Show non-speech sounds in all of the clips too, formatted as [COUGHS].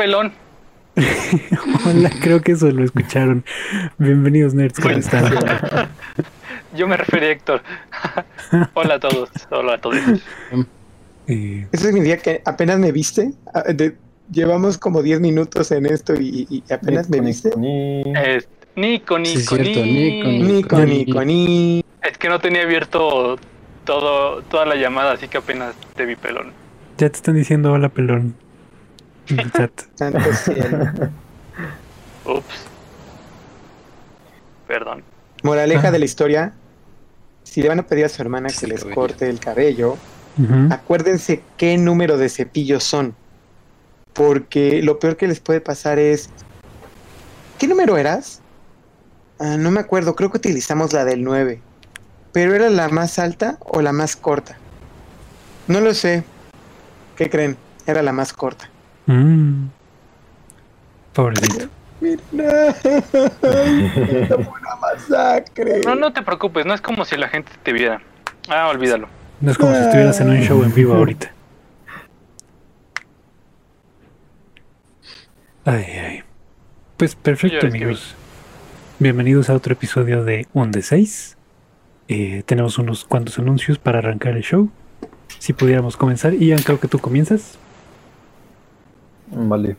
pelón. [LAUGHS] Hola, creo que eso lo escucharon. Bienvenidos, nerds, ¿cómo están? [LAUGHS] Yo me referí a Héctor. [LAUGHS] Hola a todos. Hola a todos. Eh, Eso significa que apenas me viste. Ah, de- llevamos como 10 minutos en esto y, y apenas me viste. Ni- Es Nico, Sí, Nico, es cierto, Nico. Nico, Nico, Nico, ni. Es que no tenía abierto todo, toda la llamada, así que apenas te vi pelón. ya te están diciendo hola, pelón. En el chat. Santo cielo. Ups. Perdón. Moraleja Ah. de la historia. Si le van a pedir a su hermana que les cabello. corte el cabello, acuérdense qué número de cepillos son. Porque lo peor que les puede pasar es. ¿Qué número eras? Ah, no me acuerdo, creo que utilizamos la del 9. ¿Pero era la más alta o la más corta? No lo sé. ¿Qué creen? Era la más corta. Mm. Pobrecito. Mira, una masacre. No, no te preocupes, no es como si la gente te viera. Ah, olvídalo. No es como si estuvieras en un show en vivo ahorita. Ay, ay. Pues perfecto, amigos. Bienvenidos a otro episodio de Un de 6. Eh, tenemos unos cuantos anuncios para arrancar el show. Si pudiéramos comenzar. Ian, creo que tú comienzas. Vale.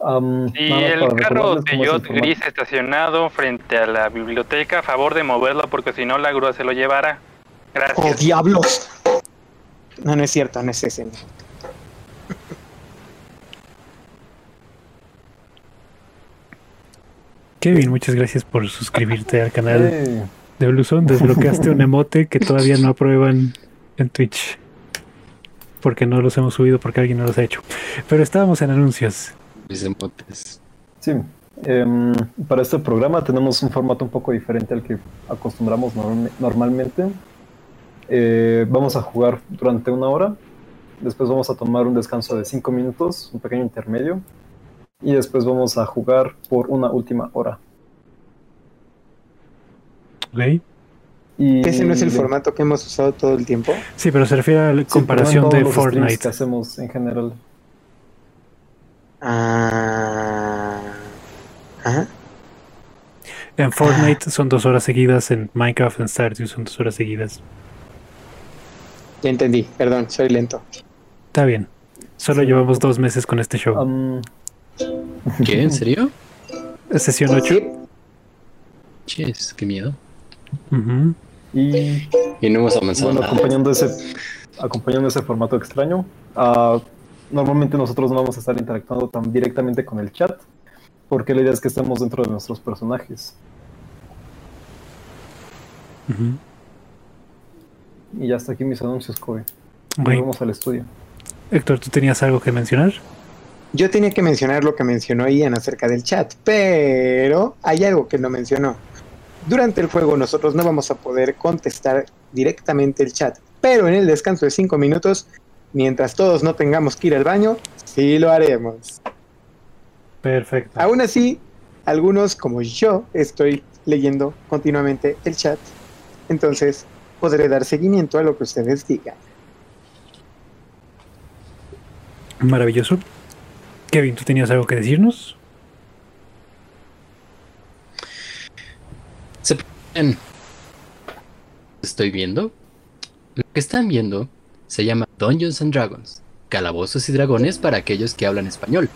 Nada más el carro de formato. gris estacionado frente a la biblioteca, a favor de moverlo porque si no la grúa se lo llevará. ¡Oh, diablos! No, no es cierto, no es ese. Kevin, muchas gracias por suscribirte al canal de Bluezone. Desbloqueaste un [LAUGHS] emote que todavía no aprueban en Twitch. Porque no los hemos subido porque alguien no los ha hecho. Pero estábamos en anuncios. Mis emotes. sí. Em, para este programa tenemos un formato un poco diferente al que acostumbramos norm- normalmente. Eh, vamos a jugar durante una hora. Después vamos a tomar un descanso de cinco minutos, un pequeño intermedio. Y después vamos a jugar por una última hora. ¿ok? Y Ese no es el formato que hemos usado todo el tiempo. Sí, pero se refiere a la comparación de Fortnite. que hacemos en general. Ah. Ajá. En Fortnite son dos horas seguidas, en Minecraft en Stardew son dos horas seguidas. Ya entendí, perdón, soy lento. Está bien. Solo Sí. llevamos dos meses con este show. Am, ¿Qué? ¿En serio? Sesión 8. Sí, Ches, qué miedo. Ujú. Y Y no hemos avanzado Bueno, nada. acompañando ese, acompañando ese formato extraño, ah, normalmente nosotros no vamos a estar interactuando tan directamente con el chat, porque la idea es que estemos dentro de nuestros personajes. Y ya hasta aquí mis anuncios, Kobe. Ok. Volvemos al estudio. Héctor, ¿tú tenías algo que mencionar? yo tenía que mencionar lo que mencionó Ian acerca del chat, pero hay algo que no mencionó. Durante el juego nosotros no vamos a poder contestar directamente el chat, pero en el descanso de 5 minutos, mientras todos no tengamos que ir al baño, sí lo haremos. Perfecto. Aún así, algunos como yo estoy leyendo continuamente el chat, entonces podré dar seguimiento a lo que ustedes digan. Maravilloso. Kevin, ¿tú tenías algo que decirnos? Bien. Estoy viendo. Lo que están viendo se llama Dungeons and Dragons. Calabozos y dragones para aquellos que hablan español.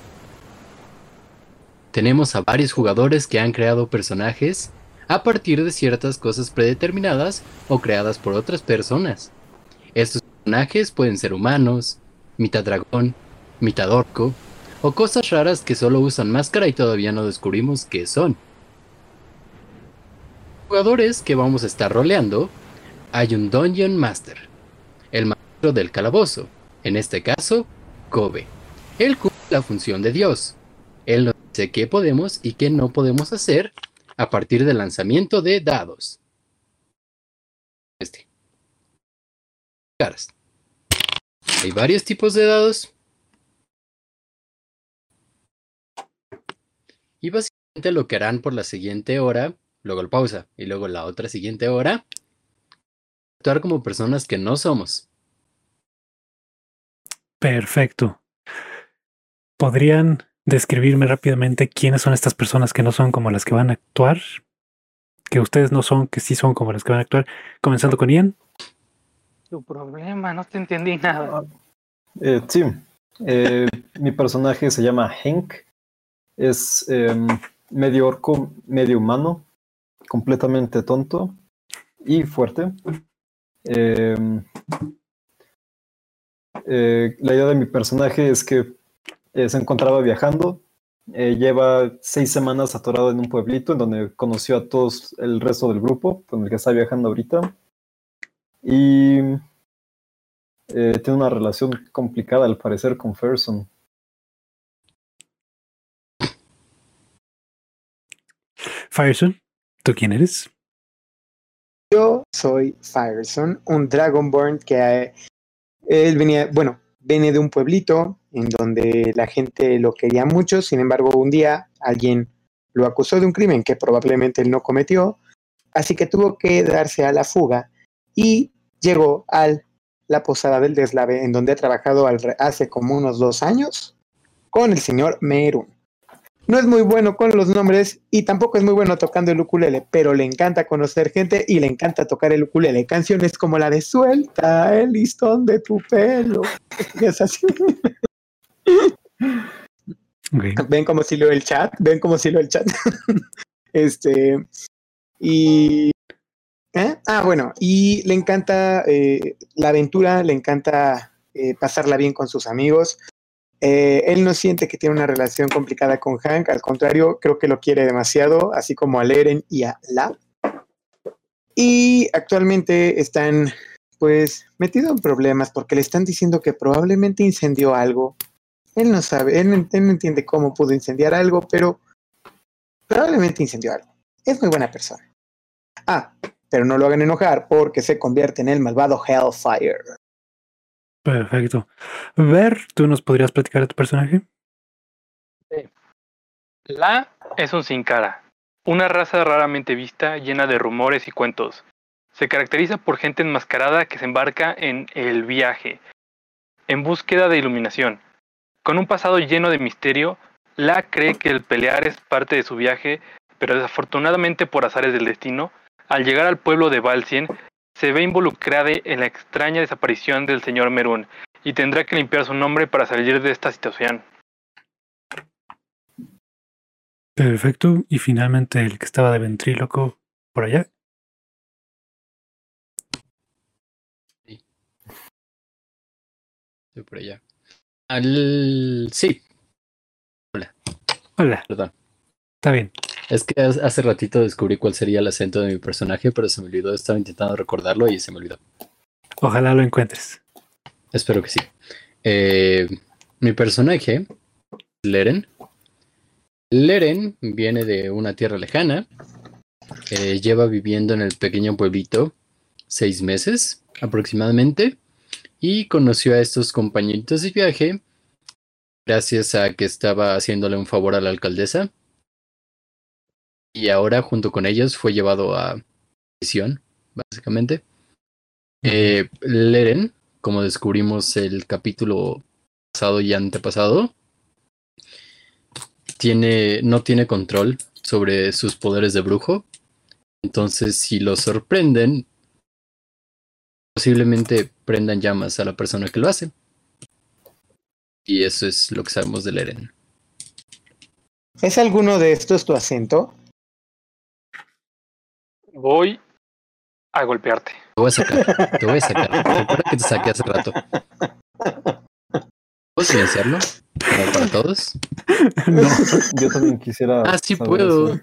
Tenemos a varios jugadores que han creado personajes a partir de ciertas cosas predeterminadas o creadas por otras personas. Estos personajes pueden ser humanos, mitad dragón, mitad orco, o cosas raras que solo usan máscara y todavía no descubrimos qué son. Jugadores que vamos a estar roleando, hay un Dungeon Master, el maestro del calabozo, en este caso, Kobe. Él cumple la función de Dios. Él nos dice qué podemos y qué no podemos hacer a partir del lanzamiento de dados. Este. Hay varios tipos de dados. Y básicamente lo que harán por la siguiente hora, luego el pausa y luego la otra siguiente hora, actuar como personas que no somos. Perfecto. ¿podrían describirme rápidamente quiénes son estas personas que no son como las que van a actuar? Que ustedes no son, que sí son como las que van a actuar. Comenzando con Ian. Tu problema, no te entendí nada. Eh, sí, eh, [LAUGHS] mi personaje se llama Hank. Es em, medio orco, medio humano, completamente tonto y fuerte. Em, eh, la idea de mi personaje es que eh, se encontraba viajando. eh, lleva seis semanas atorado en un pueblito en donde conoció a todos el resto del grupo con el que está viajando ahorita. Y tiene una relación complicada al parecer con Ferson. Fireson, ¿tú quién eres? Yo soy Fireson, un Dragonborn que eh, él venía, bueno, viene de un pueblito en donde la gente lo quería mucho, sin embargo un día alguien lo acusó de un crimen que probablemente él no cometió, así que tuvo que darse a la fuga y llegó a la posada del deslave en donde ha trabajado hace como unos dos años con el señor Merun. No es muy bueno con los nombres y tampoco es muy bueno tocando el ukulele, pero le encanta conocer gente y le encanta tocar el ukulele. Canciones como la de Suelta el listón de tu pelo. [LAUGHS] Es así. Ven como si leo el chat, ven como si leo el chat. [LAUGHS] este. Y. ¿eh? Ah, bueno, y le encanta eh, la aventura, le encanta eh, pasarla bien con sus amigos. Eh, él no siente que tiene una relación complicada con Hank, al contrario, creo que lo quiere demasiado, así como a Leren y a La. Y actualmente están, pues, metidos en problemas porque le están diciendo que probablemente incendió algo. Él no sabe, él, él no entiende cómo pudo incendiar algo, pero probablemente incendió algo. Es muy buena persona. Ah, pero no lo hagan enojar porque se convierte en el malvado Hellfire. Perfecto. Ver, ¿tú nos podrías platicar de tu personaje? La es un sin cara, una raza raramente vista llena de rumores y cuentos. Se caracteriza por gente enmascarada que se embarca en el viaje, en búsqueda de iluminación. Con un pasado lleno de misterio, La cree que el pelear es parte de su viaje, pero desafortunadamente por azares del destino, al llegar al pueblo de Valcien, se ve involucrada en la extraña desaparición del señor Merún y tendrá que limpiar su nombre para salir de esta situación. Perfecto. Y finalmente el que estaba de ventríloco por allá. Estoy por allá. Al... Sí, Hola, perdón. Está bien. Es que hace ratito descubrí cuál sería el acento de mi personaje, pero se me olvidó. Estaba intentando recordarlo y se me olvidó. Ojalá lo encuentres. Espero que sí. Eh, mi personaje, Leren. Leren viene de una tierra lejana. eh, lleva viviendo en el pequeño pueblito seis meses aproximadamente. Y conoció a estos compañeritos de viaje gracias a que estaba haciéndole un favor a la alcaldesa. Y ahora, junto con ellos, fue llevado a prisión, básicamente. Eh, Leren, como descubrimos el capítulo pasado y antepasado, tiene, no tiene control sobre sus poderes de brujo. Entonces, si lo sorprenden, posiblemente prendan llamas a la persona que lo hace. Y eso es lo que sabemos de Leren. ¿Es alguno de estos tu acento? Voy a golpearte. Te voy a sacar, te voy a sacar. Recuerda que te saqué hace rato. ¿Puedo silenciarlo? Para todos. No, [LAUGHS] Yo también quisiera. Ah, sí saber puedo. eso.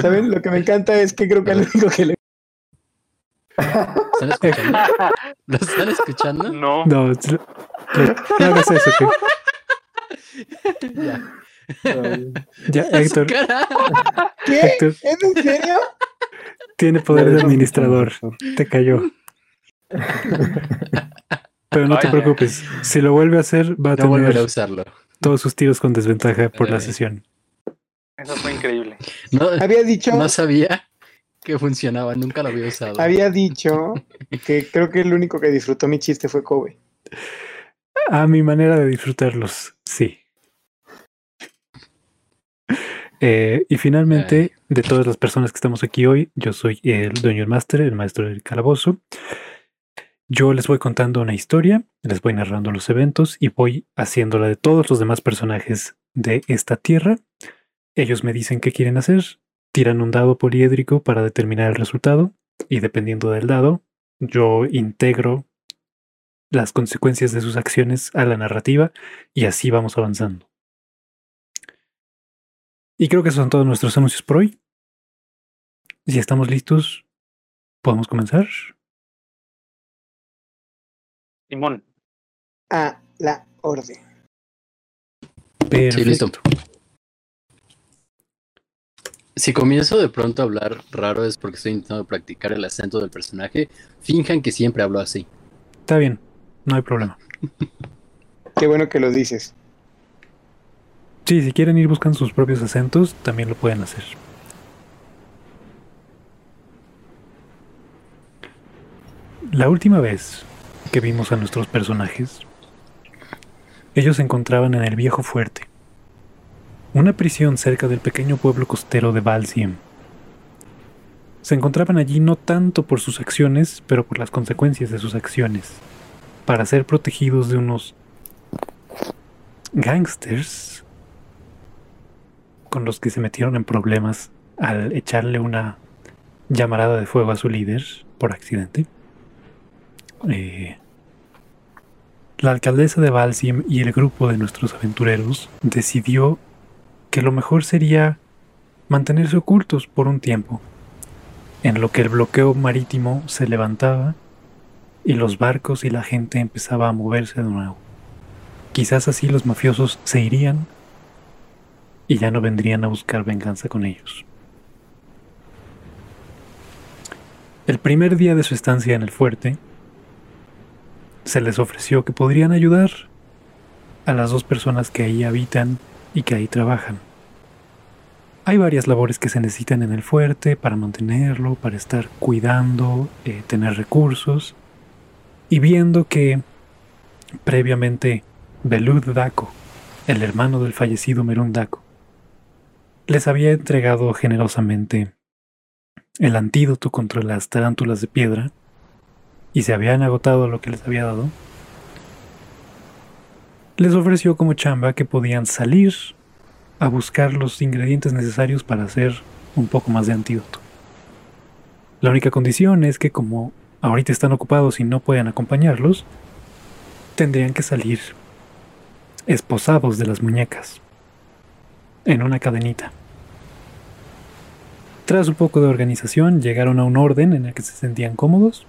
¿Saben? Lo que me encanta es que creo que lo único que le ¿Están escuchando? ¿Lo están escuchando? No. no, no, hagas eso. que- Ya. Ya, Héctor. ¿Qué? Héctor ¿Es en serio? Tiene poder de administrador. Te cayó. Pero no te preocupes. Si lo vuelve a hacer, va a No volveré a tener usarlo. todos sus tiros con desventaja por la sesión. Eso fue increíble. No, Había dicho, no sabía que funcionaba, nunca lo había usado. había dicho que creo que el único que disfrutó mi chiste fue Kobe. A mi manera de disfrutarlos, sí. Eh, y finalmente, de todas las personas que estamos aquí hoy, yo soy el dueño del máster, el maestro del calabozo. Yo les voy contando una historia, les voy narrando los eventos y voy haciéndola de todos los demás personajes de esta tierra. Ellos me dicen qué quieren hacer, tiran un dado poliédrico para determinar el resultado y dependiendo del dado, yo integro las consecuencias de sus acciones a la narrativa y así vamos avanzando. Y creo que esos son todos nuestros anuncios por hoy. Si estamos listos, ¿podemos comenzar? Simón. A la orden. Sí, listo. Si comienzo de pronto a hablar raro es porque estoy intentando practicar el acento del personaje. Finjan que siempre hablo así. Está bien, no hay problema. Qué bueno que lo dices. Sí, si quieren ir buscando sus propios acentos, también lo pueden hacer. La última vez que vimos a nuestros personajes, ellos se encontraban en el viejo fuerte, una prisión cerca del pequeño pueblo costero de Valsiem. Se encontraban allí no tanto por sus acciones, pero por las consecuencias de sus acciones, para ser protegidos de unos gangsters con los que se metieron en problemas al echarle una llamarada de fuego a su líder por accidente. Eh, la alcaldesa de Valsim y el grupo de nuestros aventureros decidió que lo mejor sería mantenerse ocultos por un tiempo, en lo que el bloqueo marítimo se levantaba y los barcos y la gente empezaba a moverse de nuevo. Quizás así los mafiosos se irían y ya no vendrían a buscar venganza con ellos. El primer día de su estancia en el fuerte, se les ofreció que podrían ayudar a las dos personas que ahí habitan y que ahí trabajan. Hay varias labores que se necesitan en el fuerte para mantenerlo, para estar cuidando, eh, tener recursos, y viendo que previamente Belud Daco, el hermano del fallecido Merun Daco, les había entregado generosamente el antídoto contra las tarántulas de piedra y se habían agotado lo que les había dado, les ofreció como chamba que podían salir a buscar los ingredientes necesarios para hacer un poco más de antídoto. La única condición es que como ahorita están ocupados y no pueden acompañarlos, tendrían que salir esposados de las muñecas en una cadenita. Tras un poco de organización, llegaron a un orden en el que se sentían cómodos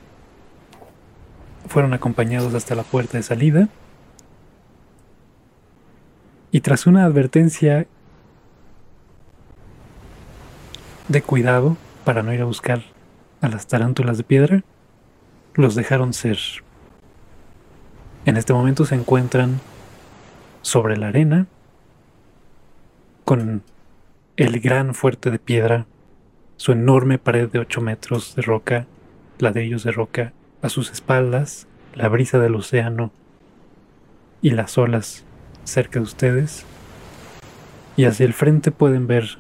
fueron acompañados hasta la puerta de salida y tras una advertencia de cuidado para no ir a buscar a las tarántulas de piedra, los dejaron ser. En este momento se encuentran sobre la arena con el gran fuerte de piedra, su enorme pared de 8 metros de roca, ladrillos de roca a sus espaldas, la brisa del océano y las olas cerca de ustedes. Y hacia el frente pueden ver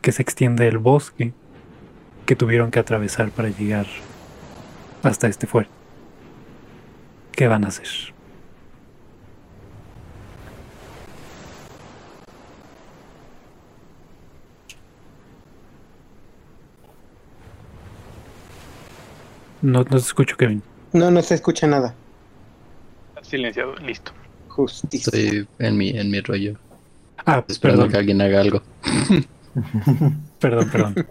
que se extiende el bosque que tuvieron que atravesar para llegar hasta este fuerte. ¿Qué van a hacer? No, no te escucho, Kevin. No, no se escucha nada. Silenciado, listo. Justicia. Estoy en mi, en mi rollo. Ah, Esperando perdón, que alguien haga algo. [LAUGHS] perdón, perdón.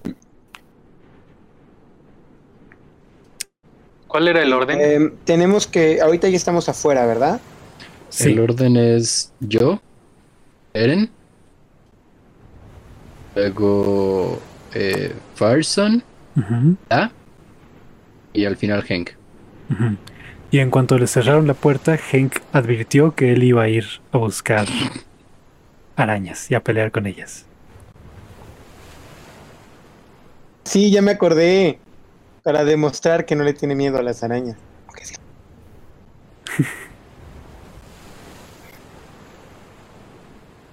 ¿Cuál era el orden? Eh, tenemos que. Ahorita ya estamos afuera, ¿verdad? Sí, El orden es yo, Eren, luego eh, Farson, A, y al final Hank. Y en cuanto le cerraron la puerta, Hank advirtió que él iba a ir a buscar arañas y a pelear con ellas. Sí, ya me acordé. Para demostrar que no le tiene miedo a las arañas. Sí. [LAUGHS]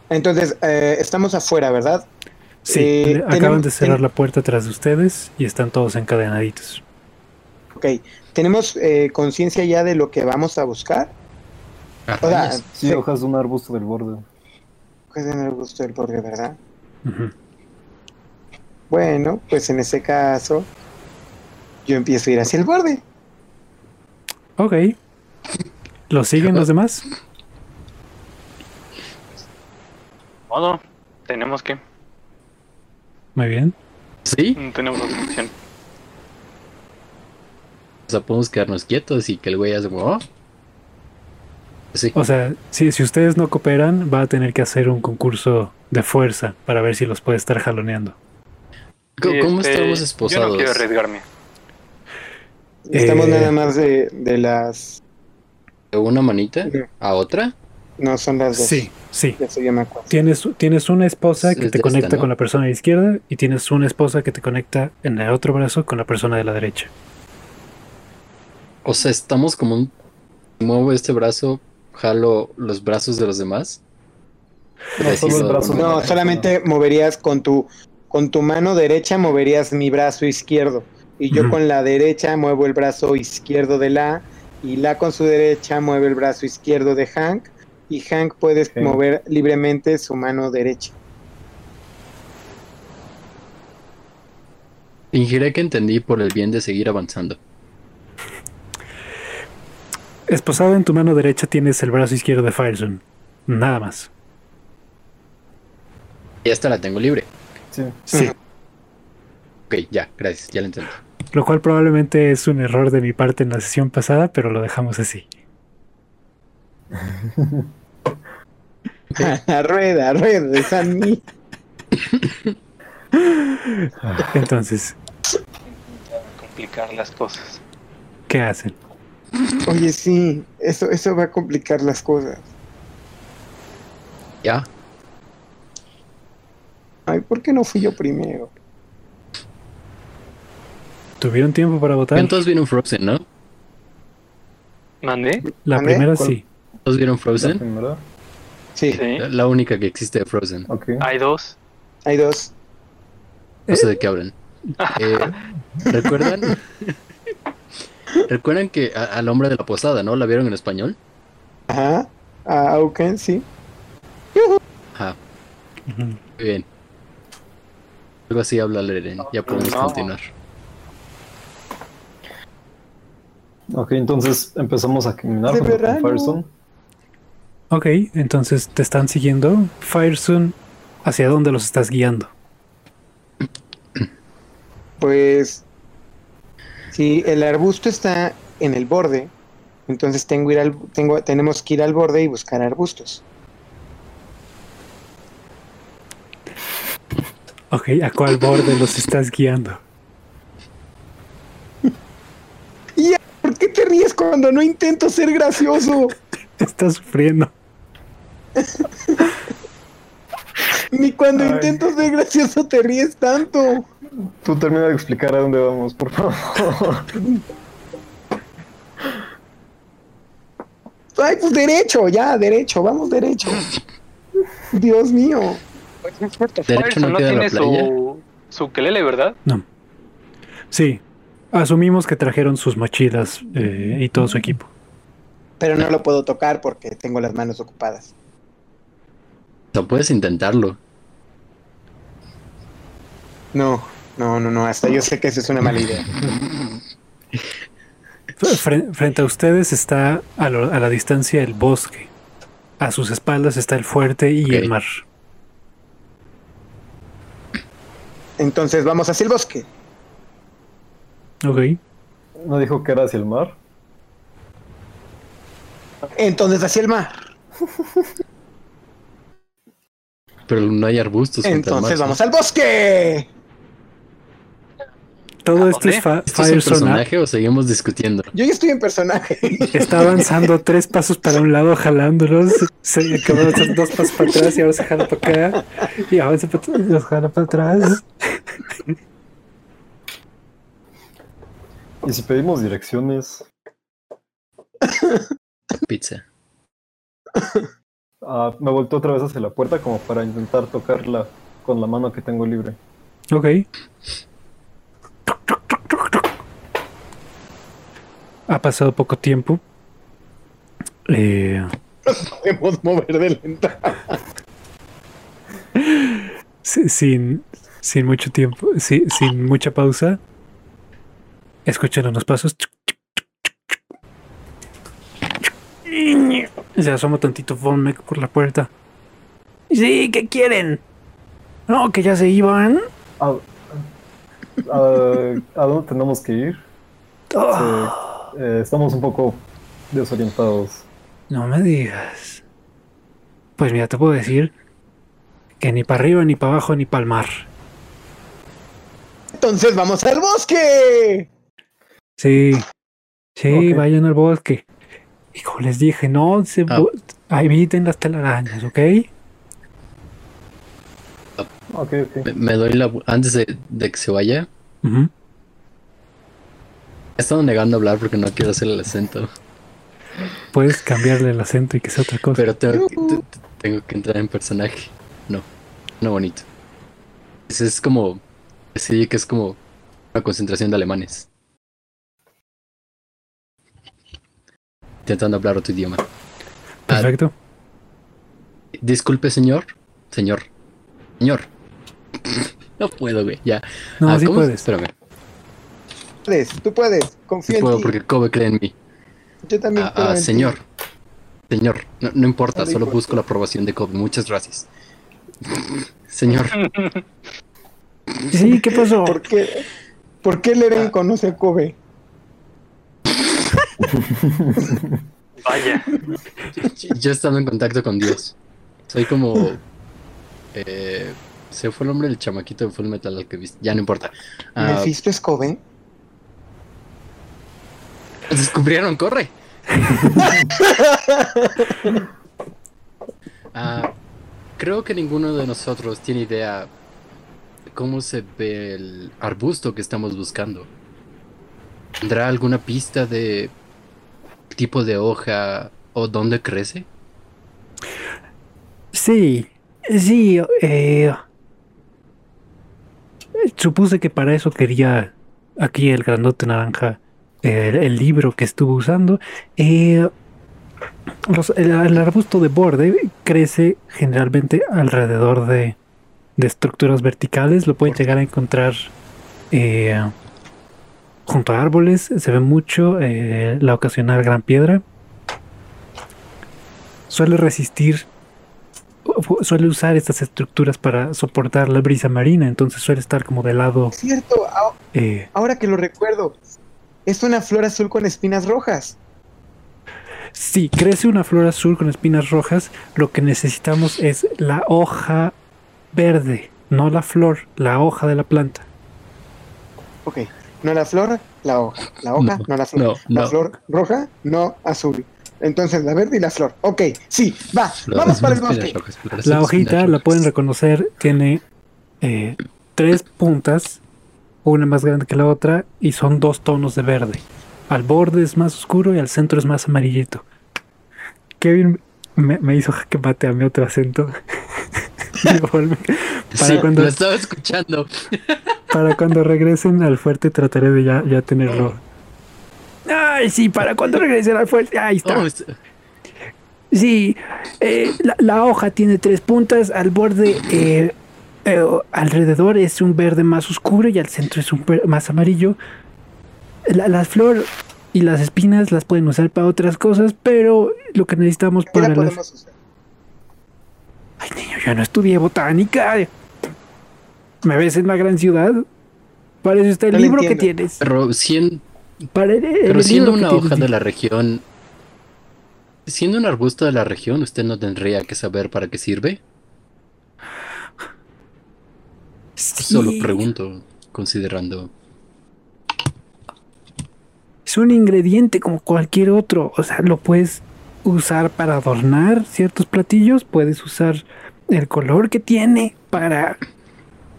Entonces, eh, estamos afuera, ¿verdad? Sí, Eh, acaban tenemos- de cerrar ten- la puerta tras de ustedes y están todos encadenaditos. Ok, ¿tenemos eh, conciencia ya de lo que vamos a buscar? O sea. Sí, sí, hojas de un arbusto del borde. pues en el gusto del borde, ¿verdad? Bueno, pues en ese caso, yo empiezo a ir hacia el borde. Ok. ¿Lo siguen los demás? Modo, tenemos que. Muy bien. Sí, No tenemos otra opción. O sea, podemos quedarnos quietos y que el güey hace como, "Oh". Sí, O sea, si, si ustedes no cooperan, va a tener que hacer un concurso de fuerza para ver si los puede estar jaloneando. ¿cómo, Sí, cómo este, estamos Yo esposados? no quiero arriesgarme. Estamos Eh, nada más de, de las... ¿De una manita a otra? No, son las dos. Sí, sí. De eso ya me acuerdo. Tienes, tienes una esposa Es que te conecta esta, ¿no? con la persona de la izquierda y tienes una esposa que te conecta en el otro brazo con la persona de la derecha. O sea, estamos como un... Muevo este brazo, jalo los brazos de los demás. No, solo el brazo solamente moverías con tu, con tu mano derecha, moverías mi brazo izquierdo. Y yo con la derecha muevo el brazo izquierdo de la. Y la con su derecha mueve el brazo izquierdo de Hank. Y Hank puede Ok. mover libremente su mano derecha. Fingiré que entendí por el bien de seguir avanzando. Esposado en tu mano derecha tienes el brazo izquierdo de Firezone. Nada más. Y esta la tengo libre. Sí. Ok, ya, gracias, ya la entendí. Lo cual probablemente es un error de mi parte en la sesión pasada, pero lo dejamos así. [LAUGHS] La rueda, rueda, es a mí. Entonces, Complicar las cosas. ¿qué hacen? Oye, sí, eso, eso va a complicar las cosas. Ya, Ay, ¿por qué no fui yo primero? ¿Tuvieron tiempo para votar? todos vieron Frozen, ¿no? ¿Mandé? La primera ¿Cuál? sí. ¿Todos vieron La Frozen? primera. Sí, Sí. La, la única que existe de Frozen. Ok. Hay dos. hay dos. No sé de qué hablan. [LAUGHS] Eh, ¿Recuerdan? ¿Recuerdan que a- al hombre de la posada, ¿no? ¿La vieron en español? Ajá. Ah, Auken, sí. Ajá, muy bien. Algo así habla Leren. Ya podemos No. continuar. Ok, entonces empezamos a caminar De junto con. Firestone. Ok, entonces te están siguiendo. Firezone, ¿hacia dónde los estás guiando? Pues si el arbusto está en el borde, entonces tengo ir al, tengo, tenemos que ir al borde y buscar arbustos. Ok, ¿a cuál borde los estás guiando? [LAUGHS] ¿Por qué te ríes cuando no intento ser gracioso? [LAUGHS] Estás sufriendo. [LAUGHS] Ni cuando Ay. intento ser gracioso te ríes tanto. Tú termina de explicar a dónde vamos, por favor. Ay, pues derecho, ya, derecho, vamos derecho. Dios mío. Derecho Firestone no no tiene playa. su, su kelele, ¿verdad? No. Sí, asumimos que trajeron sus mochilas eh, y todo su equipo. Pero no lo puedo tocar porque tengo las manos ocupadas. O sea, puedes intentarlo. No, no, no, no, hasta yo sé que esa es una mala idea. Fre- Frente a ustedes está a, lo- a la distancia el bosque. A sus espaldas está el fuerte y el mar. Entonces vamos hacia el bosque. Ok. ¿No dijo que era hacia el mar? Entonces hacia el mar. Pero no hay arbustos. Entonces ¿sí? vamos al bosque. Todo ¿A esto es fa- ¿Esto es un personaje o seguimos discutiendo? Yo ya estoy en personaje. Está avanzando [LAUGHS] tres pasos para un lado, jalándolos. Se acabó de hacer dos pasos para atrás y ahora se jala para acá. Y avanza para atrás y los jala para atrás. Y si pedimos direcciones, Pizza. ah, me volteo otra vez hacia la puerta como para intentar tocarla con la mano que tengo libre. Ok. Ha pasado poco tiempo. Eh, Podemos mover de lenta. si- sin, sin mucho tiempo, si- sin mucha pausa. Escuchan unos pasos. Se asoma tantito Von Meck por la puerta. Sí, ¿qué quieren? No, que ya se iban. ¿A, a- ¿a dónde tenemos que ir? Oh, Eh, estamos un poco desorientados. no me digas. Pues mira, te puedo decir que ni para arriba, ni para abajo, ni para el mar. Entonces vamos al bosque. Sí, sí, vayan al bosque. Y como les dije, no se Ah. eviten las telarañas, ¿ok? Ok, ok. Me, me doy la... Antes de, de que se vaya, Ujú. he estado negando a hablar porque no quiero hacer el acento. Puedes cambiarle el acento y que sea otra cosa. Pero tengo que, te- te- tengo que entrar en personaje. No, no bonito. Es como... Sí, que es como una concentración de alemanes. Intentando hablar otro idioma. Ah, Perfecto. disculpe, señor. Señor. Señor. [COUGHS] No puedo, güey. Ya. No, Ah, sí ¿cómo? puedes. Espérame. Puedes, tú puedes. Sí Confío puedo en ti. porque Kobe cree en mí. Yo también Ah, creo ah, en ti. señor. Señor. No, no importa, No solo importa. busco la aprobación de Kobe. Muchas gracias. [LAUGHS] Señor. Sí, ¿qué pasó? ¿Por qué? ¿Por qué Leren Ah. conoce a Kobe? Vaya. Yo he estado en contacto con Dios. Soy como. Eh, se fue el nombre del chamaquito de Full Metal Alchemist. Ya no importa. Ah, ¿Mephisto es Kobe? descubrieron, corre. [LAUGHS] Ah, creo que ninguno de nosotros tiene idea de cómo se ve el arbusto que estamos buscando. ¿Tendrá alguna pista de tipo de hoja o dónde crece? Sí, sí, eh, supuse que para eso quería aquí el grandote naranja, el, libro que estuve usando. Eh, los- el, arbusto de borde crece generalmente alrededor de, de estructuras verticales. Lo pueden llegar a encontrar eh, junto a árboles. Se ve mucho eh, la ocasional gran piedra. Suele resistir suele usar estas estructuras para soportar la brisa marina, entonces suele estar como de lado. Cierto, eh, ahora que lo recuerdo. Es una flor azul con espinas rojas. si crece una flor azul con espinas rojas, lo que necesitamos es la hoja verde, no la flor, la hoja de la planta. Ok. No la flor, la hoja. La hoja, no, No, la flor. no, la no. flor roja, no azul. Entonces la verde y la flor. Ok, sí, va. Vamos para el bosque. La hojita la pueden reconocer, tiene eh, tres puntas, una más grande que la otra, y son dos tonos de verde. Al borde es más oscuro y al centro es más amarillito. Kevin me, me hizo que mate a mi otro acento. [LAUGHS] Para, Sí, cuando, lo estaba escuchando. [LAUGHS] para cuando regresen al fuerte trataré de ya, ya tenerlo. Ay, sí, para cuando regresen al fuerte. Ahí está. Oh, es- Sí, eh, la, la hoja tiene tres puntas, al borde eh, eh, alrededor es un verde más oscuro y al centro es un más amarillo. La, la flor y las espinas las pueden usar para otras cosas, pero lo que necesitamos ¿Qué para la las... usar? Ay, niño, yo no estudié botánica. ¿Me ves en la gran ciudad? Para eso está el No libro que tienes. Pero, sien- Para el, el pero siendo una hoja de la región, siendo un arbusto de la región, ¿usted no tendría que saber para qué sirve? Solo pregunto, considerando. Es un ingrediente como cualquier otro. O sea, lo puedes usar para adornar ciertos platillos. Puedes usar el color que tiene para,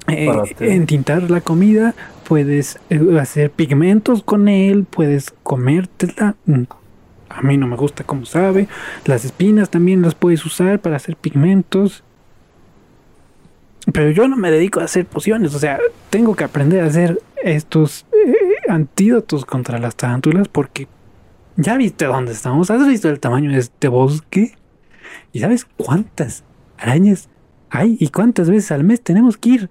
eh, entintar la comida. Puedes eh, hacer pigmentos con él. Puedes comértela. Mm, A mí no me gusta como sabe. Las espinas también las puedes usar para hacer pigmentos. Pero yo no me dedico a hacer pociones, o sea, tengo que aprender a hacer estos eh, antídotos contra las tarántulas porque ya viste dónde estamos, has visto el tamaño de este bosque y sabes cuántas arañas hay y cuántas veces al mes tenemos que ir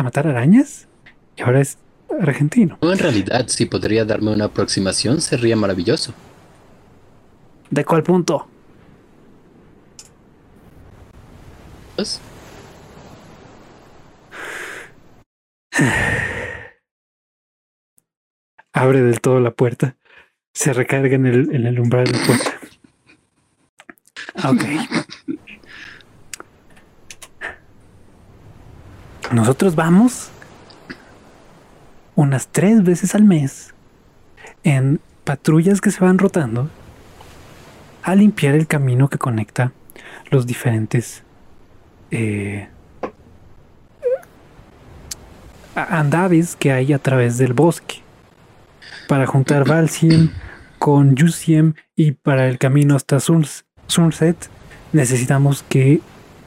a matar arañas. Y ahora es argentino. No, en realidad, si podría darme una aproximación, sería maravilloso. ¿De cuál punto? Pues, Abre del todo la puerta. Se recarga en el, en el umbral de la puerta. [LAUGHS] Ok. Nosotros vamos unas tres veces al mes en patrullas que se van rotando a limpiar el camino que conecta los diferentes eh, andaves que hay a través del bosque para juntar Valsiem con Yusiem y para el camino hasta Suns- Sunset necesitamos que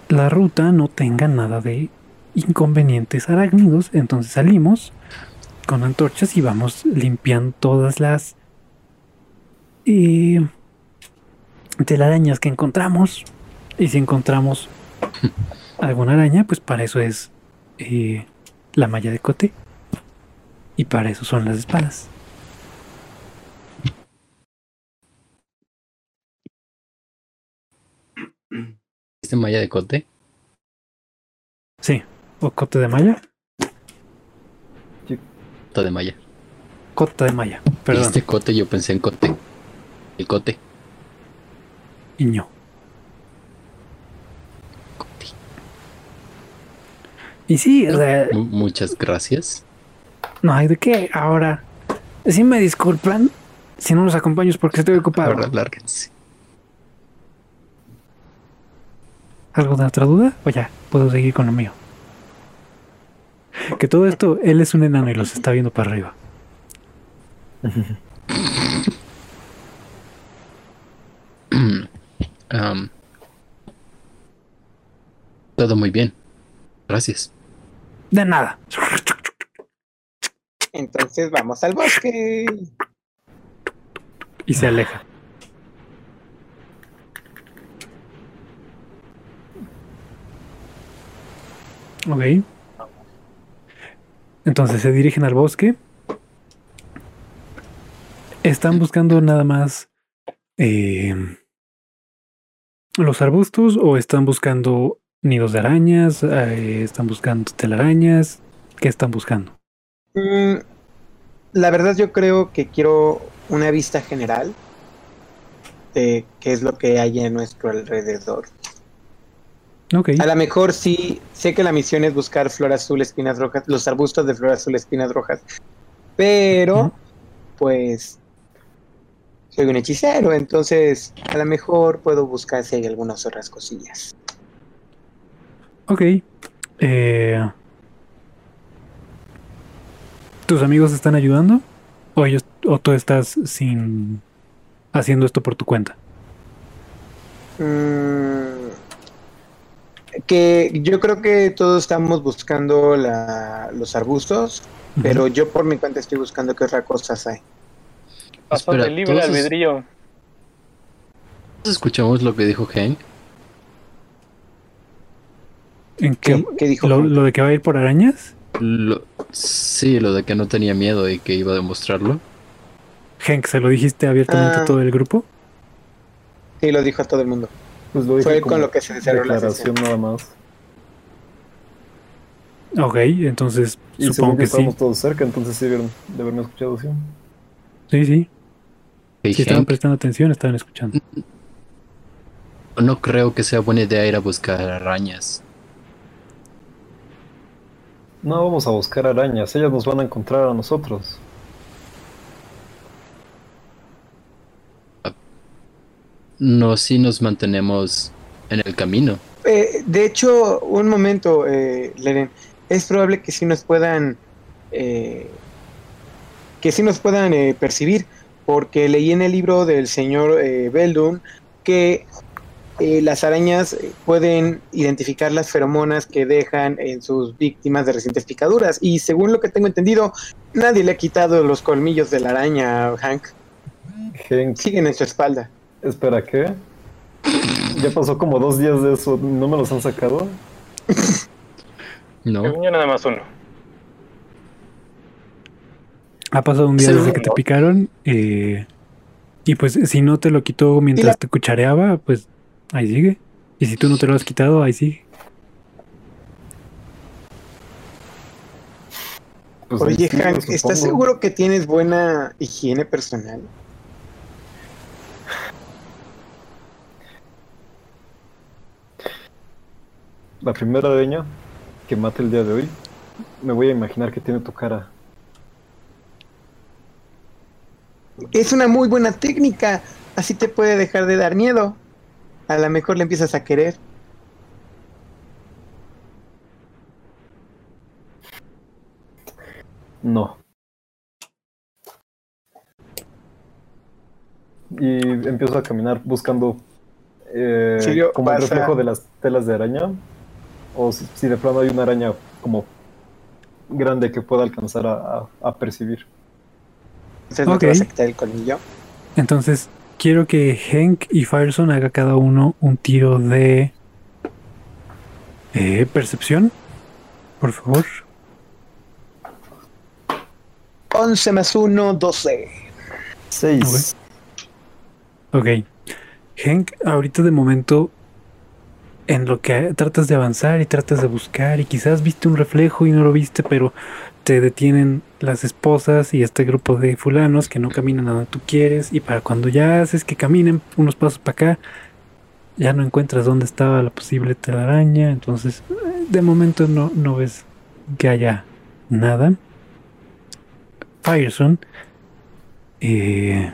la ruta no tenga nada de inconvenientes arácnidos entonces salimos con antorchas y vamos limpiando todas las eh, telarañas que encontramos. Y si encontramos [LAUGHS] alguna araña pues para eso es eh, la malla de cote. Y para eso son las espadas. ¿Este malla de cote? sí o cote de malla Cote de malla. cota de malla perdón Este cote, yo pensé en cote. El cote. Iño. Cote. y sí o sea, Mu- Muchas gracias. no hay de qué ahora si me disculpan si no los acompaño es porque estoy ocupado Ahora lárguense. ¿Algo de otra duda? O ya, puedo seguir con lo mío. Que todo esto, él es un enano y los está viendo para arriba. Am, [CLEARS THROAT] todo muy bien. Gracias. De nada. Entonces vamos al bosque. Y se aleja. Ok. Entonces se dirigen al bosque. Están buscando nada más eh, los arbustos o están buscando nidos de arañas, Eh, están buscando telarañas. ¿Qué están buscando? Mm, la verdad yo creo que quiero una vista general de qué es lo que hay a nuestro alrededor. Ok. A lo mejor sí, sé que la misión es buscar flor azul, espinas rojas, los arbustos de flor azul, espinas rojas, pero pues soy un hechicero, entonces a lo mejor puedo buscar si hay algunas otras cosillas. Ok. Eh, ¿Tus amigos están ayudando? ¿O, ellos, ¿O tú estás sin haciendo esto por tu cuenta? Mm, que yo creo que todos estamos buscando la- los arbustos, pero yo por mi cuenta estoy buscando qué otras cosas hay. Pasó Espera, de libre albedrío. Escuchamos lo que dijo Hank. ¿En ¿Qué, qué? qué dijo? Lo, lo de que va a ir por arañas? Lo- sí, lo de que no tenía miedo y que iba a demostrarlo. Hank, ¿se lo dijiste abiertamente a Ah. todo el grupo? Sí, lo dijo a todo el mundo. Pues lo dije Fue con lo que se desarrolló la declaración sesión. nada más. Ok, entonces Y supongo que que sí. estábamos todos cerca, entonces sí debieron de haberme escuchado, sí. Sí, sí. Si estaban Hank, prestando atención, estaban escuchando. no creo que sea buena idea ir a buscar arañas. No vamos a buscar arañas, ellas nos van a encontrar a nosotros. No, si nos mantenemos en el camino. Eh, de hecho, un momento, eh, Leren. Es probable que sí nos puedan. eh, que sí nos puedan eh, percibir. Porque leí en el libro del señor eh, Beldum que eh, las arañas pueden identificar las feromonas que dejan en sus víctimas de recientes picaduras. Y según lo que tengo entendido, nadie le ha quitado los colmillos de la araña, Hank. Hank, Siguen en su espalda. Espera, ¿qué? Ya pasó como dos días de eso, ¿no me los han sacado? No. Yo nada más uno. Ha pasado un día Sí. desde que te picaron. eh, y pues si no te lo quitó mientras te cuchareaba, pues ahí sigue. Y si tú no te lo has quitado, ahí sigue. Pues Oye, Hank. ¿estás seguro que tienes buena higiene personal? La primera araña que mate el día de hoy, me voy a imaginar que tiene tu cara. Es una muy buena técnica. Así te puede dejar de dar miedo. A lo mejor le empiezas a querer. No. Y empiezo a caminar buscando eh, como el a- reflejo de las telas de araña. O si, si de plano hay una araña como grande que pueda alcanzar a, a- a percibir. Entonces no te vas a quitar el colmillo. Entonces, quiero que Hank y Fireson haga cada uno un tiro de eh, percepción. Por favor. 11 más 1, 12. Seis. Ok. Hank, ahorita de momento, en lo que tratas de avanzar y tratas de buscar, y quizás viste un reflejo y no lo viste, pero te detienen las esposas y este grupo de fulanos que no caminan a donde tú quieres, y para cuando ya haces que caminen unos pasos para acá, ya no encuentras dónde estaba la posible telaraña, entonces de momento no, no ves que haya nada. Fireson. Eh,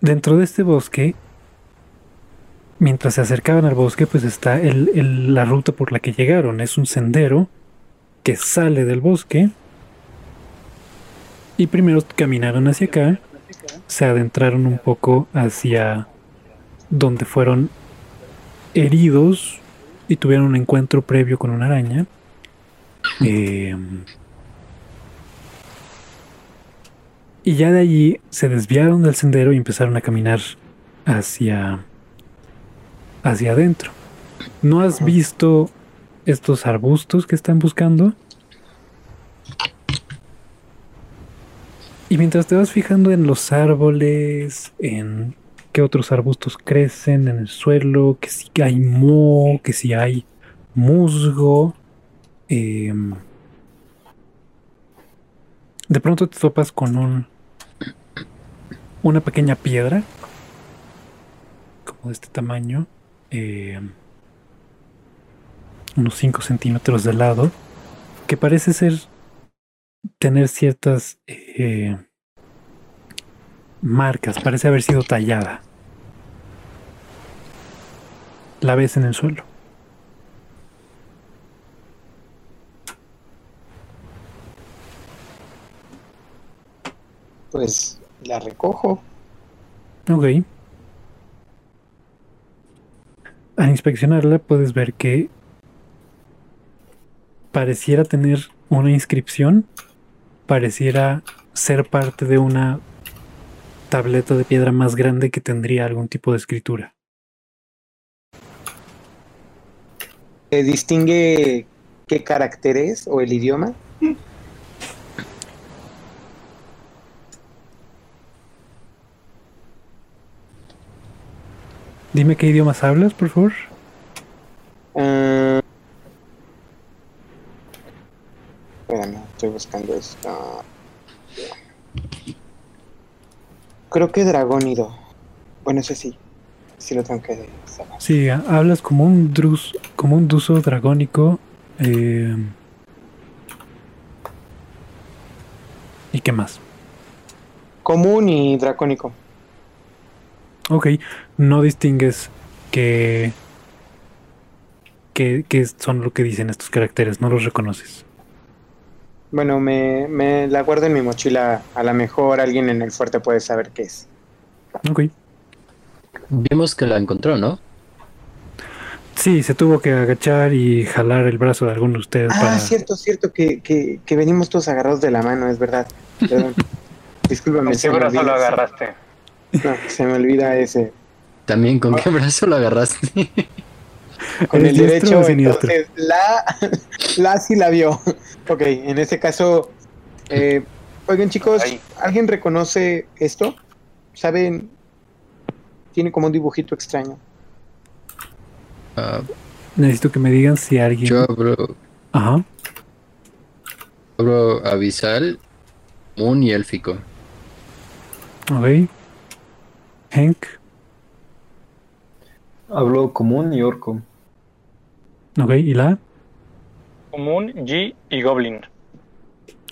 Dentro de este bosque, mientras se acercaban al bosque, pues está el- el- la ruta por la que llegaron. Es un sendero que sale del bosque. Y primero caminaron hacia acá, se adentraron un poco hacia donde fueron heridos y tuvieron un encuentro previo con una araña. [LAUGHS] Eh, y ya de allí se desviaron del sendero y empezaron a caminar hacia hacia adentro. ¿No has visto estos arbustos que están buscando? Y mientras te vas fijando en los árboles, en qué otros arbustos crecen en el suelo, que si hay moho, que si hay musgo, em, de pronto te topas con un una pequeña piedra como de este tamaño eh, unos 5 centímetros de lado que parece ser tener ciertas eh, marcas parece haber sido tallada. La ves en el suelo Pues la recojo. Ok. Al inspeccionarla puedes ver que pareciera tener una inscripción, pareciera ser parte de una tableta de piedra más grande que tendría algún tipo de escritura. ¿Se distingue qué carácter es o el idioma? Dime qué idiomas hablas, por favor. Ah, espérame, estoy buscando esto. Creo que dragónido. Bueno, ese sí. Sí lo tengo que saber. Sí, ha- hablas como un drus, como un duso dragónico. eh, ¿Y qué más? Común y dracónico. Ok, no distingues que, que, que son lo que dicen estos caracteres, no los reconoces. Bueno, me, me la guardo en mi mochila. A lo mejor alguien en el fuerte puede saber qué es. Ok. Vimos que la encontró, ¿no? Sí, se tuvo que agachar y jalar el brazo de alguno de ustedes Ah, para... cierto, cierto, que, que, que venimos todos agarrados de la mano, es verdad. Perdón. [LAUGHS] Discúlpame, ¿Con se qué brazo lo agarraste? no, se me olvida ese. También, ¿con qué brazo lo agarraste? [LAUGHS] Con ¿Eres el derecho, entonces la, la sí la vio. [LAUGHS] Ok, en ese caso, eh, oigan chicos. ¿alguien reconoce esto? ¿Saben? Tiene como un dibujito extraño. Ah, Necesito que me digan si alguien... yo abro, Ajá. abro abisal, moon y élfico. Ok. Hank. Hablo común y orco. Ok. ¿Y la? Común, G y Goblin.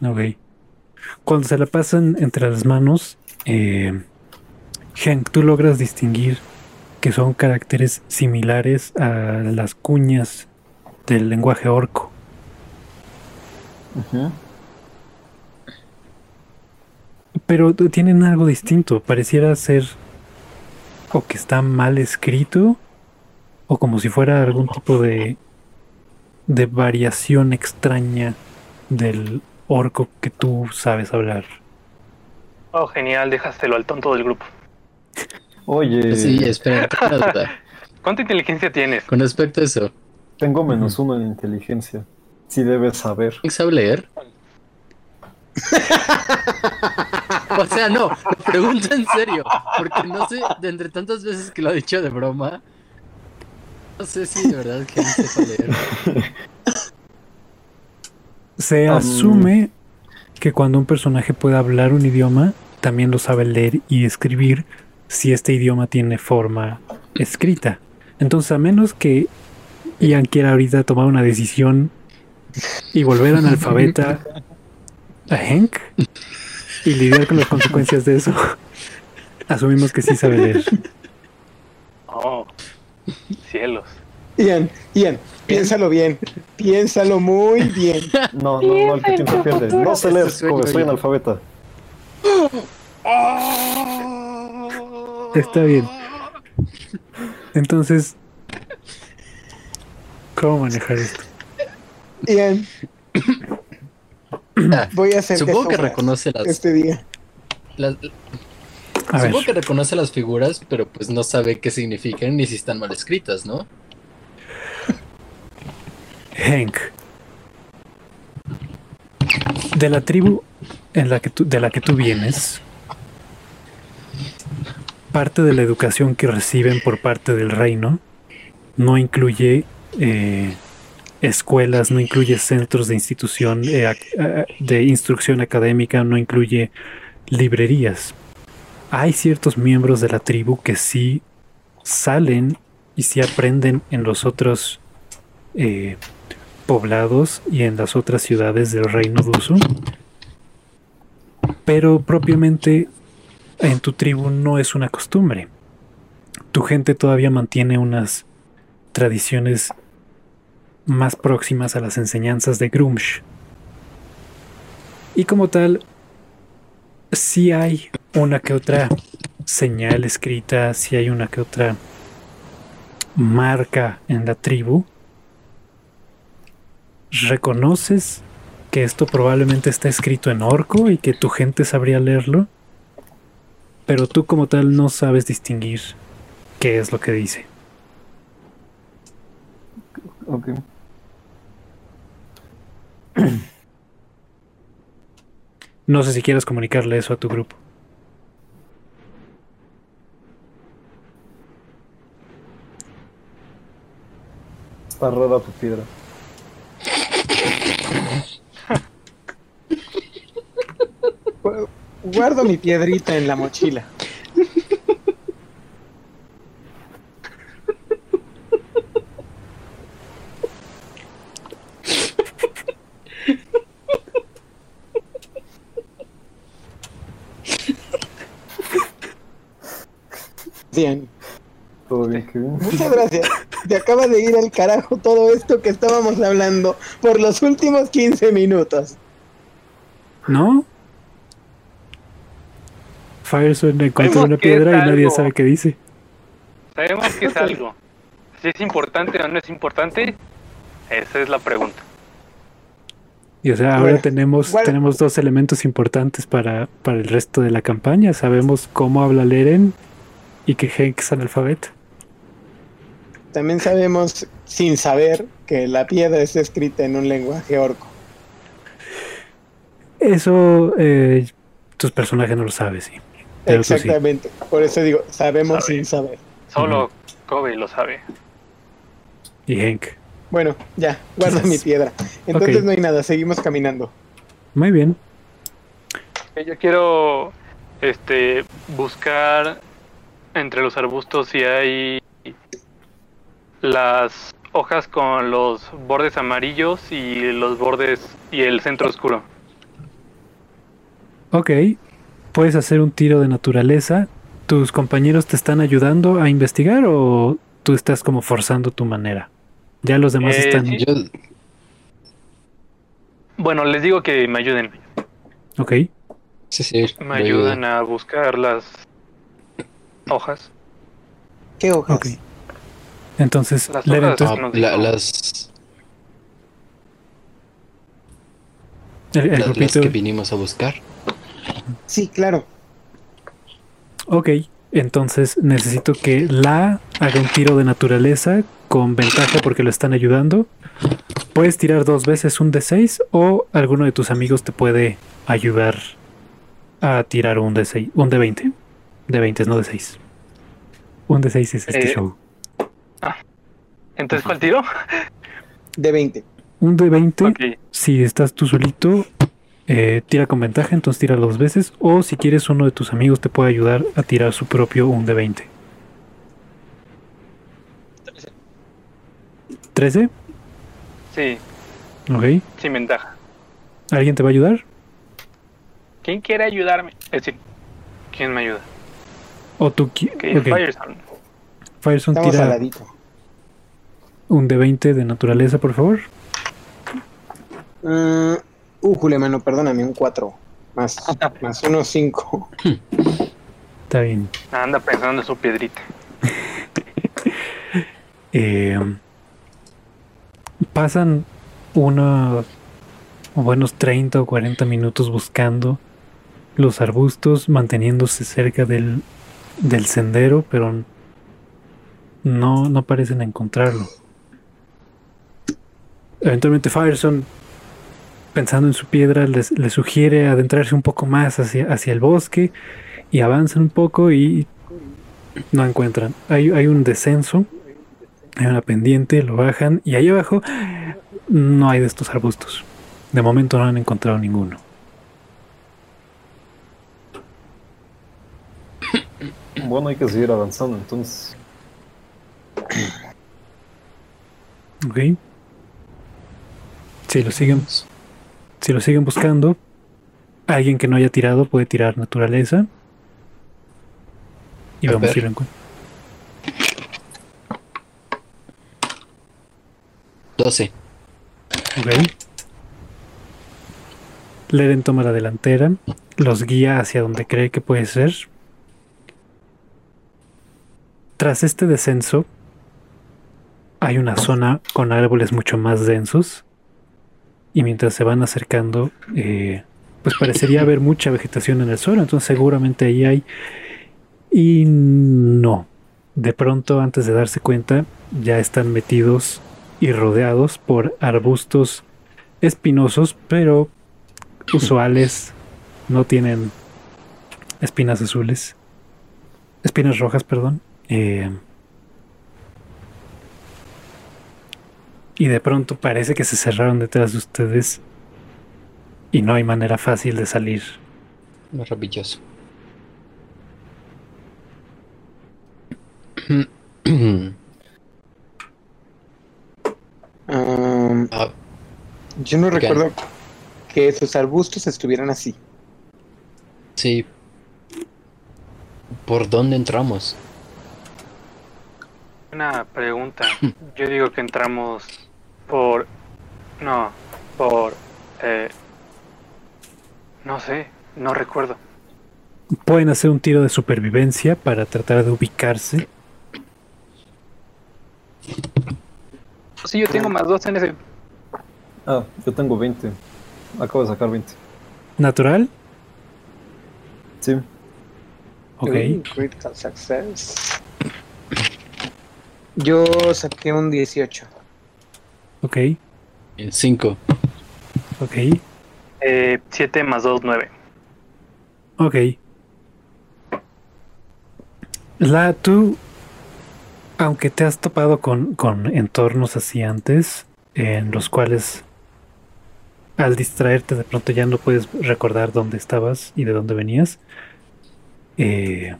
Ok. Cuando se la pasan entre las manos, eh, Hank, tú logras distinguir que son caracteres similares a las cuñas del lenguaje orco. Pero tienen algo distinto. Pareciera ser o que está mal escrito o como si fuera algún tipo de de variación extraña del orco que tú sabes hablar. Oh, genial, déjaselo al tonto del grupo. Oye, Sí, espera, tengo una duda. [LAUGHS] ¿Cuánta inteligencia tienes? Con respecto a eso, tengo menos uno en inteligencia. Sí debes saber. ¿Hank sabe leer? [LAUGHS] O sea, no, lo pregunto en serio, porque no sé, de entre tantas veces que lo ha dicho de broma, no sé si de verdad Hank sepa leer. Se Um, asume que cuando un personaje puede hablar un idioma, también lo sabe leer y escribir si este idioma tiene forma escrita. Entonces, a menos que Ian quiera ahorita tomar una decisión y volver analfabeta a Hank y lidiar con las consecuencias de eso, [LAUGHS] asumimos que sí sabe leer. Oh, cielos. Ian, Ian, piénsalo bien. Piénsalo muy bien. No, no, no, el que tiempo pierde. No sé leer, joven, soy analfabeta. Está bien. Entonces, ¿cómo manejar esto? Ian, [COUGHS] voy a hacer supongo que reconoce las, este día. las- A ver. supongo que reconoce las figuras, pero pues no sabe qué significan ni si están mal escritas, ¿no? Hank. De la tribu en la que tú, de la que tú vienes, parte de la educación que reciben por parte del reino no incluye eh, escuelas, no incluye centros de institución eh, eh, de instrucción académica, no incluye librerías. Hay ciertos miembros de la tribu que sí salen y sí aprenden en los otros eh, poblados y en las otras ciudades del reino Dusu. Pero propiamente en tu tribu no es una costumbre. Tu gente todavía mantiene unas tradiciones más próximas a las enseñanzas de Grumsh. Y como tal, sí hay una que otra señal escrita, sí hay una que otra marca en la tribu reconoces que esto probablemente está escrito en orco y que tu gente sabría leerlo, pero tú como tal no sabes distinguir qué es lo que dice. Ok. [CLEARS THROAT] No sé si quieres comunicarle eso a tu grupo. Está rara tu piedra. Guardo mi piedrita en la mochila. Todo bien, Kevin. Muchas gracias. Te acaba de ir al carajo todo esto que estábamos hablando por los últimos 15 minutos. ¿No? Firestone encontró Sabemos una piedra y nadie sabe qué dice. Sabemos que es [LAUGHS] algo. Si es importante o no es importante, esa es la pregunta. Y o sea, ahora Bueno, tenemos, tenemos dos elementos importantes para, para el resto de la campaña. Sabemos cómo habla Leren y que Hank es analfabeto. También sabemos, sin saber, que la piedra está escrita en un lenguaje orco. Eso eh, tus personajes no lo sabes, sí. Pero tú sí. Exactamente. Por eso digo, sabemos Sabe. sin saber. Solo Kobe lo sabe. Y Hank. Bueno, ya, guarda Quizás. mi [LAUGHS] piedra. Entonces no hay nada, seguimos caminando. Muy bien. Yo quiero este buscar entre los arbustos si hay las hojas con los bordes amarillos y los bordes y el centro oscuro. Ok. Puedes hacer un tiro de naturaleza. ¿Tus compañeros te están ayudando a investigar o tú estás como forzando tu manera? Ya los demás Eh, están. sí. Yo, Bueno, les digo que me ayuden. Ok. sí, sí, Me ayudan a buscar las hojas. ¿Qué hojas? Ok. Entonces, Las hojas. tú- Ah, la- dijo. las, el, el las, las que vinimos a buscar. Sí, claro. Ok. Entonces necesito que la haga un tiro de naturaleza con ventaja porque lo están ayudando. Puedes tirar dos veces un D6 o alguno de tus amigos te puede ayudar a tirar un D6, un D20. D20 no D6. Un D6 es este Eh, show. Entonces, ¿cuál tiro? [LAUGHS] De 20. Un D20, Ok. si estás tú solito, eh, tira con ventaja, entonces tira dos veces. O si quieres, uno de tus amigos te puede ayudar a tirar su propio un D20. 13. Sí, Ok. sin ventaja. ¿Alguien te va a ayudar? ¿Quién quiere ayudarme? Es decir, ¿quién me ayuda? ¿O tú qui- Ok, ok. Firestone. Firestone Estamos tira al ladito. un D20 de naturaleza, por favor. Uh, uh, Julio, mano, perdóname, un 4. Más, [LAUGHS] más unos 5. Está bien. Anda pensando en su piedrita. [LAUGHS] Eh, pasan unos buenos 30 o 40 minutos buscando los arbustos, manteniéndose cerca del, del sendero, pero no, no parecen encontrarlo. Eventualmente Firestone, pensando en su piedra, les, les sugiere adentrarse un poco más hacia, hacia el bosque y avanzan un poco y no encuentran. Hay, hay un descenso hay una pendiente, lo bajan y ahí abajo no hay de estos arbustos. De momento no han encontrado ninguno. Bueno, hay que seguir avanzando entonces. ¿Ok? Si lo siguen, si lo siguen buscando, alguien que no haya tirado puede tirar naturaleza. Y A vamos ver. si lo encuentran. 12. Ok. Leren toma la delantera, los guía hacia donde cree que puede ser. Tras este descenso, hay una zona con árboles mucho más densos. Y mientras se van acercando, eh, pues parecería haber mucha vegetación en el suelo. Entonces seguramente ahí hay. Y no. De pronto, antes de darse cuenta, ya están metidos y rodeados por arbustos espinosos, pero usuales. No tienen espinas azules. Espinas rojas, perdón. Eh, y de pronto parece que se cerraron detrás de ustedes y no hay manera fácil de salir. Maravilloso. [CLEARS THROAT] Um, yo no recuerdo que esos arbustos estuvieran así. sí. ¿Por dónde entramos? Una pregunta. Yo digo que entramos por. No, por. Eh, No sé, no recuerdo. Pueden hacer un tiro de supervivencia para tratar de ubicarse. Sí, yo tengo más dos en ese. Ah, yo tengo 20. Acabo de sacar 20. ¿Natural? Sí. Ok. Critical success. Yo saqué un 18. Ok. 5. Ok. Eh, siete más dos, nueve. Ok. La, tú, aunque te has topado con, con entornos así antes, en los cuales al distraerte de pronto ya no puedes recordar dónde estabas y de dónde venías, eh,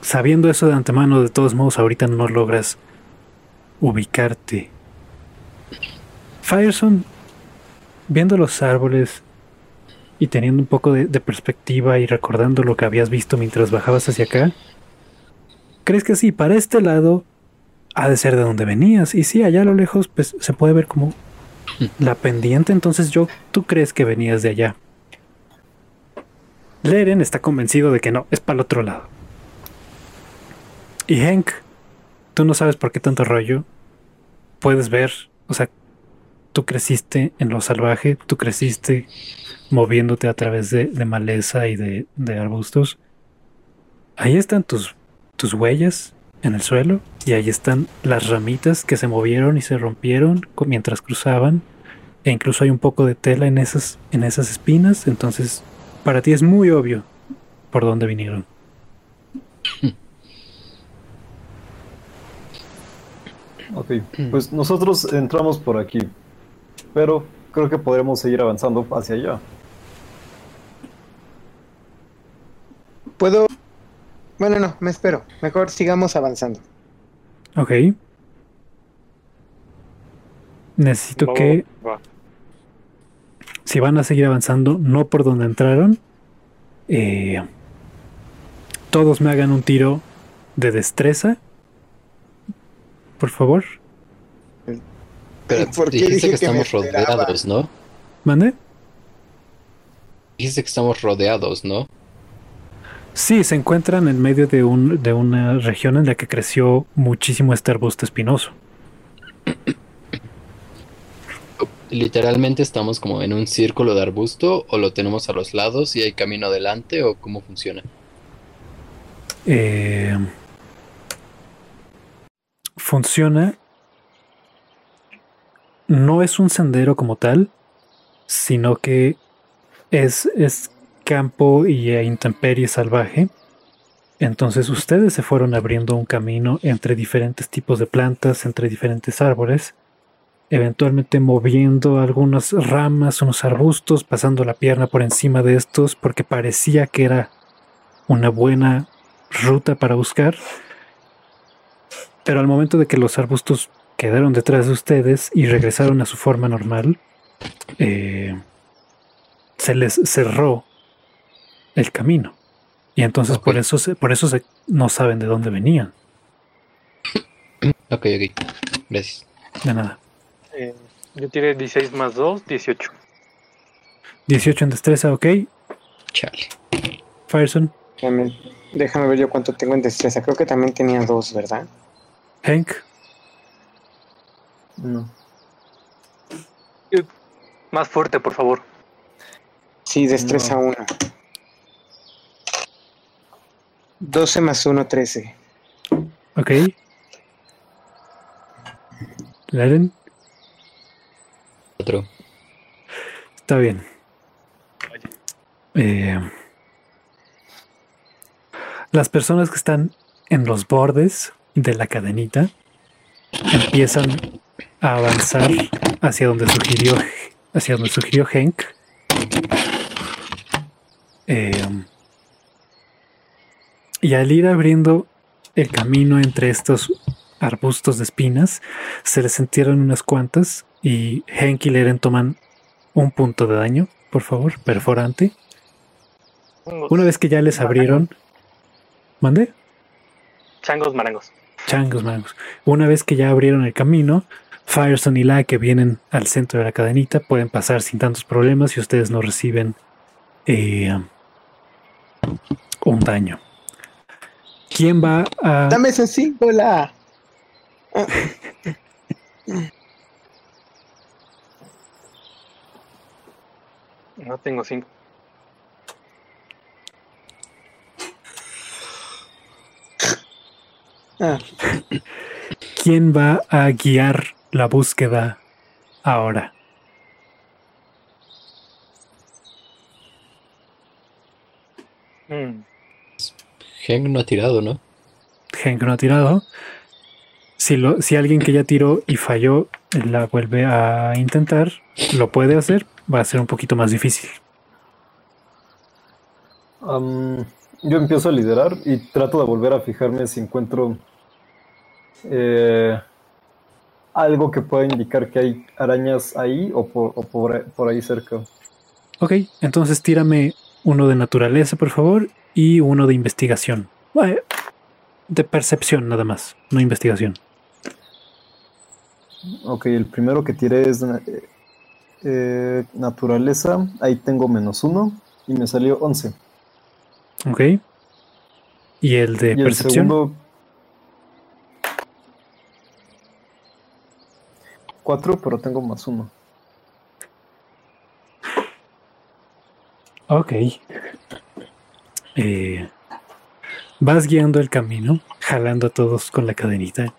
sabiendo eso de antemano, de todos modos, ahorita no logras ubicarte. Fireson, viendo los árboles y teniendo un poco de, de perspectiva y recordando lo que habías visto mientras bajabas hacia acá, crees que sí, para este lado ha de ser de donde venías. Y sí, allá a lo lejos pues, se puede ver como la pendiente, entonces yo, tú crees que venías de allá. Leren está convencido de que no, es para el otro lado. Y Hank, tú no sabes por qué tanto rollo. Puedes ver, o sea, tú creciste en lo salvaje, tú creciste moviéndote a través de, de maleza y de, de arbustos. Ahí están tus, tus huellas en el suelo y ahí están las ramitas que se movieron y se rompieron mientras cruzaban. E incluso hay un poco de tela en esas, en esas espinas, entonces para ti es muy obvio por dónde vinieron. [LAUGHS] Ok. Pues nosotros entramos por aquí. Pero creo que podremos seguir avanzando hacia allá. Puedo. Bueno, no, me espero. Mejor sigamos avanzando. Ok. Necesito Va, que va. si van a seguir avanzando, no por donde entraron, eh, todos me hagan un tiro de destreza. Por favor. Pero ¿Por qué dijiste que estamos rodeados, ¿no? ¿Mande? Dijiste que estamos rodeados, ¿no? Sí, se encuentran en medio de, un, de una región en la que creció muchísimo este arbusto espinoso. [CLEARS THROAT] Literalmente estamos como en un círculo de arbusto o lo tenemos a los lados y hay camino adelante o cómo funciona. Eh, funciona. No es un sendero como tal, sino que es, es campo y eh, intemperie salvaje. Entonces ustedes se fueron abriendo un camino entre diferentes tipos de plantas, entre diferentes árboles, eventualmente moviendo algunas ramas, unos arbustos, pasando la pierna por encima de estos porque parecía que era una buena ruta para buscar. Pero al momento de que los arbustos quedaron detrás de ustedes y regresaron a su forma normal, eh, se les cerró el camino. Y entonces por eso, se- por eso se- no saben de dónde venían. Ok, ok. Gracias. De nada. Eh, yo tiré 16 más 2, 18. 18 en destreza, ok. Chale. Fireson, Déjame, déjame ver yo cuánto tengo en destreza. Creo que también tenía dos, ¿verdad? Hank, No. Más fuerte, por favor. Sí, destreza No. 1. 12 más 1, 13. ok. Laren, Otro. está bien. Eh, las personas que están en los bordes de la cadenita empiezan a avanzar hacia donde sugirió hacia donde sugirió Hank. Eh, y al ir abriendo el camino entre estos arbustos de espinas, se les sintieron unas cuantas y Hank y Leren toman un punto de daño, por favor, perforante. Una vez que ya les abrieron, ¿mande? Changos marangos. Changos magos. Una vez que ya abrieron el camino, Firestone y La que vienen al centro de la cadenita pueden pasar sin tantos problemas y ustedes no reciben eh, un daño. ¿Quién va a...? Dame ese cinco, La. Ah, No tengo cinco. Ah. ¿Quién va a guiar la búsqueda ahora? Mm, Hank no ha tirado, ¿no? Henk no ha tirado. Si, lo, si alguien que ya tiró y falló la vuelve a intentar, lo puede hacer. Va a ser un poquito más difícil. Yo empiezo a liderar y trato de volver a fijarme si encuentro eh, algo que pueda indicar que hay arañas ahí o por, o por, por ahí cerca. Ok, entonces tírame uno de naturaleza, por favor, y uno de investigación. De percepción nada más, no investigación. Ok, el primero que tiré es eh, eh, naturaleza. Ahí tengo menos uno y me salió 11. Ok. Y el de y el percepción. segundo... 4, pero tengo más uno. Ok. Eh, vas guiando el camino, jalando a todos con la cadenita.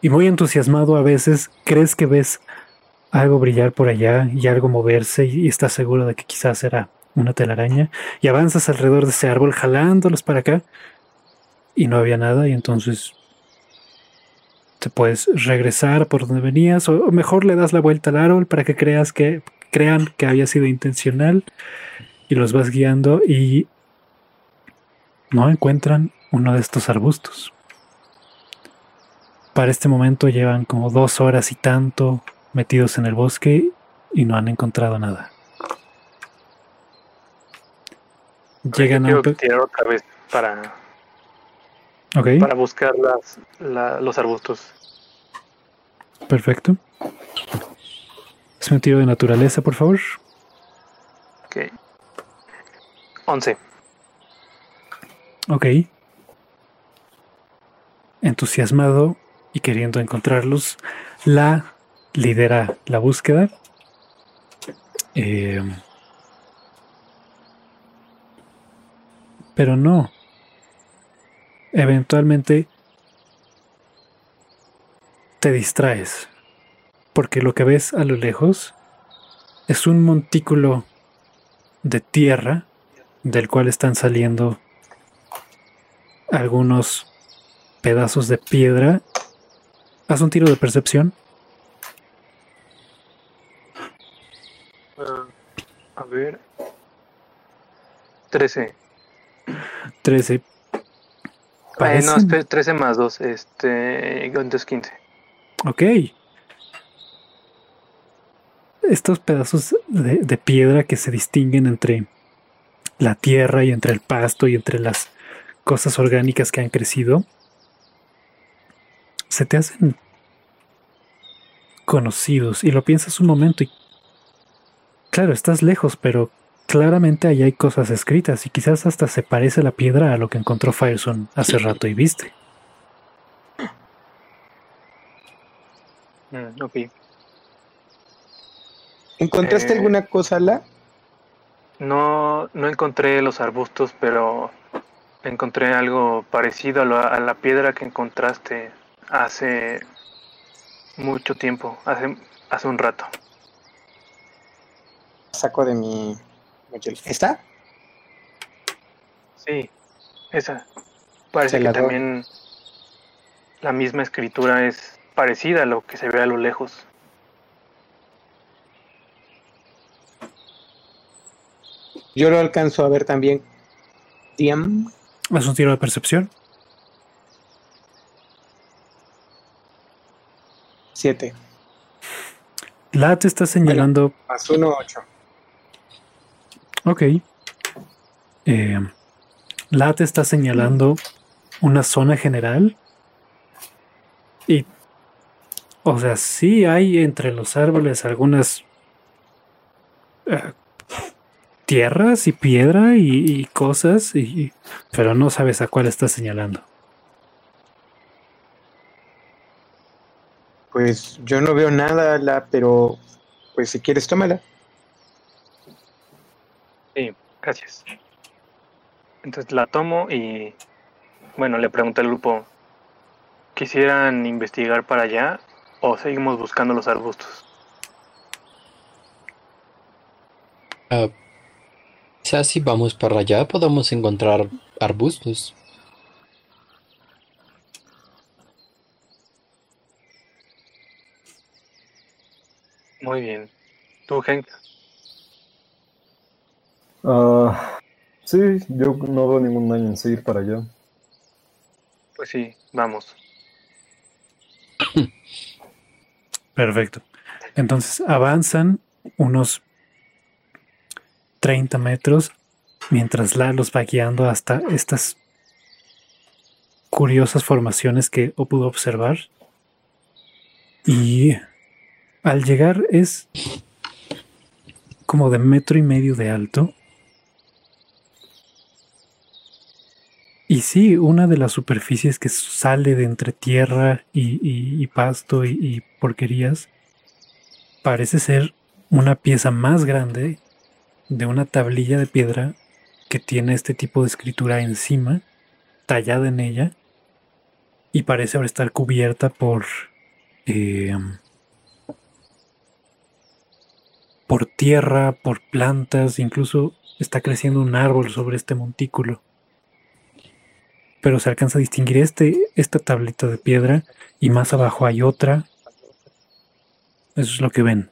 Y muy entusiasmado a veces crees que ves algo brillar por allá y algo moverse y estás seguro de que quizás era una telaraña. Y avanzas alrededor de ese árbol jalándolos para acá. Y no había nada y entonces te puedes regresar por donde venías o mejor le das la vuelta al árbol para que creas que crean que había sido intencional y los vas guiando y no encuentran uno de estos arbustos. Para este momento llevan como dos horas y tanto metidos en el bosque y no han encontrado nada. Llegan a un pe- tirar otra vez para, Para buscar las, la- los arbustos. perfecto. Es un tiro de naturaleza, por favor. Ok. 11. Ok. Entusiasmado y queriendo encontrarlos, la lidera la búsqueda. Eh, pero no. Eventualmente te distraes. Porque lo que ves a lo lejos es un montículo de tierra del cual están saliendo algunos pedazos de piedra. Haz un tiro de percepción. Ah, a ver. 13. 13. Eh, no, Parecen- espera, 13 más 2. Este. Entonces 15. Ok. Estos pedazos de, de piedra que se distinguen entre la tierra y entre el pasto y entre las cosas orgánicas que han crecido, se te hacen conocidos y lo piensas un momento y claro, estás lejos, pero claramente ahí hay cosas escritas y quizás hasta se parece la piedra a lo que encontró Fireson hace rato y viste. Mm, ok. ¿Encontraste Eh. alguna cosa, La? No, no encontré los arbustos, pero encontré algo parecido a, lo- a la piedra que encontraste hace mucho tiempo, hace, hace un rato. Saco de mi. ¿Está? Sí, esa. Parece que doy. también la misma escritura es parecida a lo que se ve a lo lejos. Yo lo alcanzo a ver también. Diam. Haz un tiro de percepción. Siete. La te está señalando. Más uno, ocho. Ok. Eh, la te está señalando una zona general Y, o sea, sí hay entre los árboles algunas eh, tierras y piedra y, cosas, y, pero no sabes a cuál estás señalando. Pues yo no veo nada, la, pero pues si quieres, tómala. Gracias. Entonces la tomo y bueno, le pregunté al grupo, ¿quisieran investigar para allá o seguimos buscando los arbustos? Ah, quizás si vamos para allá podamos encontrar arbustos. Muy bien. ¿Tú, Henk? Ah, sí, yo no veo ningún daño en seguir para allá. Pues sí, vamos. Perfecto. Entonces avanzan unos 30 metros mientras La los va guiando hasta estas curiosas formaciones que pudo observar. Y al llegar es como de metro y medio de alto. Y sí, una de las superficies que sale de entre tierra y, pasto y, y porquerías parece ser una pieza más grande de una tablilla de piedra que tiene este tipo de escritura encima, tallada en ella, y parece ahora estar cubierta por eh, por tierra, por plantas, incluso está creciendo un árbol sobre este montículo. Pero se alcanza a distinguir este, esta tablita de piedra y más abajo hay otra. Eso es lo que ven.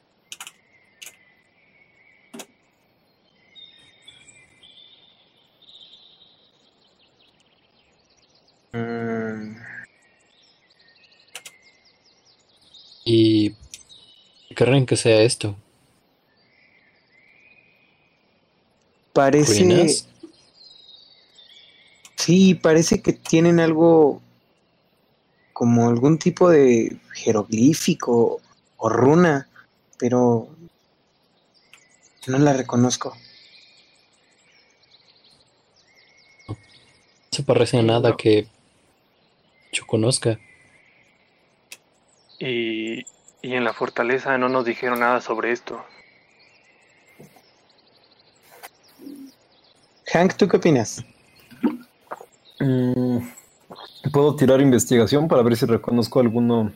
Mm, ¿Y qué creen que sea esto? parece. ¿Ruinas? Sí, parece que tienen algo como algún tipo de jeroglífico o runa, pero no la reconozco. No se parece a nada que yo conozca. Y, y en la fortaleza no nos dijeron nada sobre esto. Hank, ¿tú qué opinas? Mm, Puedo tirar investigación para ver si reconozco alguno,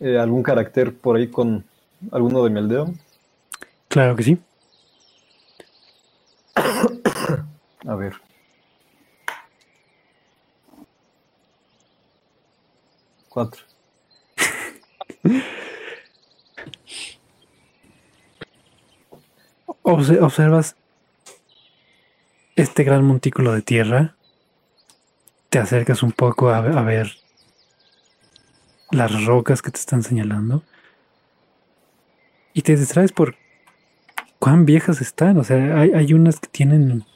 eh, algún carácter por ahí con alguno de mi aldea. Claro que sí. A ver. Cuatro. [LAUGHS] Obse- observas este gran montículo de tierra. Te acercas un poco a, ver las rocas que te están señalando. Y te distraes por cuán viejas están. O sea, hay, hay unas que tienen...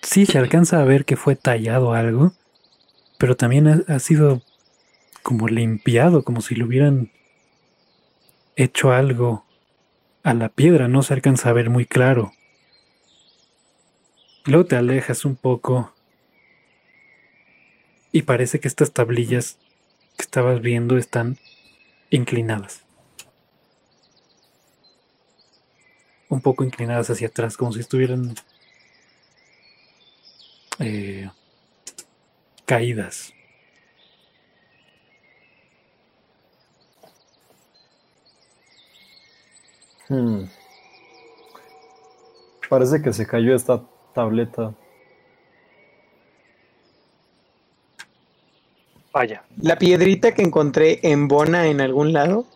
Sí, se alcanza a ver que fue tallado algo, pero también ha, ha sido como limpiado, como si le hubieran hecho algo a la piedra, no se alcanza a ver muy claro. Luego te alejas un poco y parece que estas tablillas que estabas viendo están inclinadas. Un poco inclinadas hacia atrás, como si estuvieran eh, caídas. Hmm. Parece que se cayó esta tableta. Vaya, ¿La piedrita que encontré en Bona en algún lado?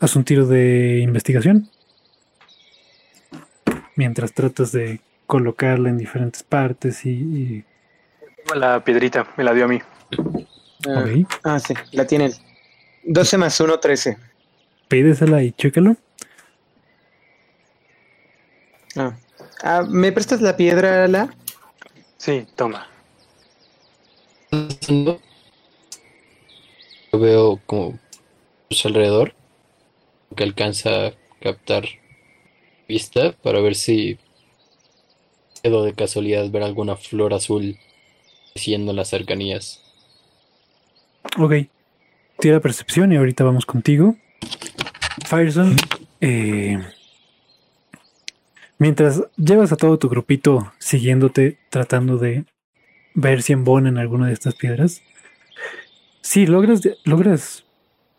Haz un tiro de investigación. Mientras tratas de colocarla en diferentes partes y... y- la piedrita me la dio a mí. Ah, ah, sí, la tienen. 12 más 1, 13. Pídesela y chécalo. Ah. Ah, ¿Me prestas la piedra, la? Sí, toma. Yo veo como su alrededor que alcanza a captar vista para ver si puedo de casualidad ver alguna flor azul creciendo en las cercanías. Ok. Tira percepción y ahorita vamos contigo. Fireson, eh, mientras llevas a todo tu grupito siguiéndote, tratando de ver si embonan alguna de estas piedras, sí, logras, logras,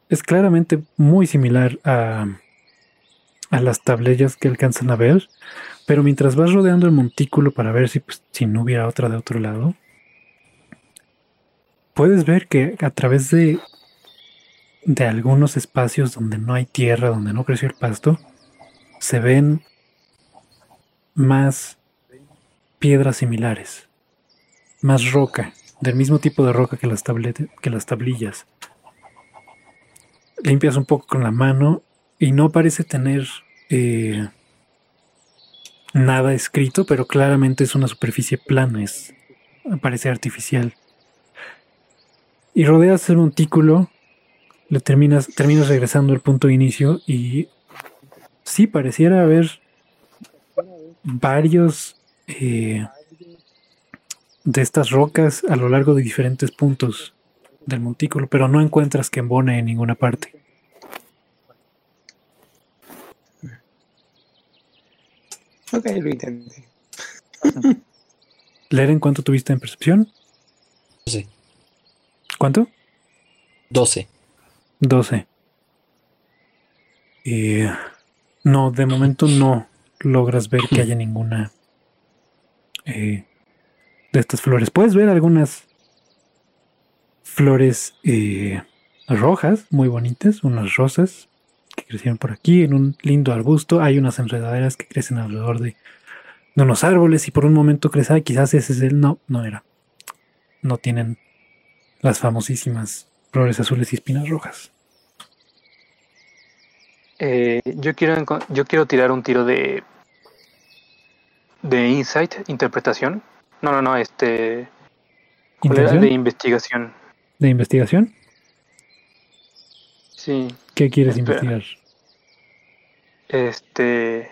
es claramente muy similar a, a las tablillas que alcanzan a ver, pero mientras vas rodeando el montículo para ver si, pues, si no hubiera otra de otro lado, puedes ver que a través de, de algunos espacios donde no hay tierra, donde no creció el pasto, se ven más piedras similares, más roca, del mismo tipo de roca que las, que las tablillas. Limpias un poco con la mano y no parece tener eh, nada escrito, pero claramente es una superficie plana, es, parece artificial. Y rodeas el montículo, le terminas, terminas regresando al punto de inicio y sí, pareciera haber varios eh, de estas rocas a lo largo de diferentes puntos del montículo, pero no encuentras que embone en ninguna parte. Ok, lo intenté. [LAUGHS] ¿Leer en cuánto tuviste en percepción? 12. ¿Cuánto? 12. 12. Eh, no, de momento no logras ver que haya ninguna eh, de estas flores. Puedes ver algunas flores eh, rojas, muy bonitas, unas rosas que crecieron por aquí en un lindo arbusto. Hay unas enredaderas que crecen alrededor de, unos árboles y por un momento "Ay, quizás ese es el... No, no era. No tienen las famosísimas flores azules y espinas rojas. Eh, yo quiero yo quiero tirar un tiro de de insight, interpretación. No, no, no, este ¿cuál de investigación. ¿De investigación? Sí, ¿Qué quieres Espera. investigar? este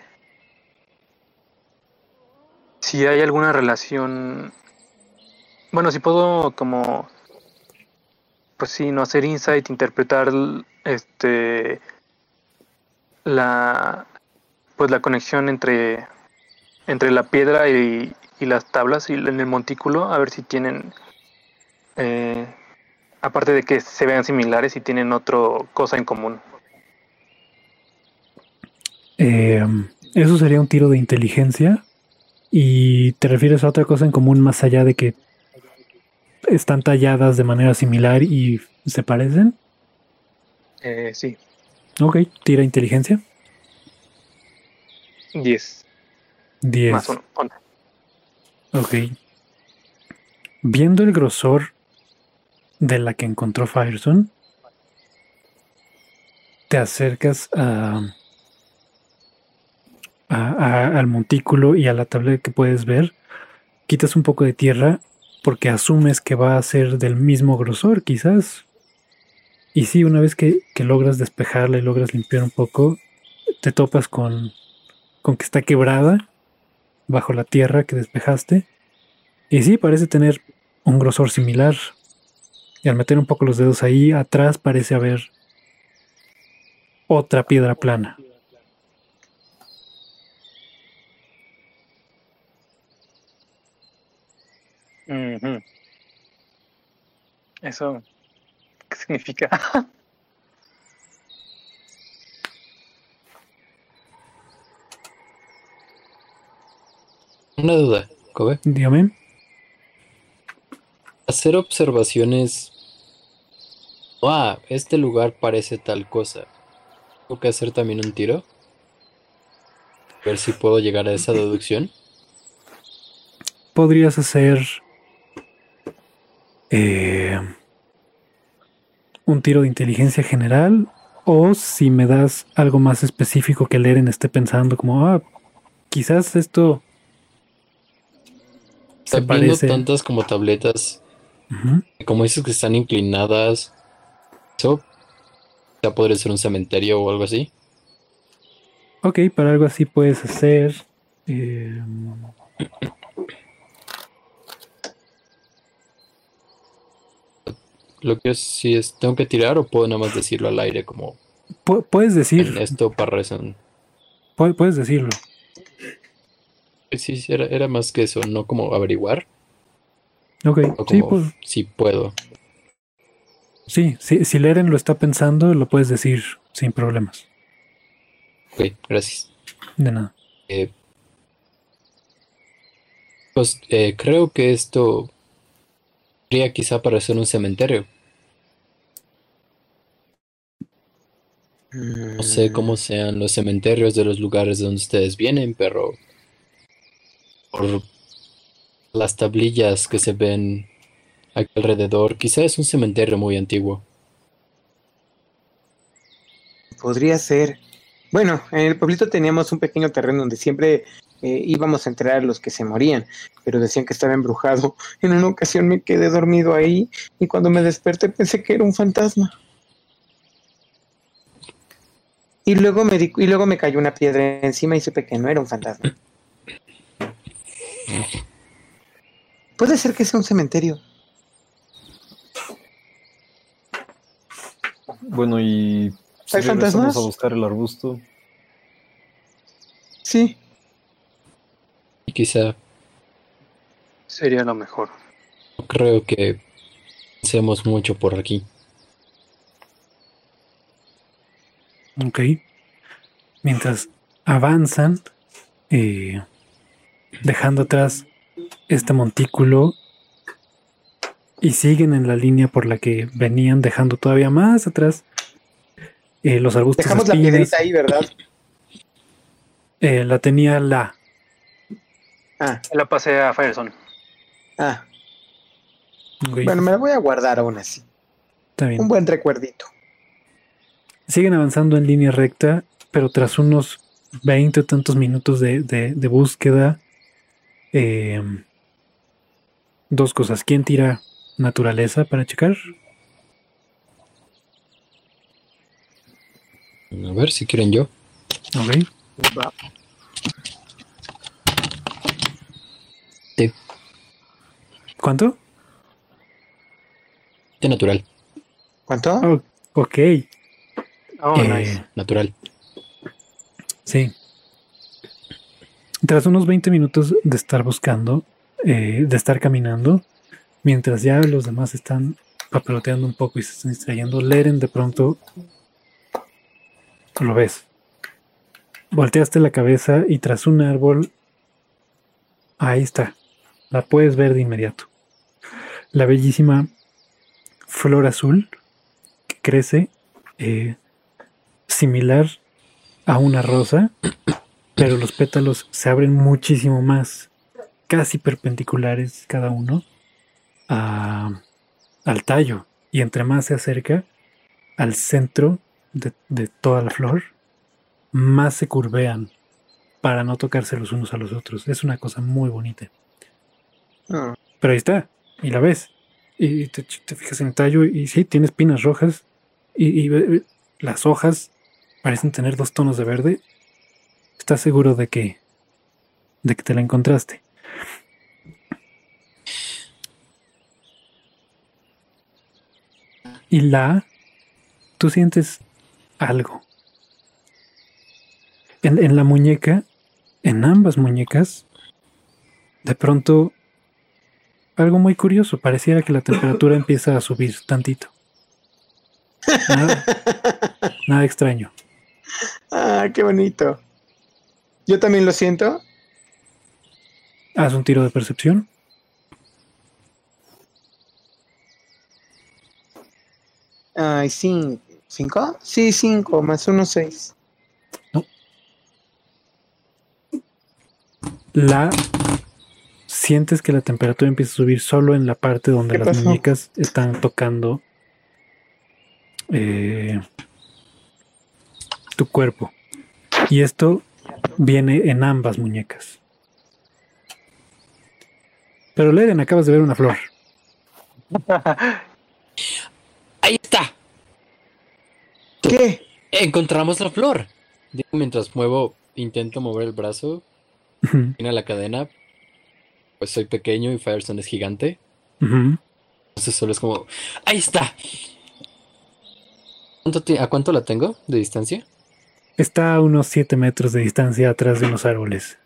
si hay alguna relación bueno, si puedo como pues sí, no hacer insight, interpretar este la pues la conexión entre entre la piedra y, y las tablas y en el montículo a ver si tienen eh, aparte de que se vean similares si tienen otra cosa en común Eh, eso sería un tiro de inteligencia. ¿Y te refieres a otra cosa en común más allá de que están talladas de manera similar y se parecen? eh, sí Ok, tira inteligencia. 10 10. más uno. Ok. Viendo el grosor de la que encontró Fireson, te acercas a, a- a- al montículo y a la tabla que puedes ver. Quitas un poco de tierra porque asumes que va a ser del mismo grosor, quizás. Y sí, una vez que, que logras despejarla y logras limpiar un poco, te topas con, con que está quebrada bajo la tierra que despejaste. Y sí, parece tener un grosor similar. Y al meter un poco los dedos ahí, atrás parece haber otra piedra plana. Eso, ¿qué significa? [LAUGHS] Una duda, Kobe. Dígame. Hacer observaciones. Ah, este lugar parece tal cosa. ¿Tengo que hacer también un tiro? Ver si puedo llegar a esa deducción. Podrías hacer eh, un tiro de inteligencia general. O si me das algo más específico que Leren esté pensando, como, ah, quizás esto Están viendo tantas como tabletas. Como dices que están inclinadas. Eso ya podría ser un cementerio o algo así. Ok, para algo así puedes hacer. eh, Lo que es, si es, tengo que tirar o puedo nada más decirlo al aire como pu- puedes decir. en esto para razón. pu- puedes decirlo. Sí, sí, era, era más que eso, no como averiguar, Ok, sí, pues, si puedo. sí, sí, si Leren lo está pensando, lo puedes decir sin problemas. Ok, gracias. De nada. Eh, pues eh, creo que esto podría quizá parecer un cementerio. No sé cómo sean los cementerios de los lugares de donde ustedes vienen, pero por las tablillas que se ven aquí alrededor, quizá es un cementerio muy antiguo. Podría ser. Bueno, en el pueblito teníamos un pequeño terreno donde siempre eh, íbamos a enterrar a los que se morían, pero decían que estaba embrujado. [LAUGHS] En una ocasión me quedé dormido ahí y cuando me desperté pensé que era un fantasma. Y luego me di- y luego me cayó una piedra encima y supe que no era un fantasma. Puede ser que sea un cementerio. Bueno, y si ¿Hay regresamos fantasmas? a buscar el arbusto, Sí. Y quizá Sería lo mejor. no creo que pensemos mucho por aquí. Ok. Mientras avanzan, eh, dejando atrás este montículo y siguen en la línea por la que venían, dejando todavía más atrás eh, los arbustos. Dejamos la piedrita ahí, ¿verdad? Eh, la tenía la. Ah, La pasé a Firezone. ah. Bueno, me la voy a guardar aún así. está bien. Un buen recuerdito. Siguen avanzando en línea recta, pero tras unos 20 o tantos minutos de, de- de búsqueda, eh, dos cosas. ¿Quién tira naturaleza para checar? A ver si quieren yo. Ok. Sí. ¿Cuánto? De natural, ¿Cuánto? Oh, ok. Oh, Eh, nice. natural. Sí. Tras unos 20 minutos de estar buscando, eh, de estar caminando, mientras ya los demás están papeloteando un poco y se están distrayendo, Leren de pronto lo ves. Volteaste la cabeza y tras un árbol, ahí está. La puedes ver de inmediato. La bellísima flor azul que crece eh, similar a una rosa, pero los pétalos se abren muchísimo más, casi perpendiculares cada uno a- al tallo. Y entre más se acerca al centro de, de toda la flor, más se curvean para no tocarse los unos a los otros. Es una cosa muy bonita. Ah, Pero ahí está, y la ves. Y te, te fijas en el tallo y sí, tiene espinas rojas. Y, las hojas parecen tener dos tonos de verde. ¿Estás seguro de que, de que te la encontraste? Y la, tú sientes algo. En, en la muñeca, en ambas muñecas, de pronto algo muy curioso. Pareciera que la temperatura [LAUGHS] empieza a subir tantito. Nada, nada extraño. Ah, qué bonito. Yo también lo siento. Haz un tiro de percepción. Ay, cinco. ¿Cinco? Sí, cinco, más uno, seis. La sientes que la temperatura empieza a subir solo en la parte donde ¿Qué las pasó? muñecas están tocando eh, tu cuerpo. Y esto viene en ambas muñecas. Pero Leren, acabas de ver una flor. [LAUGHS] Ahí está. ¿Qué? Encontramos la flor. Digo mientras muevo, intento mover el brazo, Ujú, viene la cadena. Pues soy pequeño y Firestone es gigante. Entonces solo es como. ¡Ahí está! ¿Cuánto ti- ¿A cuánto la tengo de distancia? Está a unos 7 metros de distancia atrás de unos árboles.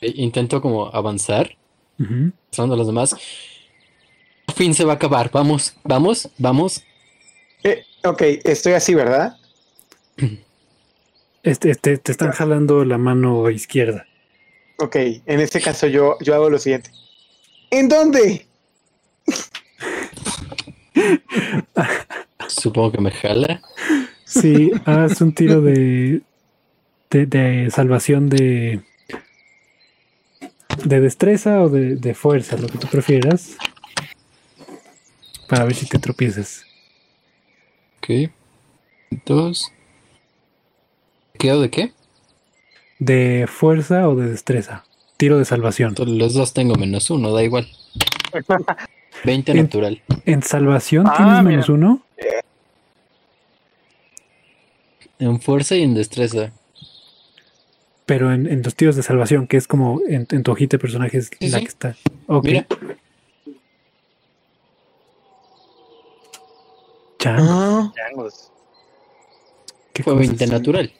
E- Intento como avanzar, mostrando a los demás. Por fin se va a acabar. Vamos, vamos, vamos. Eh, ok, estoy así, ¿verdad? Este, este, te están jalando la mano izquierda. Ok, en este caso yo, yo hago lo siguiente. ¿En dónde? Supongo que me jala. Sí, haz un tiro de, de, de salvación de, de destreza o de, de fuerza, lo que tú prefieras, para ver si te tropiezas. Ok. Dos. ¿Quedo de qué? ¿De fuerza o de destreza? Tiro de salvación. Los dos tengo menos uno, da igual. [LAUGHS] 20 En- natural. ¿En salvación Ah, tienes mira. menos uno? En fuerza y en destreza. Pero en, en los tiros de salvación, que es como en, en tu hojita de personajes Sí, la sí. que está. Ok. Mira, Ah, Changos. qué fue cosas. 20 natural.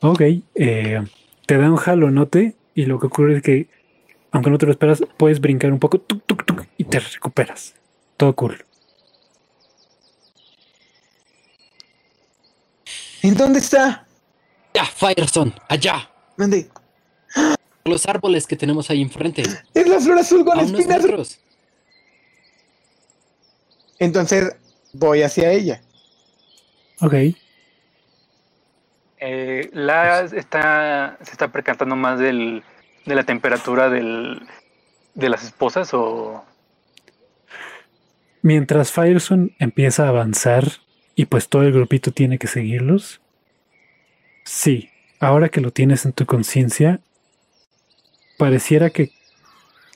Ok, eh, te da un jalonote y lo que ocurre es que, aunque no te lo esperas, puedes brincar un poco tuc, tuc, tuc, y te recuperas. Todo cool. ¿En dónde está? Ya, Firestone, allá. Mande. Los árboles que tenemos ahí enfrente. Es la flor azul con espinas. metros. Entonces voy hacia ella. Ok, Eh, la está, se está percatando más del, de la temperatura del, de las esposas o... mientras Fireson empieza a avanzar y pues todo el grupito tiene que seguirlos. Sí, ahora que lo tienes en tu conciencia, pareciera que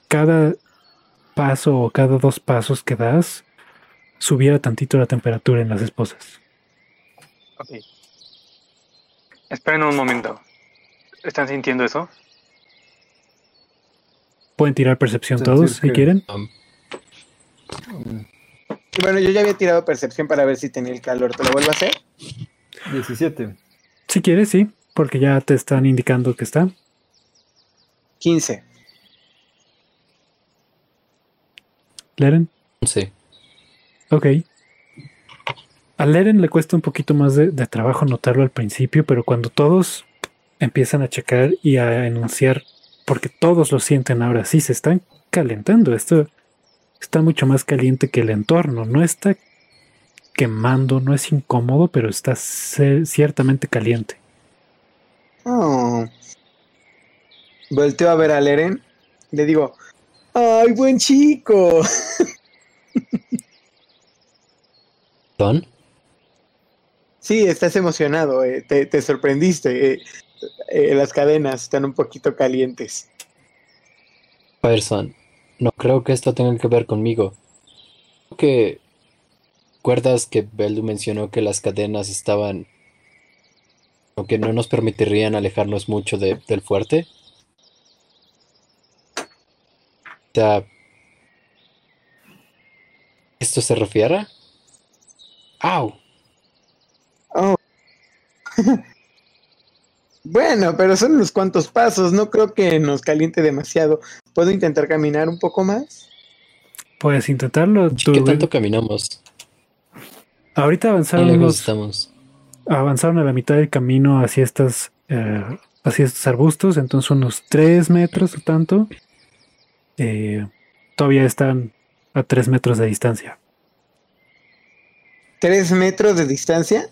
cada paso o cada dos pasos que das subiera tantito la temperatura en las esposas. Ok. Esperen un momento. ¿Están sintiendo eso? Pueden tirar percepción todos si que- quieren. Um, Bueno, yo ya había tirado percepción para ver si tenía el calor. ¿Te lo vuelvo a hacer? 17. Si quieres, sí, porque ya te están indicando que está. 15. Leren, sí. ok. A Leren le cuesta un poquito más de, de trabajo notarlo al principio, pero cuando todos empiezan a checar y a enunciar, porque todos lo sienten ahora, sí, se están calentando. Esto está mucho más caliente que el entorno. No está quemando, no es incómodo, pero está ciertamente caliente. Oh. Volteo a ver a Leren. Le digo, ¡ay, buen chico! [LAUGHS] ¿Son? Sí, estás emocionado. eh, te, te sorprendiste. eh, eh, las cadenas están un poquito calientes. Firestone, no creo que esto tenga que ver conmigo. Creo que... ¿Recuerdas que Beldu mencionó que las cadenas estaban... o que no nos permitirían alejarnos mucho de- del fuerte? ¿Esto se refiere? ¡Au! Oh. [LAUGHS] bueno, pero son unos cuantos pasos. No creo que nos caliente demasiado. ¿Puedo intentar caminar un poco más? Puedes intentarlo. tú- ¿Qué tanto caminamos? Ahorita ¿Tan avanzaron lejos unos- estamos? avanzaron a la mitad del camino hacia estas eh, hacia estos arbustos, entonces unos tres metros o tanto. Eh, todavía están a tres metros de distancia. ¿Tres metros de distancia?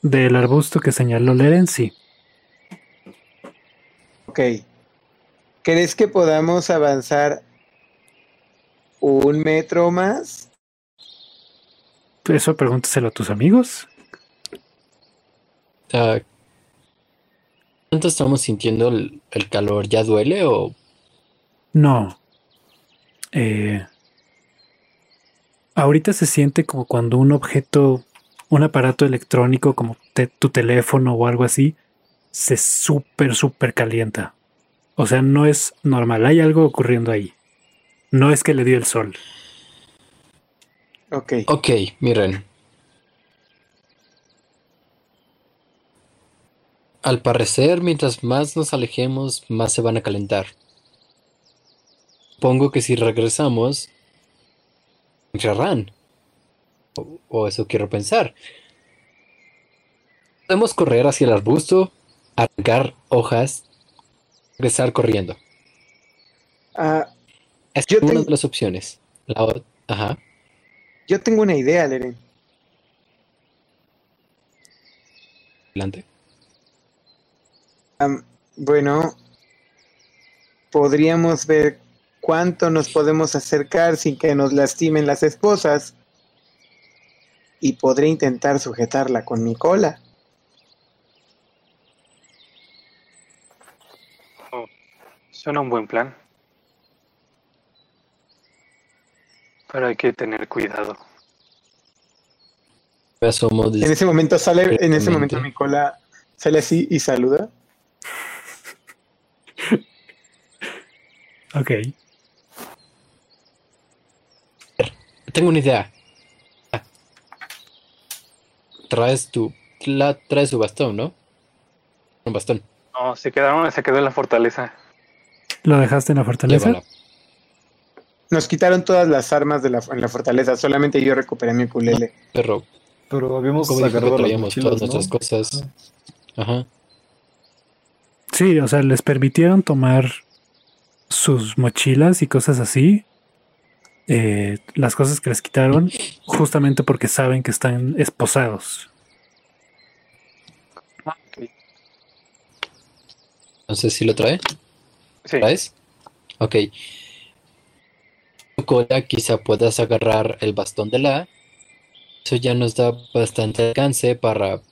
Del arbusto que señaló Leren, sí. Ok. ¿Crees que podamos avanzar un metro más? Eso pregúntaselo a tus amigos. Ah, ¿Cuánto estamos sintiendo el, el calor? ¿Ya duele o No. Eh, ahorita se siente como cuando un objeto un aparato electrónico como te- tu teléfono o algo así se súper, súper calienta. O sea, no es normal, hay algo ocurriendo ahí. No es que le dio el sol. Ok. Ok, miren. Al parecer, mientras más nos alejemos, más se van a calentar. Supongo que si regresamos, entrarán. O, o eso quiero pensar. Podemos correr hacia el arbusto, arrancar hojas, regresar corriendo. Ah, Es Yo una tengo- de las opciones. La o- Ajá. yo tengo una idea, Leren. Adelante. Bueno, podríamos ver cuánto nos podemos acercar sin que nos lastimen las esposas. Y podré intentar sujetarla con mi cola. Suena un buen plan. Pero hay que tener cuidado. En ese momento sale, en ese momento mi cola sale así y saluda. [LAUGHS] Ok. Tengo una idea. Traes tu. La, traes su bastón, ¿no? Un bastón. No, se quedaron, se quedó en la fortaleza. ¿Lo dejaste en la fortaleza? Llévala. Nos quitaron todas las armas de la, en la fortaleza, solamente yo recuperé mi ukulele. Perro, Pero habíamos como dijo que agarrado traíamos mochilas, todas ¿no? nuestras cosas. Ajá. Sí, o sea, les permitieron tomar sus mochilas y cosas así. Eh, las cosas que les quitaron, justamente porque saben que están esposados. Ah, ok. Entonces, ¿sí lo trae? Sí, ¿Traes? Ok. Tu cola quizá puedas agarrar el bastón de la. Eso ya nos da bastante alcance para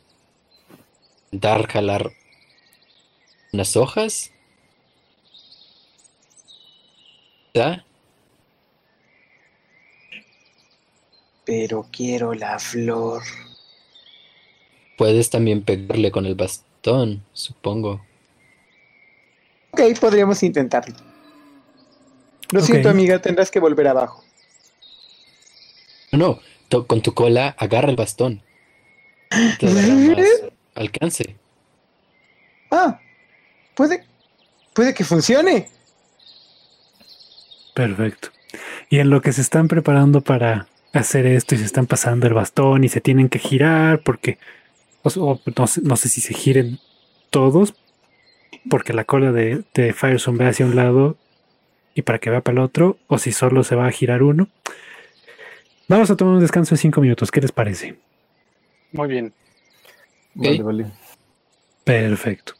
dar jalar unas hojas. ¿Ya? Pero quiero la flor. Puedes también pegarle con el bastón, supongo. Ok, podríamos intentarlo. Lo siento, amiga, tendrás que volver abajo. No, no, con tu cola agarra el bastón. Te más alcance. Ah, puede, puede que funcione. Perfecto. Y en lo que se están preparando para hacer esto y se están pasando el bastón y se tienen que girar porque o, o no, sé, no sé si se giren todos porque la cola de, de Firestone ve hacia un lado y para que vea para el otro o si solo se va a girar uno. Vamos a tomar un descanso de cinco minutos. ¿Qué les parece? muy bien. Vale, vale. Perfecto.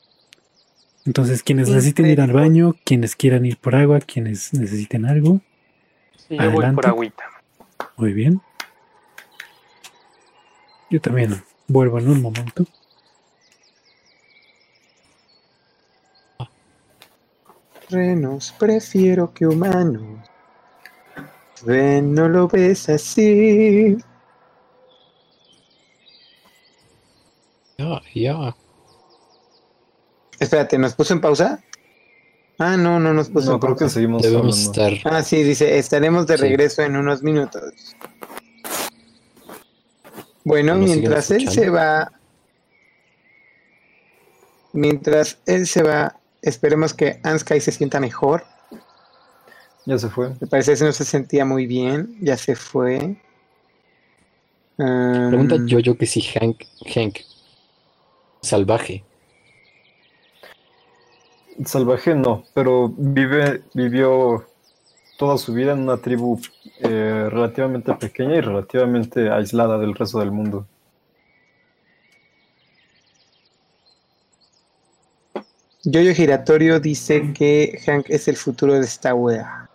Entonces, quienes necesiten ir al baño, quienes quieran ir por agua, quienes necesiten algo, Sí, yo voy Adelante. por agüita. Muy bien. Yo también vuelvo en un momento. Renos, prefiero que humanos. Ven, no lo ves así. Ya, ya. Espérate, ¿nos puso en pausa? Ah, no, no nos puso No, en creo que pausa. seguimos Debemos hablando. estar. Ah, sí, dice, estaremos de Sí. regreso en unos minutos. Bueno, ¿Nos siguen mientras él se va, mientras él se va, esperemos que Anskai se sienta mejor. Ya se fue. Me parece que no se sentía muy bien, ya se fue. Ah, Pregunta yo yo que si Hank, Hank, salvaje. Salvaje no, pero vive, vivió toda su vida en una tribu eh, relativamente pequeña y relativamente aislada del resto del mundo. Yoyo Giratorio dice que Hank es el futuro de esta wea.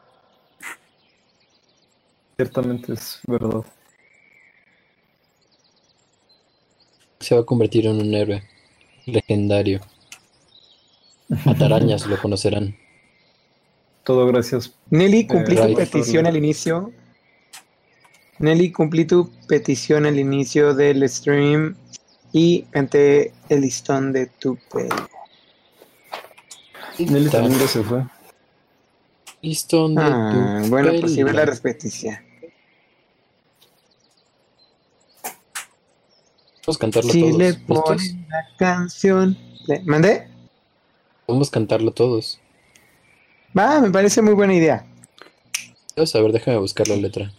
Ciertamente es verdad. Se va a convertir en un héroe legendario. Atarañas lo conocerán. Todo gracias. Nelly, cumplí Eh, su right. petición al inicio. Nelly, cumplí tu petición al inicio del stream y canté el listón de tu pelo. Nelly también ya se fue. Listón de Ah, bueno, pues sí ve la repetición. Podemos cantarlo Si todos. le ponen la canción. ¿Le- ¿Mandé? Podemos cantarlo todos. Va, me parece muy buena idea. Dios, A ver, déjame buscar la letra.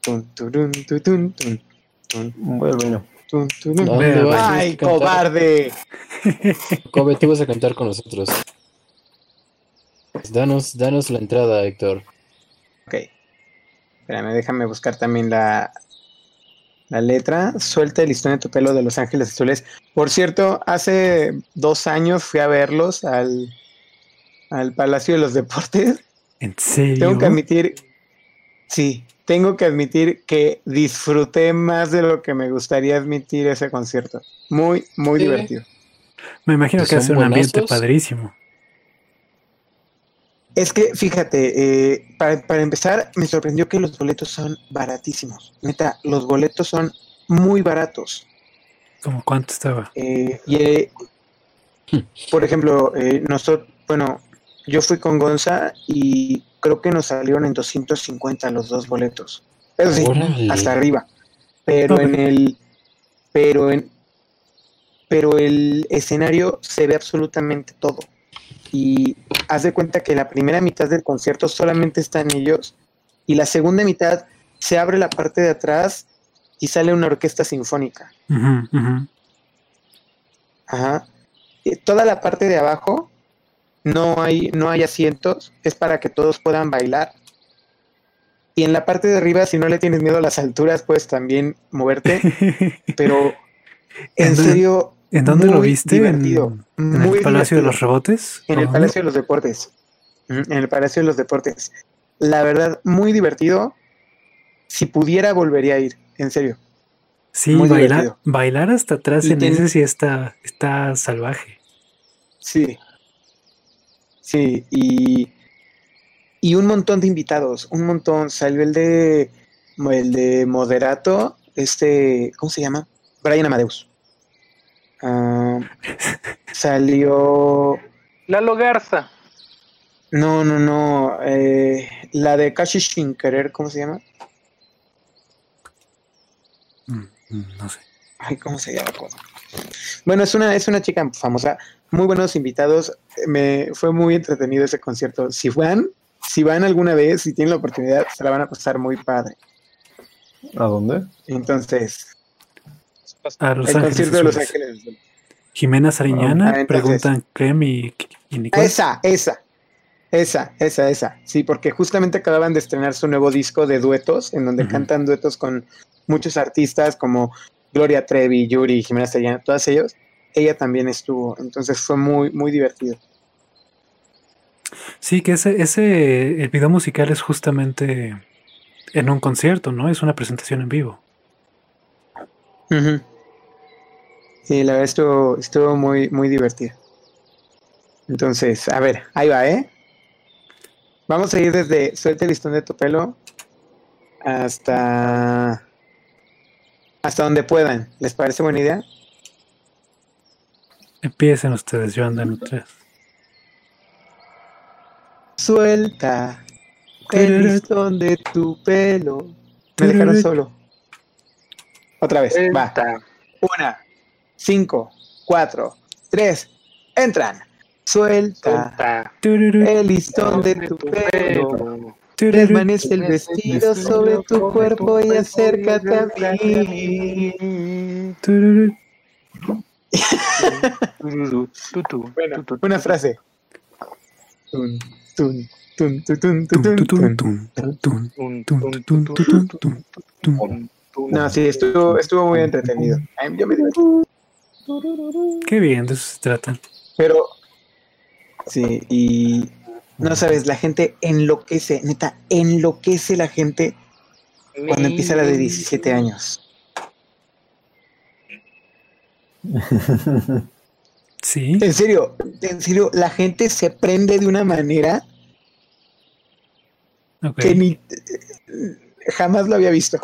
Tun, turun, tutun, tun, tun, Voy al baño. tun, turun. ¿Dónde Vea, vas? ¡Ay, cobarde! Kobe, tú vas a cantar con nosotros. Danos, danos la entrada, Héctor. Ok. Espérame, déjame buscar también la, la letra. Suelta el listón de tu pelo de Los Ángeles Azules. Por cierto, hace dos años fui a verlos al, al Palacio de los Deportes. ¿En serio? Tengo que admitir, sí, tengo que admitir que disfruté más de lo que me gustaría admitir ese concierto. Muy, muy Sí. divertido. Me imagino ¿Que que hace un ambiente padrísimo. Es que, fíjate, eh, para, para empezar, me sorprendió que los boletos son baratísimos. Neta, los boletos son muy baratos. ¿Cómo cuánto estaba? Eh, y, eh, por ejemplo, eh, nosotros, bueno, yo fui con Gonza y creo que nos salieron en 250 los dos boletos. Eso sí, Órale. hasta arriba. Pero en el, pero en, pero el escenario se ve absolutamente todo. Y haz de cuenta que la primera mitad del concierto solamente están ellos y la segunda mitad se abre la parte de atrás y sale una orquesta sinfónica. Ajá. Eh, Toda la parte de abajo no hay, no hay asientos, es para que todos puedan bailar. Y en la parte de arriba, si no le tienes miedo a las alturas, puedes también moverte. [LAUGHS] Pero en ¿En dónde- serio, ¿En dónde lo viste? divertido, ¿En, en muy el Palacio de los Rebotes? En el ¿O Palacio de los Deportes. En el Palacio de los Deportes. La verdad, muy divertido. Si pudiera, volvería a ir. En serio. Sí, muy bailar, divertido. bailar hasta atrás Y en ten- ese sí está, está salvaje. Sí. Sí, y, y un montón de invitados, un montón. Salió el de el de Moderato, este, ¿cómo se llama? Brian Amadeus. Ah, salió, Lalo Garza. no, no, no, eh, la de Kashi Sin Querer, ¿cómo se llama? Mm, mm, No sé. Ay, ¿cómo se llama? ¿Cómo? Bueno, es una, es una chica famosa, muy buenos invitados. Me fue muy entretenido ese concierto. Si van, si van alguna vez, si tienen la oportunidad, se la van a pasar muy padre. ¿A dónde? Entonces, A Los el Ángeles concierto de Los Azules. Ángeles. Jimena Sariñana, Ah, preguntan Clem y, y Nicole. Esa, esa, esa, esa, esa. Sí, porque justamente acababan de estrenar su nuevo disco de duetos, en donde cantan duetos con muchos artistas como Gloria Trevi, Yuri, Jimena Sariñana, todos ellos. Ella también estuvo, entonces fue muy, muy divertido. Sí, que ese, ese, el video musical es justamente en un concierto, ¿no? Es una presentación en vivo. Ujú. Sí, la verdad estuvo, estuvo muy, muy divertido. Entonces, a ver, ahí va, ¿eh? Vamos a ir desde Suelta el listón de tu pelo hasta hasta donde puedan. ¿Les parece buena idea? Empiecen ustedes, yo ando en atrás. Suelta el listón de tu pelo. Me dejaron solo. Otra vez, va. Una, cinco, cuatro, tres, entran. Suelta el listón de tu pelo. tururú, Desvanece el vestido sobre tu cuerpo y acércate a mí. Bueno, una frase. No, sí, estuvo, estuvo muy entretenido. Yo me divertí. Qué bien, de eso se trata. Pero, sí, y no sabes, la gente enloquece, neta, enloquece la gente cuando empieza la de 17 años. [LAUGHS] Sí, En serio, en serio, la gente se prende de una manera que ni... Jamás lo había visto.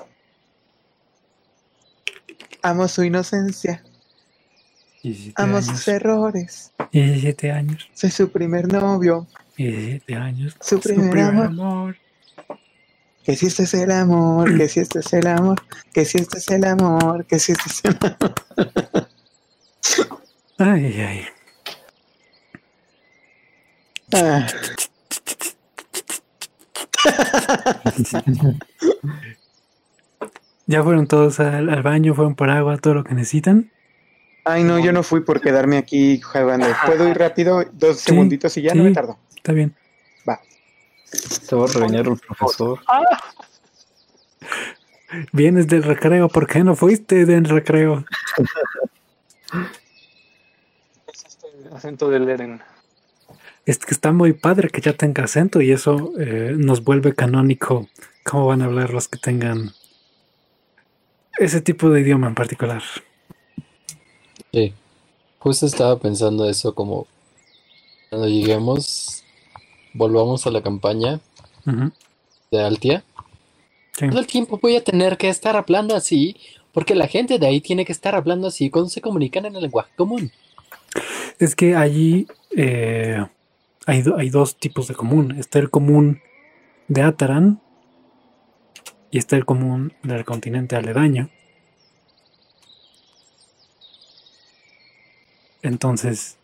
Amo su inocencia, 17 amo años. sus errores. 17 años. Soy su primer novio. 17 años. Su primer amor. Que si este es el amor, que si este es el amor, que si este es el amor, que si este es el amor. Ay, ay. Ah, [LAUGHS] ¿Ya fueron todos al, al baño? ¿Fueron por agua? ¿Todo lo que necesitan? Ay, no, yo no fui por quedarme aquí jugando. ¿Puedo ir rápido? Dos segunditos y ya no me tardo. Está bien. Va. Se va a regañar el profesor. Vienes del recreo. ¿Por qué no fuiste del recreo? [LAUGHS] Es este acento del Eren. Es que está muy padre que ya tenga acento y eso eh, nos vuelve canónico. ¿Cómo van a hablar los que tengan ese tipo de idioma en particular? Sí. Justo estaba pensando eso como cuando lleguemos, volvamos a la campaña de Altia. Sí. Todo el tiempo voy a tener que estar hablando así, porque la gente de ahí tiene que estar hablando así cuando se comunican en el lenguaje común. Es que allí eh, hay, hay dos tipos de común. Está el común de Ataran y está el común del continente aledaño. Entonces,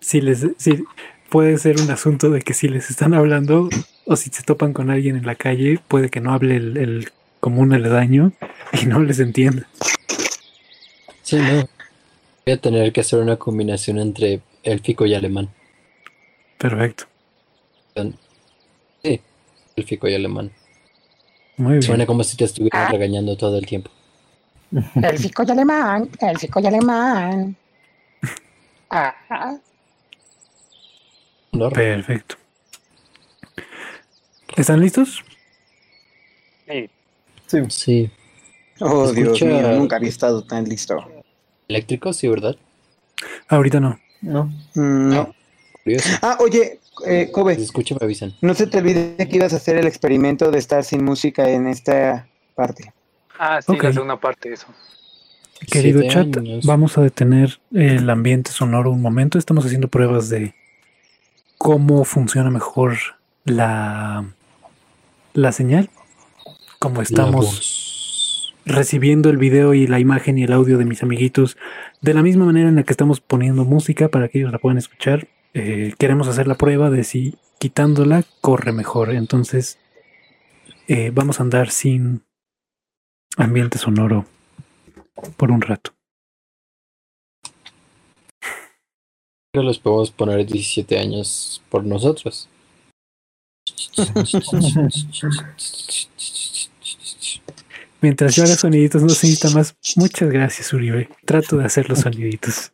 si les, si puede ser un asunto de que si les están hablando o si se topan con alguien en la calle, puede que no hable el, el común aledaño [LAUGHS] y no les entienda. Sí, no. Voy a tener que hacer una combinación entre élfico y alemán. Perfecto. Sí, élfico y alemán. Muy bien. Suena como si te estuvieran regañando todo el tiempo. El fico y alemán, el fico y alemán. Ah, Perfecto. ¿Están listos? Sí. Sí, Sí, Oh, Dios mío, nunca había estado tan listo. eléctrico, sí, ¿verdad? Ahorita no. no. Mm, No. Curioso. Ah, oye, eh, Kobe, se escucha, me avisan. no se te olvide que ibas a hacer el experimento de estar sin música en esta parte. Ah, sí, Ok. la segunda parte, eso. Querido Siete chat, años. vamos a detener el ambiente sonoro un momento. Estamos haciendo pruebas de cómo funciona mejor la, la señal. Como estamos recibiendo el video y la imagen y el audio de mis amiguitos de la misma manera en la que estamos poniendo música para que ellos la puedan escuchar. Eh, queremos hacer la prueba de si quitándola corre mejor. Entonces eh, vamos a andar sin ambiente sonoro por un rato. Pero los podemos poner 17 años por nosotros. Mientras yo haga soniditos, no se necesita más. Muchas gracias, Uribe. Trato de hacer los soniditos.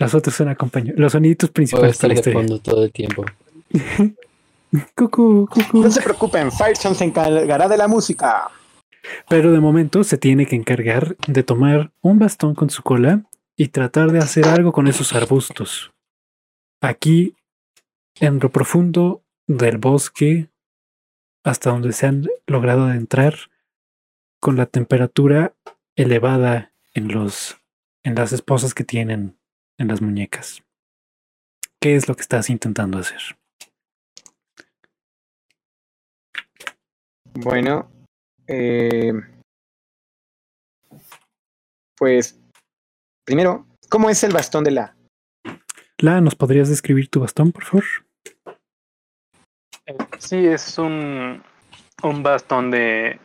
Los otros son acompañados. Los soniditos principales estar para la de historia. fondo todo el tiempo. [LAUGHS] Cucú, cucú. No se preocupen, Firestone se encargará de la música. Pero de momento se tiene que encargar de tomar un bastón con su cola y tratar de hacer algo con esos arbustos. Aquí, en lo profundo del bosque, hasta donde se han logrado adentrar, con la temperatura elevada en los en las esposas que tienen en las muñecas. ¿Qué es lo que estás intentando hacer? Bueno, eh, pues primero, ¿cómo es el bastón de la? La, ¿nos podrías describir tu bastón, por favor? Eh, Sí, es un, un bastón de,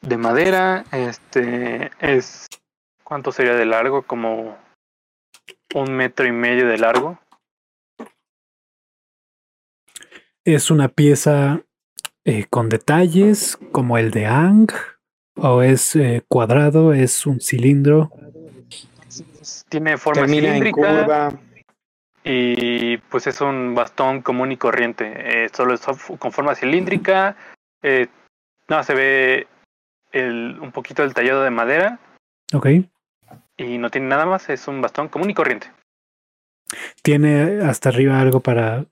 de madera. Este es. ¿Cuánto sería de largo? Como un metro y medio de largo. ¿Es una pieza eh, con detalles como el de Ang? ¿O es eh, cuadrado? ¿Es un cilindro? Tiene forma Termina en cilíndrica curva. y pues es un bastón común y corriente. Eh, solo es con forma cilíndrica. Eh, no, se ve el, un poquito del tallado de madera Ok. Y no tiene nada más. Es un bastón común y corriente. ¿Tiene hasta arriba algo para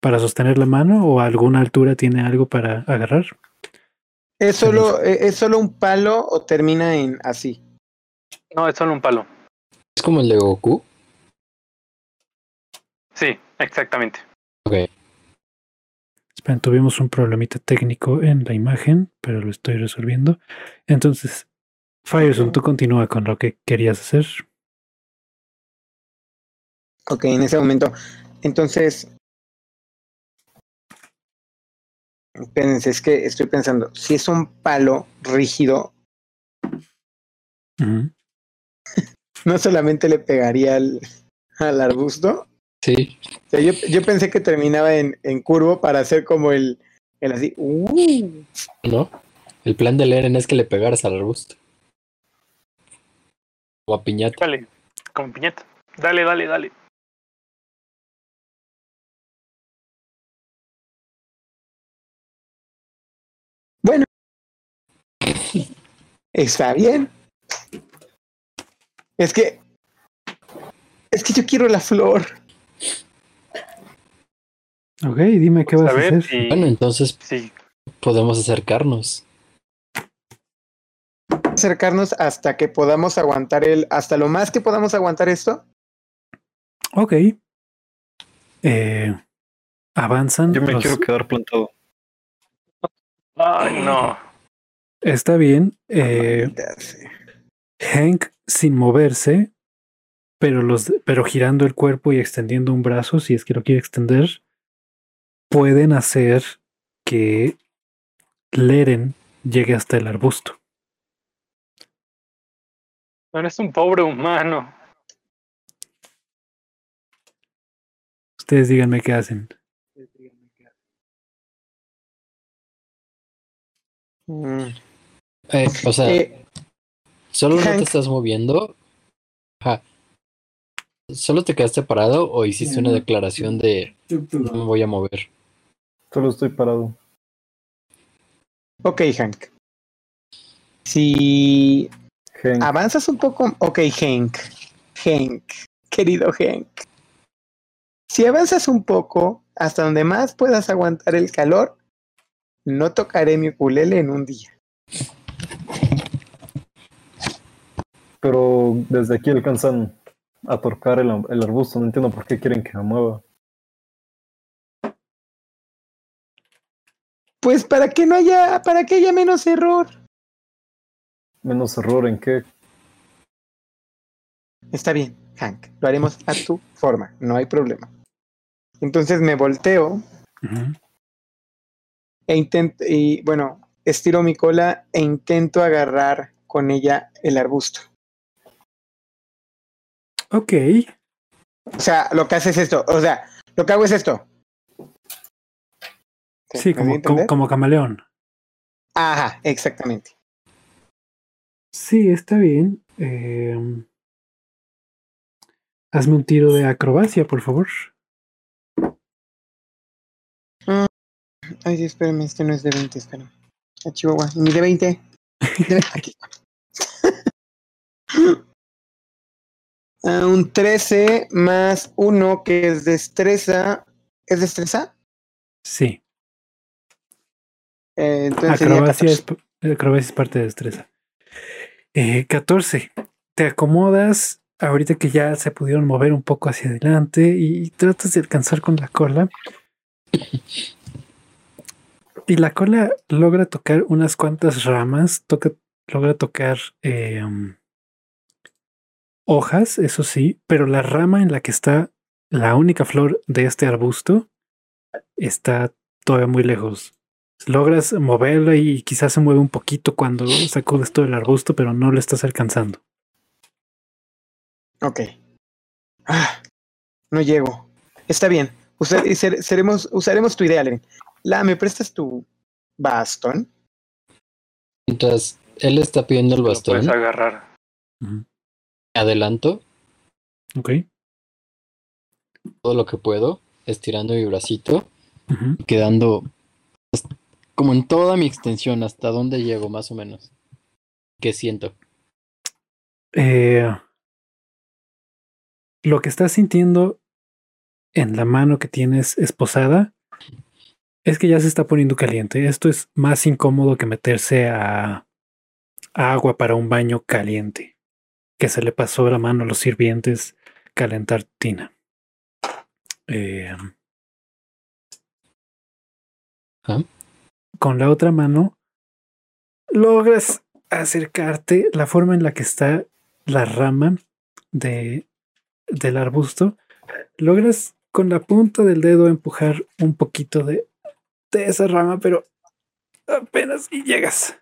para sostener la mano o a alguna altura tiene algo para agarrar. ¿Es solo, eh, ¿Es solo un palo o termina en así? No, es solo un palo. Es como el de Goku. Sí, exactamente. Ok. Esperen, tuvimos un problemita técnico en la imagen, pero lo estoy resolviendo. Entonces, Firestone, tú continúa con lo que querías hacer. Ok, en ese momento. Entonces. Espérense, es que estoy pensando. Si es un palo rígido, [LAUGHS] no solamente le pegaría al, al arbusto. Sí. O sea, yo, yo pensé que terminaba en, en curvo para hacer como el, el así. ¡uh! ¿No? El plan de Leren es que le pegaras al arbusto. O a piñata. Dale, con piñata. Dale, dale, dale. Bueno. Está bien. Es que. Es que yo quiero la flor. Ok, dime qué vas A a ver, hacer. y Bueno, entonces sí, podemos acercarnos. Acercarnos hasta que podamos aguantar el. Hasta lo más que podamos aguantar esto. Ok. Eh, avanzan. Yo me los- quiero quedar plantado. Ay, no. Está bien. Eh. Hank sin moverse, pero, los, pero girando el cuerpo y extendiendo un brazo, si es que lo quiere extender, pueden hacer que Leren llegue hasta el arbusto. No eres un pobre humano. Ustedes díganme qué hacen. Mm. Eh, o sea, Eh, solo no te estás moviendo. Ajá. ¿Solo te quedaste parado o hiciste una declaración de no me voy a mover? Solo estoy parado. ok, Hank. Si Hank, avanzas un poco. Ok, Hank. Hank. [LAUGHS] Querido Hank. Si avanzas un poco hasta donde más puedas aguantar el calor, no tocaré mi ukulele en un día. pero desde aquí alcanzan a torcar el, el arbusto. No entiendo por qué quieren que me mueva. Pues para que no haya, para que haya menos error. Menos error en qué. Está bien, Hank. Lo haremos a tu forma, no hay problema. Entonces me volteo e intento, y bueno, estiro mi cola e intento agarrar con ella el arbusto. Ok. O sea, lo que hace es esto. O sea, lo que hago es esto. Sí, ¿Me doy a como, como, como camaleón. Ajá, exactamente. Sí, está bien. Eh, hazme un tiro de acrobacia, por favor. Ay, Dios, espérame, este no es de 20, espérame. A Chihuahua, ni de 20. De- Aquí. [LAUGHS] Ah, un 13 más 1 que es destreza. ¿Es destreza? Sí. Eh, entonces Acrobacia es, 14. p- acrobacia es parte de destreza. Eh, 14. Te acomodas ahorita que ya se pudieron mover un poco hacia adelante y tratas de alcanzar con la cola. Y la cola logra tocar unas cuantas ramas, toca, logra tocar eh, um, hojas, eso sí, pero la rama en la que está la única flor de este arbusto está todavía muy lejos. Logras moverla y quizás se mueve un poquito cuando sacudes todo el arbusto, pero no lo estás alcanzando. Ok. Ah, no llego. Está bien. Ser- seremos, usaremos tu idea, Len. La, ¿me prestas tu bastón? Mientras él está pidiendo el Lo puedes bastón, agarrar. Adelanto Ok. todo lo que puedo, estirando mi bracito, quedando como en toda mi extensión, hasta donde llego más o menos. ¿Qué siento? Eh, lo que estás sintiendo en la mano que tienes esposada es que ya se está poniendo caliente. Esto es más incómodo que meterse a, a agua para un baño caliente, que se le pasó la mano a los sirvientes calentar tina. Eh, ¿Ah? Con la otra mano logras acercarte la forma en la que está la rama de, del arbusto. Logras con la punta del dedo empujar un poquito de, de esa rama, pero apenas y llegas.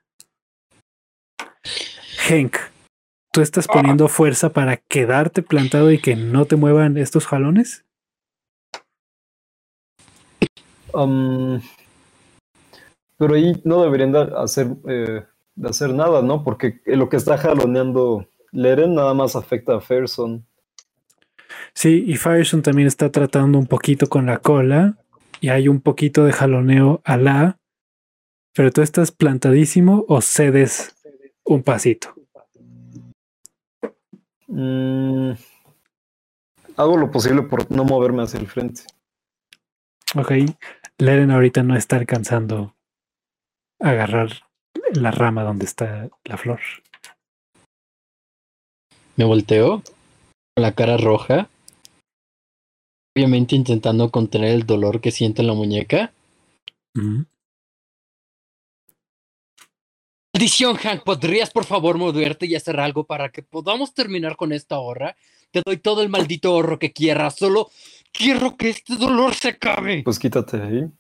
Hank, ¿tú estás poniendo fuerza para quedarte plantado y que no te muevan estos jalones? Um, pero ahí no deberían de hacer, eh, de hacer nada, ¿no? Porque lo que está jaloneando Leren nada más afecta a Ferson. Sí, y Fireson también está tratando un poquito con la cola y hay un poquito de jaloneo a la, pero tú estás plantadísimo o cedes un pasito. Mm, hago lo posible por no moverme hacia el frente. Ok, Leren ahorita no está alcanzando agarrar la rama donde está la flor. Me volteo con la cara roja. Obviamente intentando contener el dolor que siento en la muñeca. Mm. Maldición, Hank, ¿podrías por favor moverte y hacer algo para que podamos terminar con esta horra? Te doy todo el maldito ahorro que quieras, solo quiero que este dolor se acabe. Pues quítate de ahí.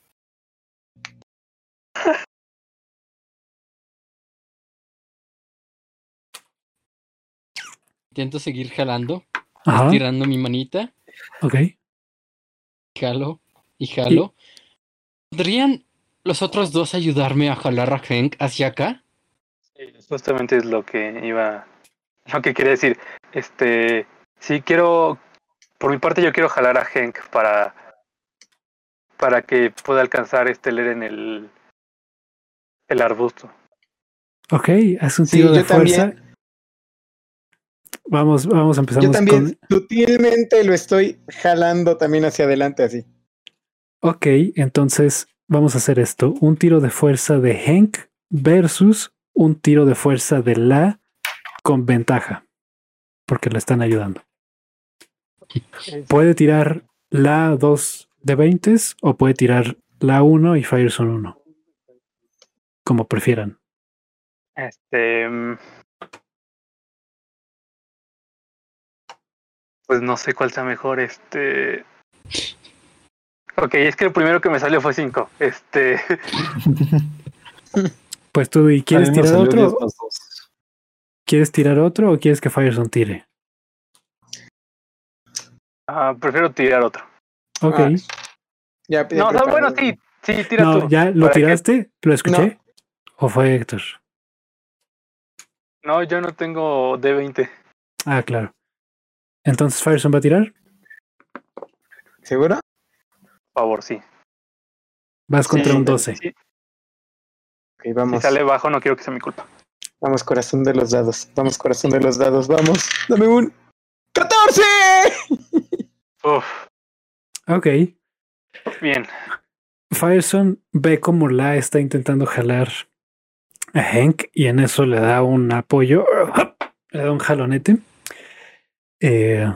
Intento seguir jalando, Ajá, tirando mi manita, ok. jalo y jalo. ¿Podrían los otros dos ayudarme a jalar a Hank hacia acá? Sí, justamente es lo que iba, lo que quería decir. Este, sí quiero, por mi parte yo quiero jalar a Hank para, para que pueda alcanzar este leer en el, el arbusto. Ok, haz un Sí, tiro de yo también. Vamos, vamos, empezamos Yo también con. sutilmente lo estoy jalando también hacia adelante así. Ok, entonces vamos a hacer esto. Un tiro de fuerza de Hank versus un tiro de fuerza de la con ventaja. Porque le están ayudando. Puede tirar la 2 de 20 o puede tirar la 1 y Fireson 1. Como prefieran. Este, pues no sé cuál sea mejor. Este, ok, es que el primero que me salió fue 5. Este, [LAUGHS] Pues tú, ¿y quieres tirar otro? 10 más dos. ¿Quieres tirar otro o quieres que Fireson tire? ah, prefiero tirar otro. Ok. Ah, Ya, ya No, o sea, bueno, sí, sí, tira no, tú. ¿ya lo que- tiraste? ¿Lo escuché? ¿O fue Héctor? No, yo no tengo D20. Ah, claro. Entonces Fireson va a tirar. ¿Seguro? Por favor, sí. Vas contra Sí, un 12. sí, Ok, Si vamos. sale bajo, no quiero que sea mi culpa. Vamos, corazón de los dados. Vamos, corazón de los dados. Vamos. Dame un. ¡14! Uf, Ok. bien. Fireson ve como La está intentando jalar a Hank y en eso le da un apoyo, le da un jalonete. Eh,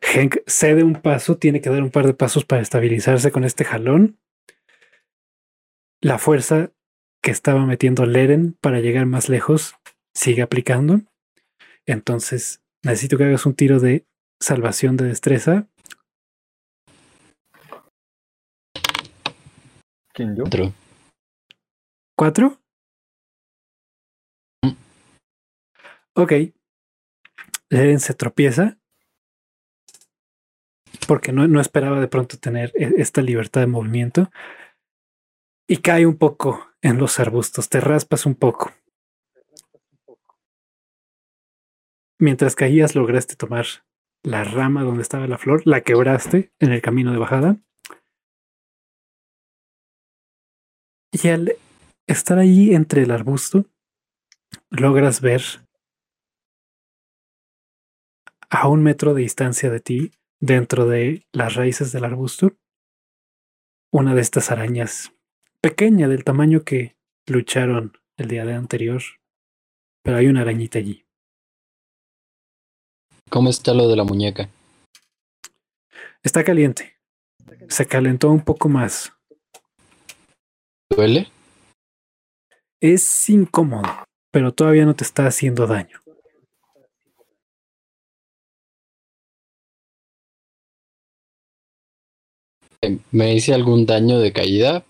Hank cede un paso, tiene que dar un par de pasos para estabilizarse con este jalón. La fuerza que estaba metiendo Leren para llegar más lejos sigue aplicando. Entonces necesito que hagas un tiro de salvación de destreza. ¿Quién yo? Otro. ¿Cuatro? Mm. Ok. Leren se tropieza. Porque no, no esperaba de pronto tener e- esta libertad de movimiento. Y cae un poco en los arbustos. Te raspas un poco. Mientras caías, lograste tomar la rama donde estaba la flor, la quebraste en el camino de bajada. Y al estar ahí entre el arbusto, logras ver a un metro de distancia de ti dentro de las raíces del arbusto una de estas arañas pequeña del tamaño que lucharon el día de anterior, pero hay una arañita allí. ¿Cómo está lo de la muñeca? Está caliente. Se calentó un poco más. ¿Duele? Es incómodo, pero todavía no te está haciendo daño. ¿Me hice algún daño de caída?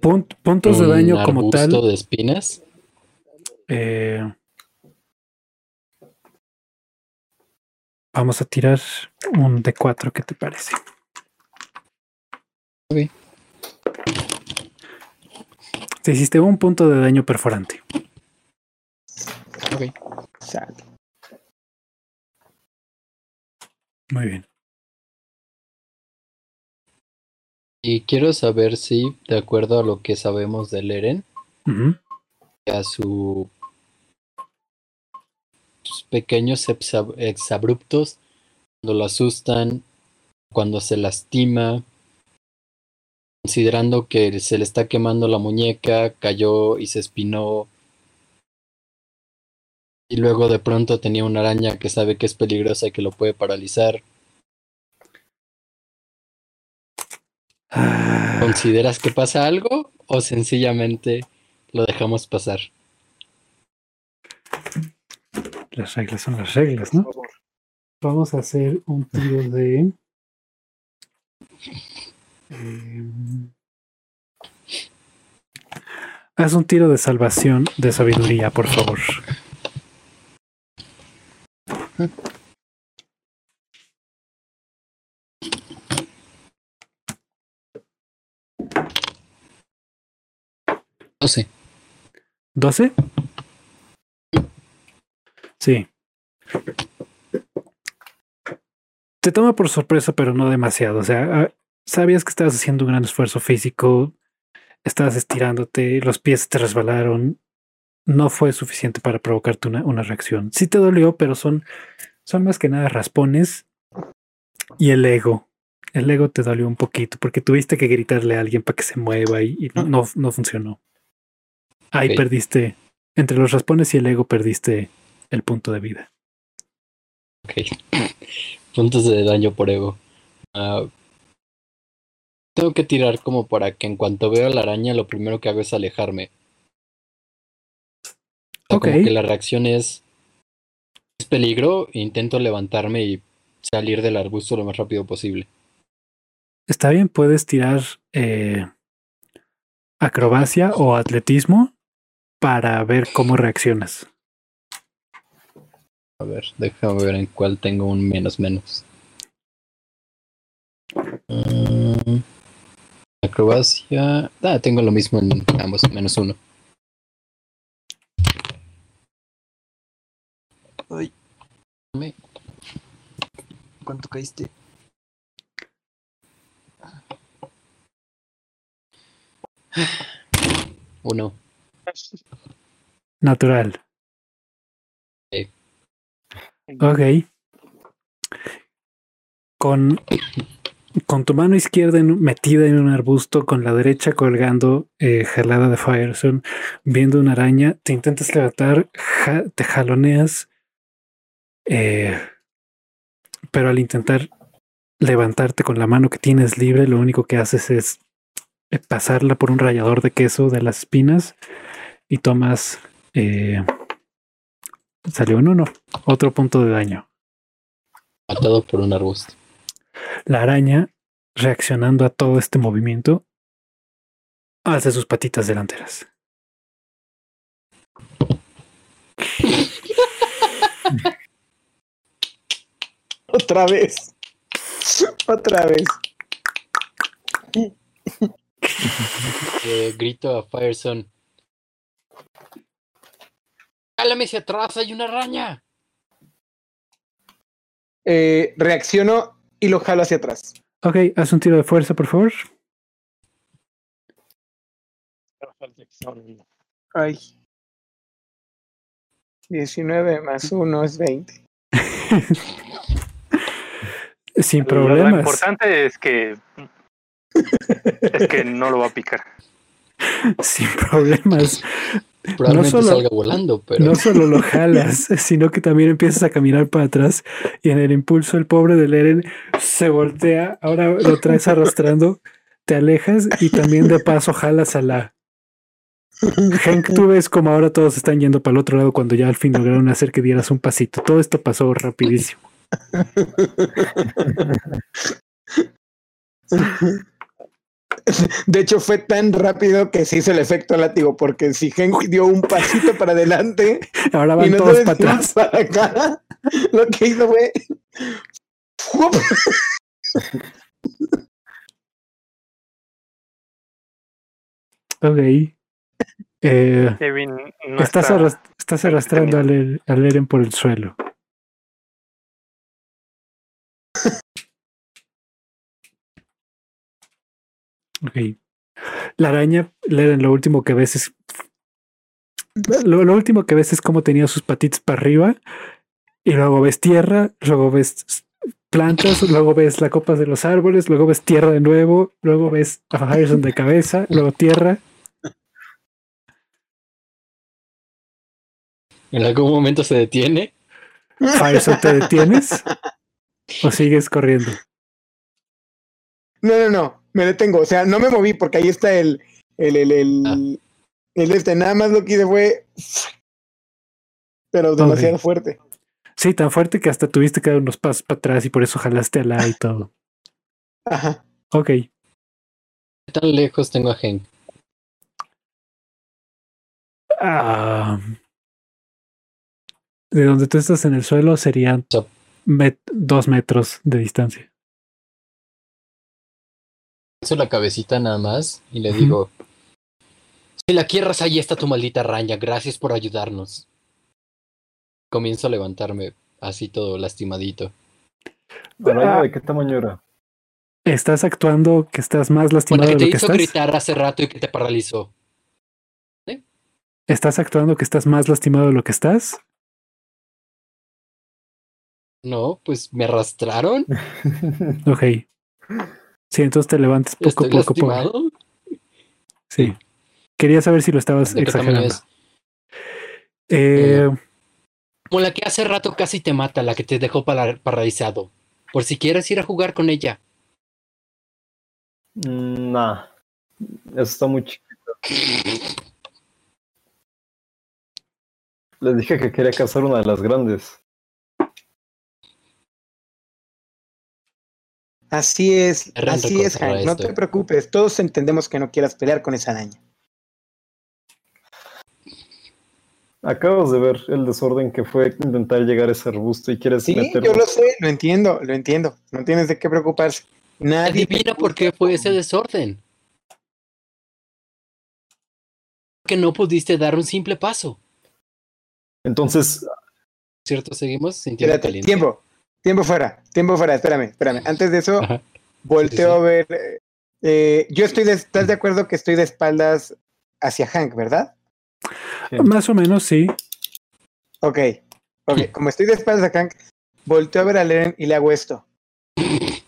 Punt- puntos de ¿Un daño como tal. de espinas? eh, vamos a tirar un D4, ¿qué te parece? Ok. Te hiciste un punto de daño perforante. Ok. Sal. Muy bien. Y quiero saber si, de acuerdo a lo que sabemos de Eren, Ujú. a su sus pequeños exab- exabruptos, cuando lo asustan, cuando se lastima, considerando que se le está quemando la muñeca, cayó y se espinó, y luego de pronto tenía una araña que sabe que es peligrosa y que lo puede paralizar. ¿Consideras que pasa algo o sencillamente lo dejamos pasar? las reglas son las reglas, ¿no? Vamos a hacer un tiro de. em, haz un tiro de salvación de sabiduría, por favor. No sé. ¿12? Sí. Te toma por sorpresa, pero no demasiado. O sea, ah, sabías que estabas haciendo un gran esfuerzo físico, estabas estirándote, los pies te resbalaron. No fue suficiente para provocarte una, una reacción. Sí te dolió, pero son, son más que nada raspones y el ego. El ego te dolió un poquito porque tuviste que gritarle a alguien para que se mueva y, y no, no, no funcionó. Ahí perdiste, entre los raspones y el ego perdiste el punto de vida. Ok. [CLEARS THROAT] Puntos de daño por ego. Ah, tengo que tirar como para que en cuanto veo a la araña, lo primero que hago es alejarme. O sea. Como que la reacción es, es peligro, intento levantarme y salir del arbusto lo más rápido posible. Está bien, puedes tirar eh, acrobacia o atletismo para ver cómo reaccionas. A ver, déjame ver en cuál tengo un menos menos. Mm, acrobacia. Ah, tengo lo mismo en ambos, menos uno. Ay. ¿Cuánto caíste? Uno. Natural. Sí. Ok. Con, con tu mano izquierda en- metida en un arbusto, con la derecha colgando eh, jalada de Firestone, viendo una araña, te intentas levantar, ja- te jaloneas, eh, pero al intentar levantarte con la mano que tienes libre, lo único que haces es pasarla por un rallador de queso de las espinas y tomas eh, salió un uno, otro punto de daño. Matado por un arbusto. La araña, reaccionando a todo este movimiento, alza sus patitas delanteras. [LAUGHS] Otra vez. Otra vez. [LAUGHS] Eh, grito a Fireson. ¡Jálame hacia atrás! ¡Hay una araña! Eh, reacciono y lo jalo hacia atrás. Ok, haz un tiro de fuerza, por favor. Ay. 19 más 1 es 20. [LAUGHS] Sin Lo- Lo problemas. importante es que es que no lo va a picar. [LAUGHS] Sin problemas. Probablemente solo- salga volando, pero No solo lo [LAUGHS] jalas, sino que también empiezas a caminar para atrás y en el impulso el pobre de Eren se voltea, ahora lo traes arrastrando, te alejas y también de paso jalas a la... Hank, tú ves como ahora todos están yendo para el otro lado cuando ya al fin lograron hacer que dieras un pasito. Todo esto pasó rapidísimo. [LAUGHS] [LAUGHS] De hecho, fue tan rápido que se hizo el efecto látigo, porque si Henry dio un pasito para adelante Ahora y van todos para atrás. para acá, lo que hizo fue. Ok. Eh, Kevin no estás, está- estás arrastrando al, al Eren por el suelo. Ok. La araña, lo último que ves es. Lo, lo último que ves es cómo tenía sus patitas para arriba. Y luego ves tierra, luego ves plantas, luego ves la copa de los árboles, luego ves tierra de nuevo, luego ves a Harrison de cabeza, luego tierra. en algún momento se detiene. Fireson, ¿te detienes? ¿O sigues corriendo? No, no, no, me detengo. O sea, no me moví porque ahí está el. El, el, el, Ah. el este. Nada más lo que hice fue. Pero demasiado fuerte. Sí, tan fuerte que hasta tuviste que dar unos pasos para atrás y por eso jalaste al A y todo. Ajá. Ok. ¿Qué tan lejos tengo a Hank? Ah, de donde tú estás en el suelo serían So- met- dos metros de distancia. Hizo la cabecita nada más y le digo: Si la quierras, ahí está tu maldita araña. Gracias por ayudarnos. Comienzo a levantarme así todo lastimadito. ¿Araña de qué tamaño era? Estás actuando que estás más Bueno, lastimado que de te lo que hizo estás. gritar hace rato y que te paralizó. Estás actuando que estás más lastimado de lo que estás. No, pues me arrastraron. [LAUGHS] Ok. Sí, entonces te levantas poco a poco. lastimado. Sí. Quería saber si lo estabas ¿De qué tamaño exagerando. es? Eh, Como la que hace rato casi te mata, la que te dejó para- paralizado. Por si quieres ir a jugar con ella. Mm, Nah. Eso está muy chiquito. [LAUGHS] Les dije que quería cazar una de las grandes. Así es, así es, Hank. No te preocupes. Todos entendemos que no quieras pelear con esa araña. Acabas de ver el desorden que fue intentar llegar a ese arbusto y quieres Sí, meterlo. yo lo sé, lo entiendo, lo entiendo. No tienes de qué preocuparse. Nadie. Adivina por qué fue ese desorden. Que no pudiste dar un simple paso. Entonces, ¿Cierto? Seguimos sintiendo Espérate, caliente. tiempo, tiempo fuera, tiempo fuera, espérame, espérame. Antes de eso, Ajá. volteo sí. a ver. eh, eh, yo estoy de, ¿estás de acuerdo que estoy de espaldas hacia Hank, verdad? sí. más o menos sí. Ok, ok, como estoy de espaldas a Hank, volteo a ver a Leren y le hago esto. [LAUGHS]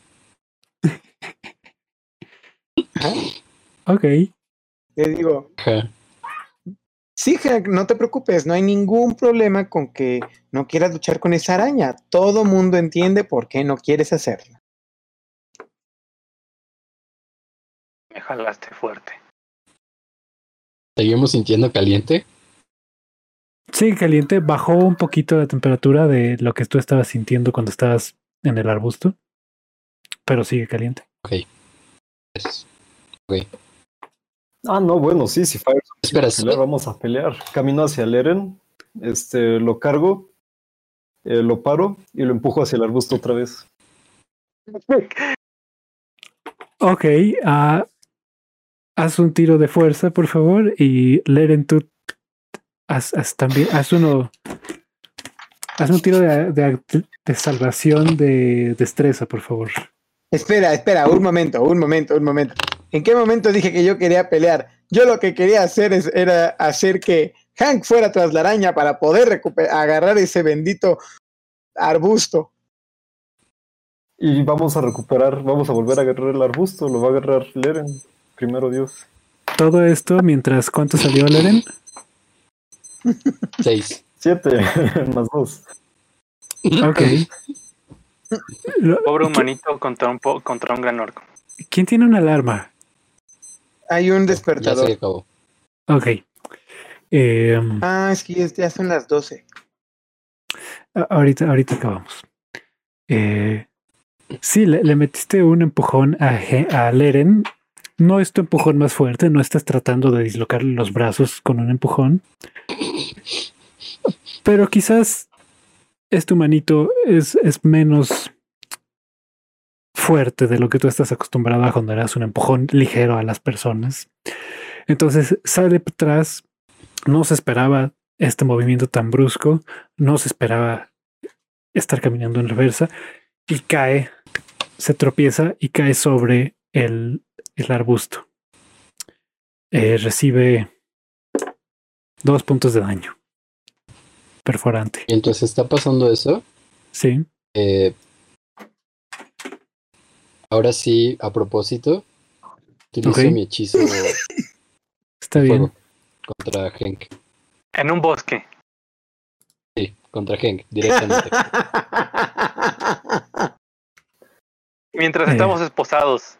Ajá. Ok. Le digo, Ajá. Sí, Hank, no te preocupes, no hay ningún problema con que no quieras luchar con esa araña. Todo mundo entiende por qué no quieres hacerlo. Me jalaste fuerte. Seguimos sintiendo caliente. Sí, caliente. Bajó un poquito la temperatura de lo que tú estabas sintiendo cuando estabas en el arbusto. Pero sigue caliente. Es- Ah, no, bueno, sí, si Fire Espera, pelear, vamos a pelear. Camino hacia el Eren, este, lo cargo, eh, lo paro y lo empujo hacia el arbusto otra vez. [LAUGHS] Ok. ah, haz un tiro de fuerza, por favor. Y Leren, tú haz, haz también. Haz uno. Haz un tiro de, de, de salvación de destreza, por favor. Espera, espera, un momento, un momento, un momento. ¿En qué momento dije que yo quería pelear? Yo lo que quería hacer es, era hacer que Hank fuera tras la araña para poder agarrar ese bendito arbusto. Y vamos a recuperar, vamos a volver a agarrar el arbusto, lo va a agarrar Leren. Primero Dios. Todo esto mientras, ¿cuánto salió Leren? Seis. Siete [LAUGHS] más dos. Ok. Pobre humanito contra un, po- contra un gran orco. ¿Quién tiene una alarma? Hay un Ya se despertador. acabó. Ok. Em, Ah, es que ya- son las 12. a- ahorita, ahorita acabamos. Eh, sí, le, le metiste un empujón a, a Leren. No es tu empujón más fuerte, no estás tratando de dislocarle los brazos con un empujón. Pero quizás este humanito es, es menos fuerte de lo que tú estás acostumbrado a cuando le das un empujón ligero a las personas. Entonces sale atrás, no se esperaba este movimiento tan brusco, no se esperaba estar caminando en reversa y cae, se tropieza y cae sobre el, el arbusto. Eh, recibe dos puntos de daño. Perforante. Mientras está pasando eso, Sí. eh, ahora sí, a propósito, utilizo mi hechizo [LAUGHS] Está bien. contra Henk. En un bosque. Sí, contra Henk, directamente. [LAUGHS] Mientras Eh. estamos esposados.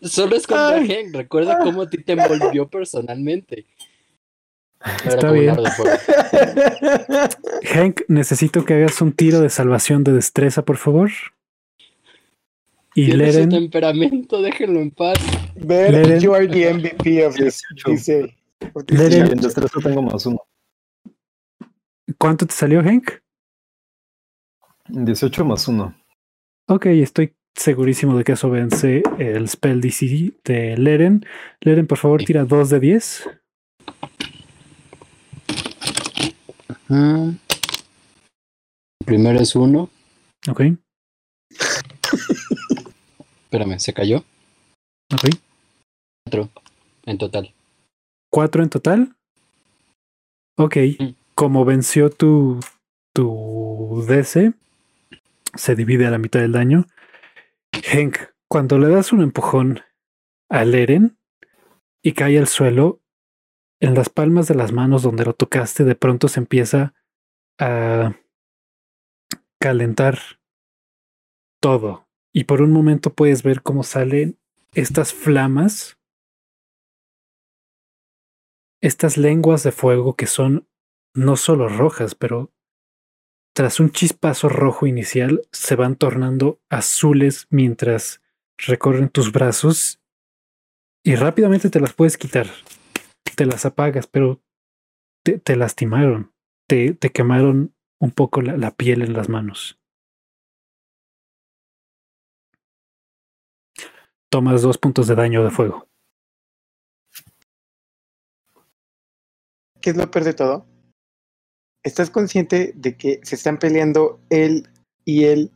Solo es contra Ay. Henk. Recuerda cómo a ti te envolvió personalmente. Está bien. Hank, [LAUGHS] necesito que hagas un tiro de salvación de destreza, por favor. Y Tiene su Leren, temperamento, déjenlo en paz. Ver, Leren. you are the MVP of this. Dice. Leren. Destreza tengo más uno. ¿cuánto te salió, Hank? 18 más uno. Ok, estoy segurísimo de que eso vence el spell DC de Leren. Leren, por favor, tira 2 de 10. Ajá. Primero es uno. Ok, Espérame, ¿se cayó? ok. Cuatro en total. 4 en total. Ok, Mm. como venció tu, tu DC, se divide a la mitad del daño. Hank, cuando le das un empujón a Leren y cae al suelo, en las palmas de las manos donde lo tocaste, de pronto se empieza a calentar todo. Y por un momento puedes ver cómo salen estas flamas, estas lenguas de fuego que son no solo rojas, pero tras un chispazo rojo inicial se van tornando azules mientras recorren tus brazos y rápidamente te las puedes quitar. Te las apagas, pero te, lastimaron, te, te quemaron un poco la piel en las manos. Tomas dos puntos de daño de fuego. ¿Qué es lo peor de todo? ¿Estás consciente de que se están peleando él y él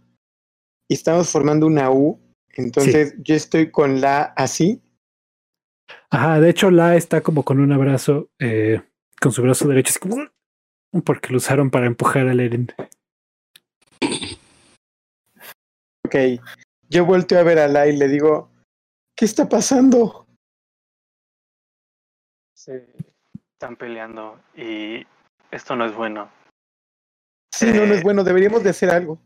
y estamos formando una U? Entonces yo estoy con la así. Ajá, de hecho, La está como con un abrazo, eh, con su brazo derecho, como porque lo usaron para empujar al Eren. Ok. Yo volteo a ver a la y le digo, ¿qué está pasando? Se están peleando y esto no es bueno. Sí, no, no es Eh. bueno, deberíamos de hacer algo.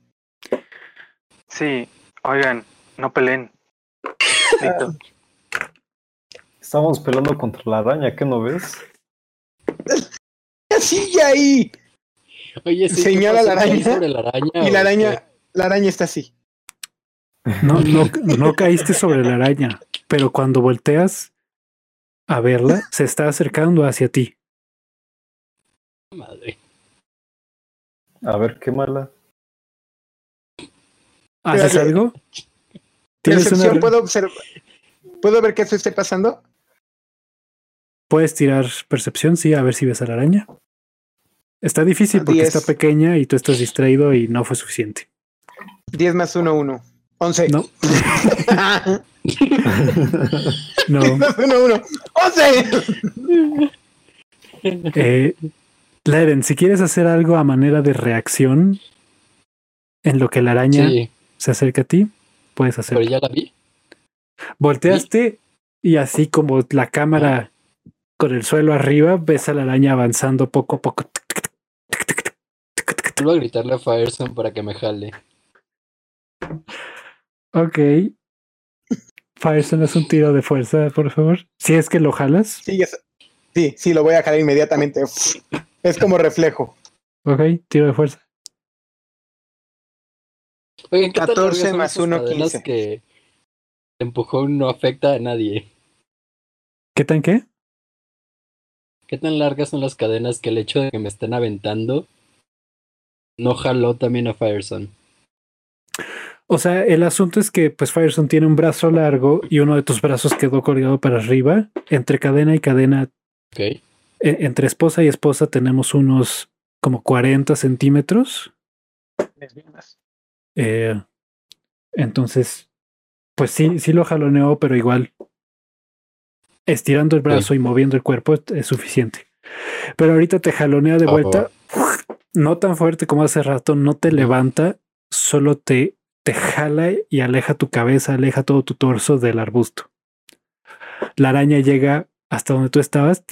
Sí, oigan, no peleen. [LAUGHS] Estamos peleando contra la araña, ¿qué no ves? [LAUGHS] ¡Sí, ya ahí! Oye, sí, ¿qué Señala la araña, ¿Caí sobre la araña Y la araña, qué? la araña está así. No, no, no caíste sobre la araña, pero cuando volteas a verla, [LAUGHS] se está acercando hacia ti. Madre. A ver, qué mala. ¿Haces algo? ¿Tienes una ¿puedo observar? ¿Puedo ver que eso esté pasando? ¿Puedes tirar percepción? Sí, a ver si ves a la araña. Está difícil porque Diez. está pequeña y tú estás distraído y no fue suficiente. 10 más 1, 1. 11. No, [LAUGHS] no. 10 más 1, 1. ¡11! Eh, Leren, si quieres hacer algo a manera de reacción, En lo que la araña Sí, se acerca a ti, puedes hacer. pero ya la vi. Volteaste y así como la cámara con el suelo arriba, ves a la araña avanzando poco a poco. Vuelvo a gritarle a Fireson para que me jale. Ok. Firestone es un tiro de fuerza, por favor. Si es que lo jalas. Sí, es- sí, sí, lo voy a jalar inmediatamente. Es como reflejo. Ok, tiro de fuerza. Oigan, ¿qué tan 14 largas son más esas uno, cadenas 15. que el empujón no afecta a nadie? ¿Qué tan qué? ¿Qué tan largas son las cadenas que el hecho de que me estén aventando no jaló también a Fireson? O sea, el asunto es que pues Firestone tiene un brazo largo y uno de tus brazos quedó colgado para arriba. Entre cadena y cadena, Ok. e- entre esposa y esposa tenemos unos como 40 centímetros. Eh, entonces, pues sí, sí lo jaloneó, pero igual estirando el brazo y moviendo el cuerpo es, es suficiente. Pero ahorita te jalonea de Ah, vuelta, no tan fuerte como hace rato, no te levanta, solo te, te jala y aleja tu cabeza, aleja todo tu torso del arbusto. La araña llega hasta donde tú estabas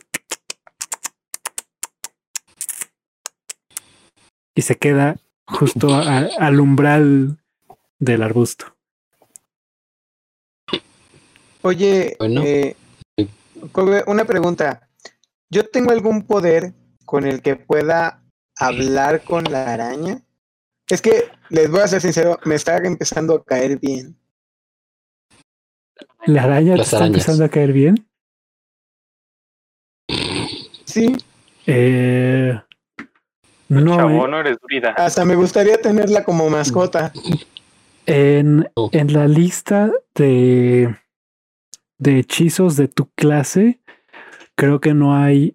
y se queda justo a- al umbral del arbusto. Oye, Bueno. eh, una pregunta. ¿Yo tengo algún poder con el que pueda hablar con la araña? Es que, les voy a ser sincero, me está empezando a caer bien. ¿La araña te está empezando a caer bien? Sí, Eh, no, Chavo, eh, no eres brida. hasta me gustaría tenerla como mascota. en, Oh. en la lista de, de hechizos de tu clase, creo que no hay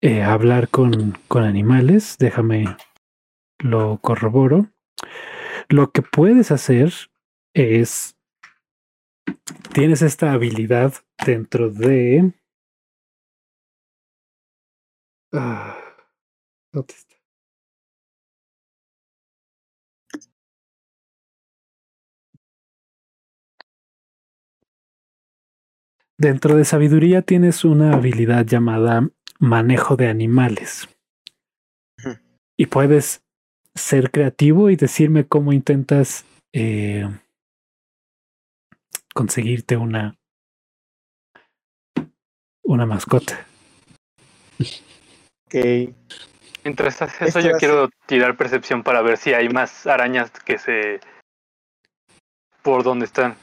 eh, hablar con, con animales. Déjame lo corroboro. Lo que puedes hacer es. Tienes esta habilidad dentro de. Ah, ¿dónde está? Dentro de sabiduría tienes una habilidad llamada manejo de animales. Y puedes ser creativo y decirme cómo intentas eh, conseguirte una una mascota. Ok. Mientras haces Esto eso, yo quiero tirar percepción para ver si hay más arañas que se. por donde están.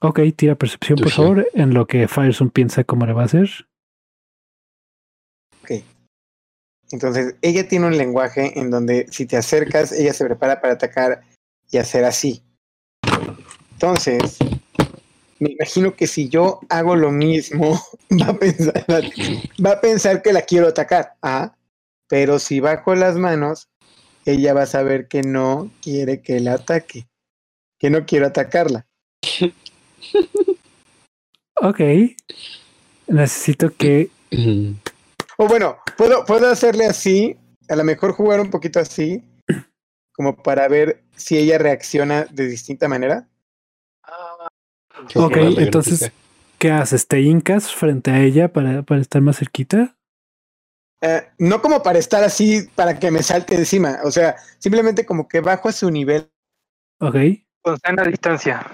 Ok, tira percepción, por favor, en lo que Fireson piensa cómo le va a hacer. Ok. Entonces, ella tiene un lenguaje en donde si te acercas, ella se prepara para atacar y hacer así. Entonces, me imagino que si yo hago lo mismo, [LAUGHS] va a pensar, va a pensar que la quiero atacar. Ajá. Pero si bajo las manos, ella va a saber que no quiere que la ataque. Que no quiero atacarla. [LAUGHS] Ok. Necesito que [CLEARS THROAT] O bueno, puedo, puedo hacerle así, a lo mejor jugar un poquito así, como para ver si ella reacciona de distinta manera. Ok, entonces-. ¿Qué haces? ¿Te hincas frente a ella para, para estar más cerquita? Eh, no como para estar así, para que me salte encima, o sea, simplemente como que bajo a su nivel. Ok. Con sana distancia.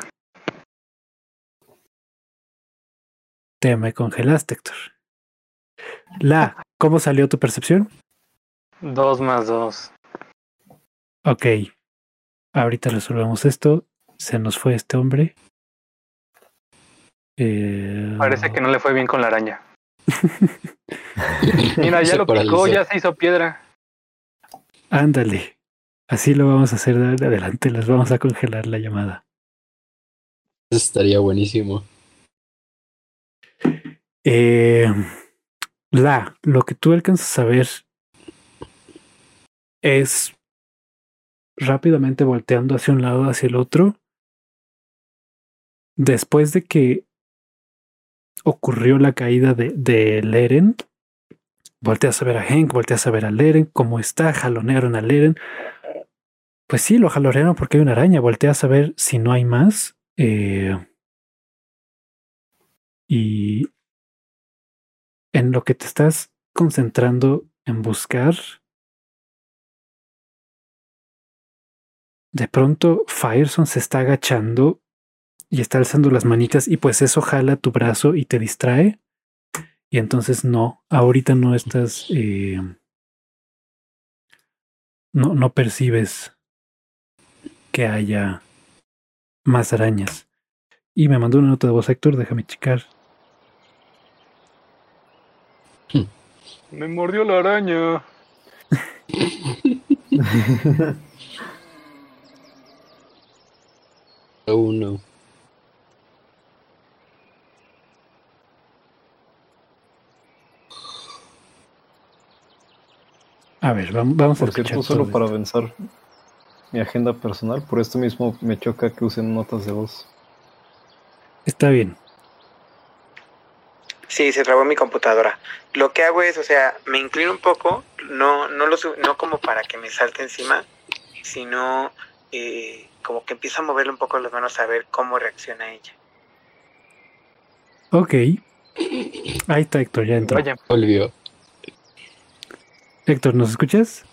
Te me congelaste, Héctor. La, ¿cómo salió tu percepción? Dos más dos. Ok. Ahorita resolvemos esto. Se nos fue este hombre. Eh, Parece que no le fue bien con la araña. [LAUGHS] Mira, ya Se lo picó, ya se hizo piedra. Ándale. Así lo vamos a hacer de adelante. Les vamos a congelar la llamada. Eso estaría buenísimo. Eh, la, lo que tú alcanzas a ver es rápidamente volteando hacia un lado, hacia el otro. Después de que ocurrió la caída de, de Leren, volteas a ver a Hank, volteas a ver a Leren, cómo está, jalonearon a Leren. Pues sí, lo jalorearon porque hay una araña. Volteas a ver si no hay más. eh, y en lo que te estás concentrando en buscar, de pronto Fireson se está agachando y está alzando las manitas y pues eso jala tu brazo y te distrae. Y entonces no, ahorita no estás... eh, no, no percibes que haya más arañas. Y me mandó una nota de voz Héctor, déjame checar. Me mordió la araña. [LAUGHS] Uno. A ver, vamos, vamos a escuchar solo para avanzar mi agenda personal, por esto mismo me choca que usen notas de voz. Está bien. Sí, se trabó mi computadora. Lo que hago es, o sea, me inclino un poco, no, no, lo, no como para que me salte encima, sino eh, como que empiezo a moverle un poco las manos a ver cómo reacciona ella. Ok. Ahí está Héctor, ya entró. Vaya, Volvió. Héctor, ¿nos escuchas?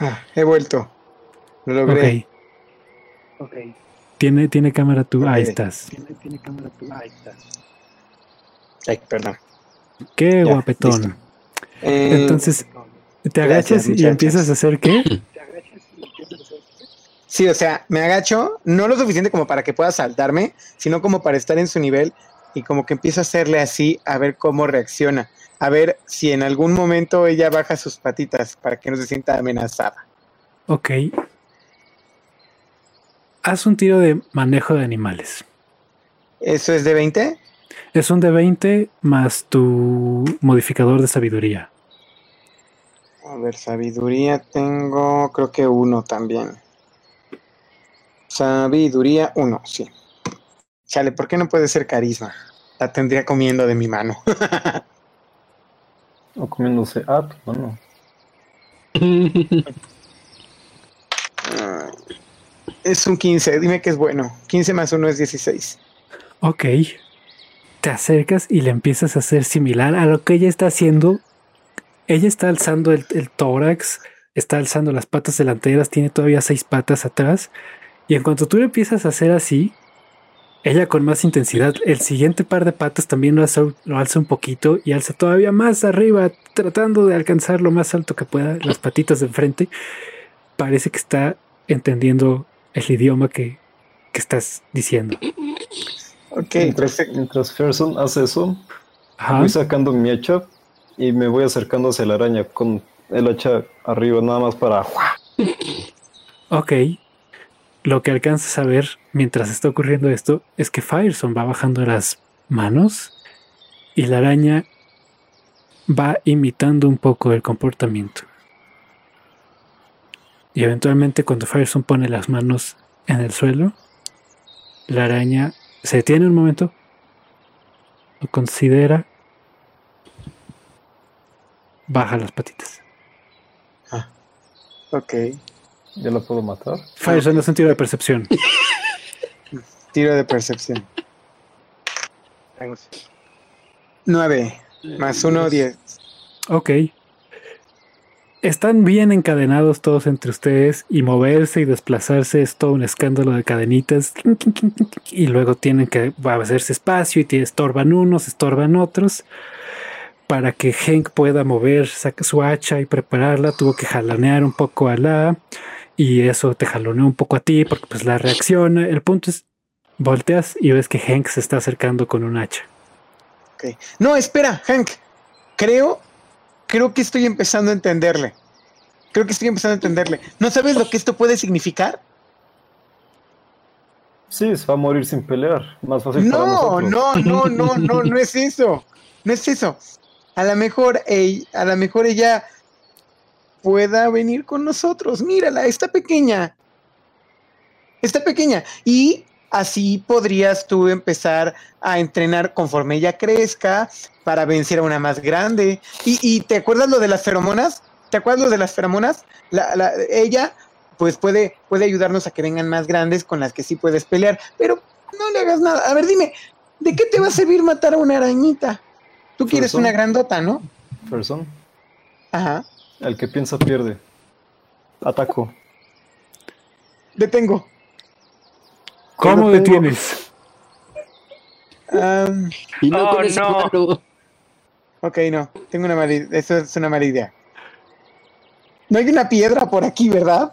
Ah, he vuelto. Lo logré. Ok. Tiene, tiene cámara tú. Ahí Ok. estás. Ay, perdón. Qué Ya, guapetón. Eh, Entonces, te gracias, agachas y muchachos. empiezas a hacer qué? [CLEARS THROAT] Sí, o sea, me agacho, no lo suficiente como para que pueda saltarme, sino como para estar en su nivel y como que empiezo a hacerle así a ver cómo reacciona, a ver si en algún momento ella baja sus patitas para que no se sienta amenazada. Ok. Haz un tiro de manejo de animales. ¿Eso es de 20? Es un de 20 más tu modificador de sabiduría. A ver, sabiduría tengo, creo que uno también. Sabiduría uno, sí. Chale, ¿por qué no puede ser carisma? La tendría comiendo de mi mano. [LAUGHS] O comiéndose. Ah, pues bueno. Ay, es un 15, dime que es bueno. 15 más 1 es 16. Ok. Te acercas y le empiezas a hacer similar a lo que ella está haciendo. Ella está alzando el, tórax, está alzando las patas delanteras, tiene todavía seis patas atrás. Y en cuanto tú le empiezas a hacer así, ella con más intensidad, el siguiente par de patas también lo alza, lo alza un poquito y alza todavía más arriba, tratando de alcanzar lo más alto que pueda, las patitas de enfrente. Parece que está entendiendo el idioma que, que estás diciendo. Ok, mientras, mientras Ferson hace eso, Ajá. voy sacando mi hacha y me voy acercando hacia la araña con el hacha arriba, nada más para. Ok. Lo que alcanzas a ver mientras está ocurriendo esto es que Fireson va bajando las manos y la araña va imitando un poco el comportamiento. Y eventualmente cuando Fireson pone las manos en el suelo, la araña se detiene un momento, lo considera, baja las patitas. Ok. ¿Ya la puedo matar? Fireson es un tiro de percepción. [LAUGHS] Tiro de percepción. 9 más 1, 10. Ok. Están bien encadenados todos entre ustedes y moverse y desplazarse es todo un escándalo de cadenitas. Y luego tienen que hacerse espacio y te estorban unos, estorban otros. Para que Hank pueda mover, su hacha y prepararla, tuvo que jalonear un poco a la y eso te jaloneó un poco a ti porque pues la reacciona. El punto es, volteas y ves que Hank se está acercando con un hacha. Ok. No, espera, Hank. Creo, creo que estoy empezando a entenderle. Creo que estoy empezando a entenderle. ¿No sabes lo que esto puede significar? Sí, se va a morir sin pelear. Más fácil para No, nosotros. no, no, [LAUGHS] no, no, no es eso. No es eso. A lo mejor, ey, a lo mejor ella pueda venir con nosotros. Mírala, está pequeña. Está pequeña. Y así podrías tú empezar a entrenar conforme ella crezca para vencer a una más grande. ¿Y, y te acuerdas lo de las feromonas? ¿Te acuerdas lo de las feromonas? La- la- ella pues puede, puede ayudarnos a que vengan más grandes con las que sí puedes pelear. Pero no le hagas nada. A ver, dime, ¿de qué te va a servir matar a una arañita? Tú quieres una grandota, ¿no? Person, Ajá. el que piensa pierde. Ataco. Detengo. ¿Cómo detienes? Y no Oh, con no. mano. ok, no. Tengo una mala idea. Eso es una mala idea. No hay una piedra por aquí, ¿verdad?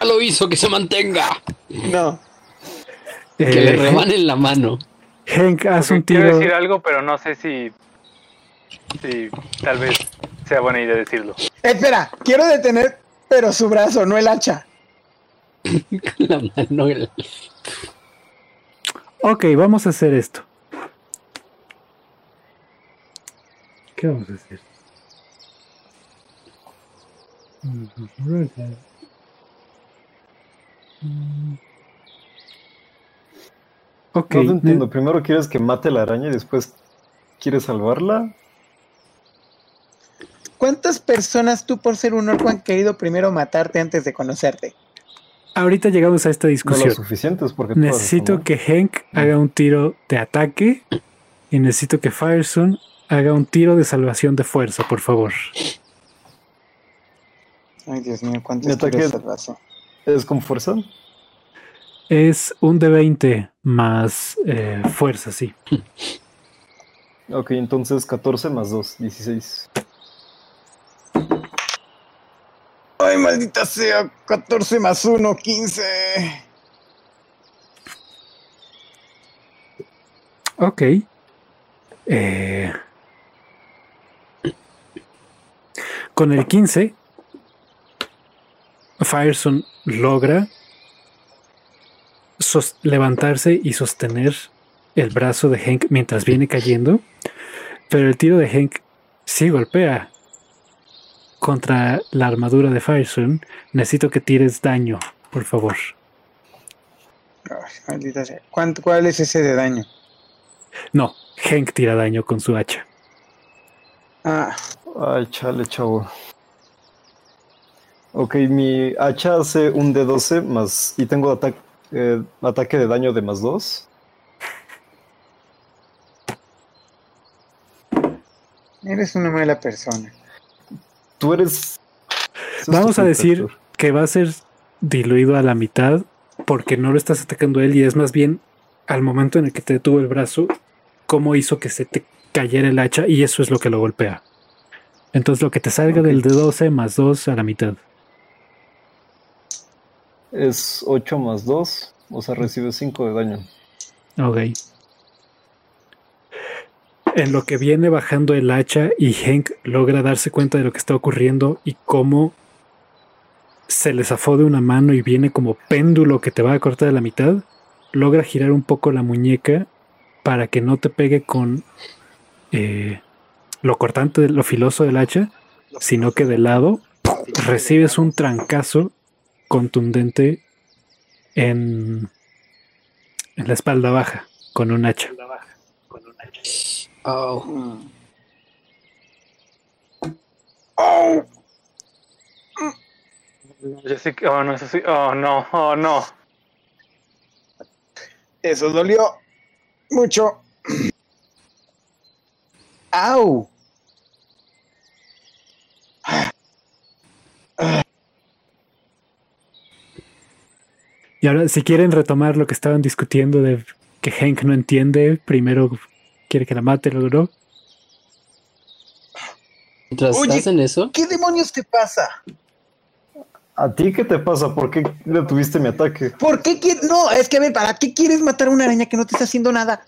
Ya lo hizo, que se mantenga. No. Que le Eh, rebanen la mano. Hank, haz un Quiero tiro. decir algo, pero no sé si, si tal vez sea buena idea decirlo. Espera, quiero detener, pero su brazo, no el hacha. [LAUGHS] La mano. el- Ok, vamos a hacer esto. ¿Qué vamos a hacer? Ok, No te entiendo. Primero quieres que mate la araña y después quieres salvarla. ¿Cuántas personas tú por ser un orco han querido primero matarte antes de conocerte? Ahorita llegamos a esta No discusión. lo suficientes porque todas Necesito que Hank haga un tiro de ataque y necesito que Fireson haga un tiro de salvación de fuerza, por favor. Ay, Dios mío, al brazo. mal. ¿Es con fuerza? Es un de 20 más eh, fuerza, sí. Ok, entonces 14 más 2, 16. Ay, maldita sea, 14 más 1, 15. Ok. Eh, con el 15, Fireson logra levantarse y sostener el brazo de Hank mientras viene cayendo, pero el tiro de Hank sí golpea contra la armadura de Fireson. Necesito que tires daño, por favor. Ay, maldita sea. ¿Cuánto, ¿Cuál es ese de daño? No, Hank tira daño con su hacha. Ah, Ay, chale, chavo. Ok, mi hacha hace un de 12 más. Y tengo ataque, eh, ataque de daño de más 2. eres una mala persona. Tú eres. Vamos a decir que va a ser diluido a la mitad porque no lo estás atacando él y es más bien al momento en el que te detuvo el brazo, cómo hizo que se te cayera el hacha y eso es lo que lo golpea. Entonces lo que te salga del de 12 más 2 a la mitad. Es 8 más 2. O sea, recibe 5 de daño. Ok. En lo que viene bajando el hacha y Hank logra darse cuenta de lo que está ocurriendo y cómo se le zafó de una mano y viene como péndulo que te va a cortar a la mitad, logra girar un poco la muñeca para que no te pegue con eh, lo cortante, lo filoso del hacha, sino que de lado recibes un trancazo contundente en, en la espalda baja con un hacha. Oh. Mm. ¡Oh! Oh, no, eso sí. Oh, no, oh, no. Eso dolió mucho. ¡Au! Y ahora, si quieren retomar lo que estaban discutiendo de que Hank no entiende, primero quiere que la mate, luego no. Mientras Oye. hacen eso, ¿Qué demonios te pasa? ¿A ti qué te pasa? ¿Por qué detuviste mi ataque? ¿Por qué quieres.? No, es que a ver, ¿para qué quieres matar a una araña que no te está haciendo nada?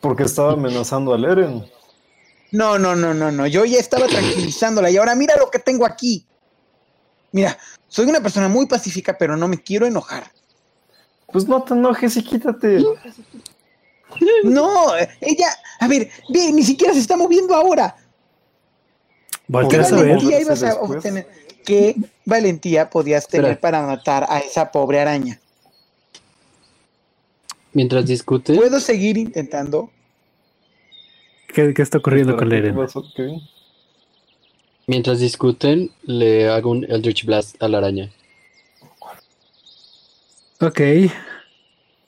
Porque estaba amenazando al Eren. No, no, no, no, no. Yo ya estaba tranquilizándola y ahora mira lo que tengo aquí. Mira, soy una persona muy pacífica, pero no me quiero enojar. Pues no te enojes y quítate. No, ella, a ver, ve, ni siquiera se está moviendo ahora. ¿Qué valentía ibas a obtener? ¿Qué valentía podías tener Espera. para matar a esa pobre araña? mientras discuten, ¿Puedo seguir intentando? ¿Qué, qué está ocurriendo con Espera, ¿qué Eren? mientras discuten, le hago un Eldritch Blast a la araña. Ok.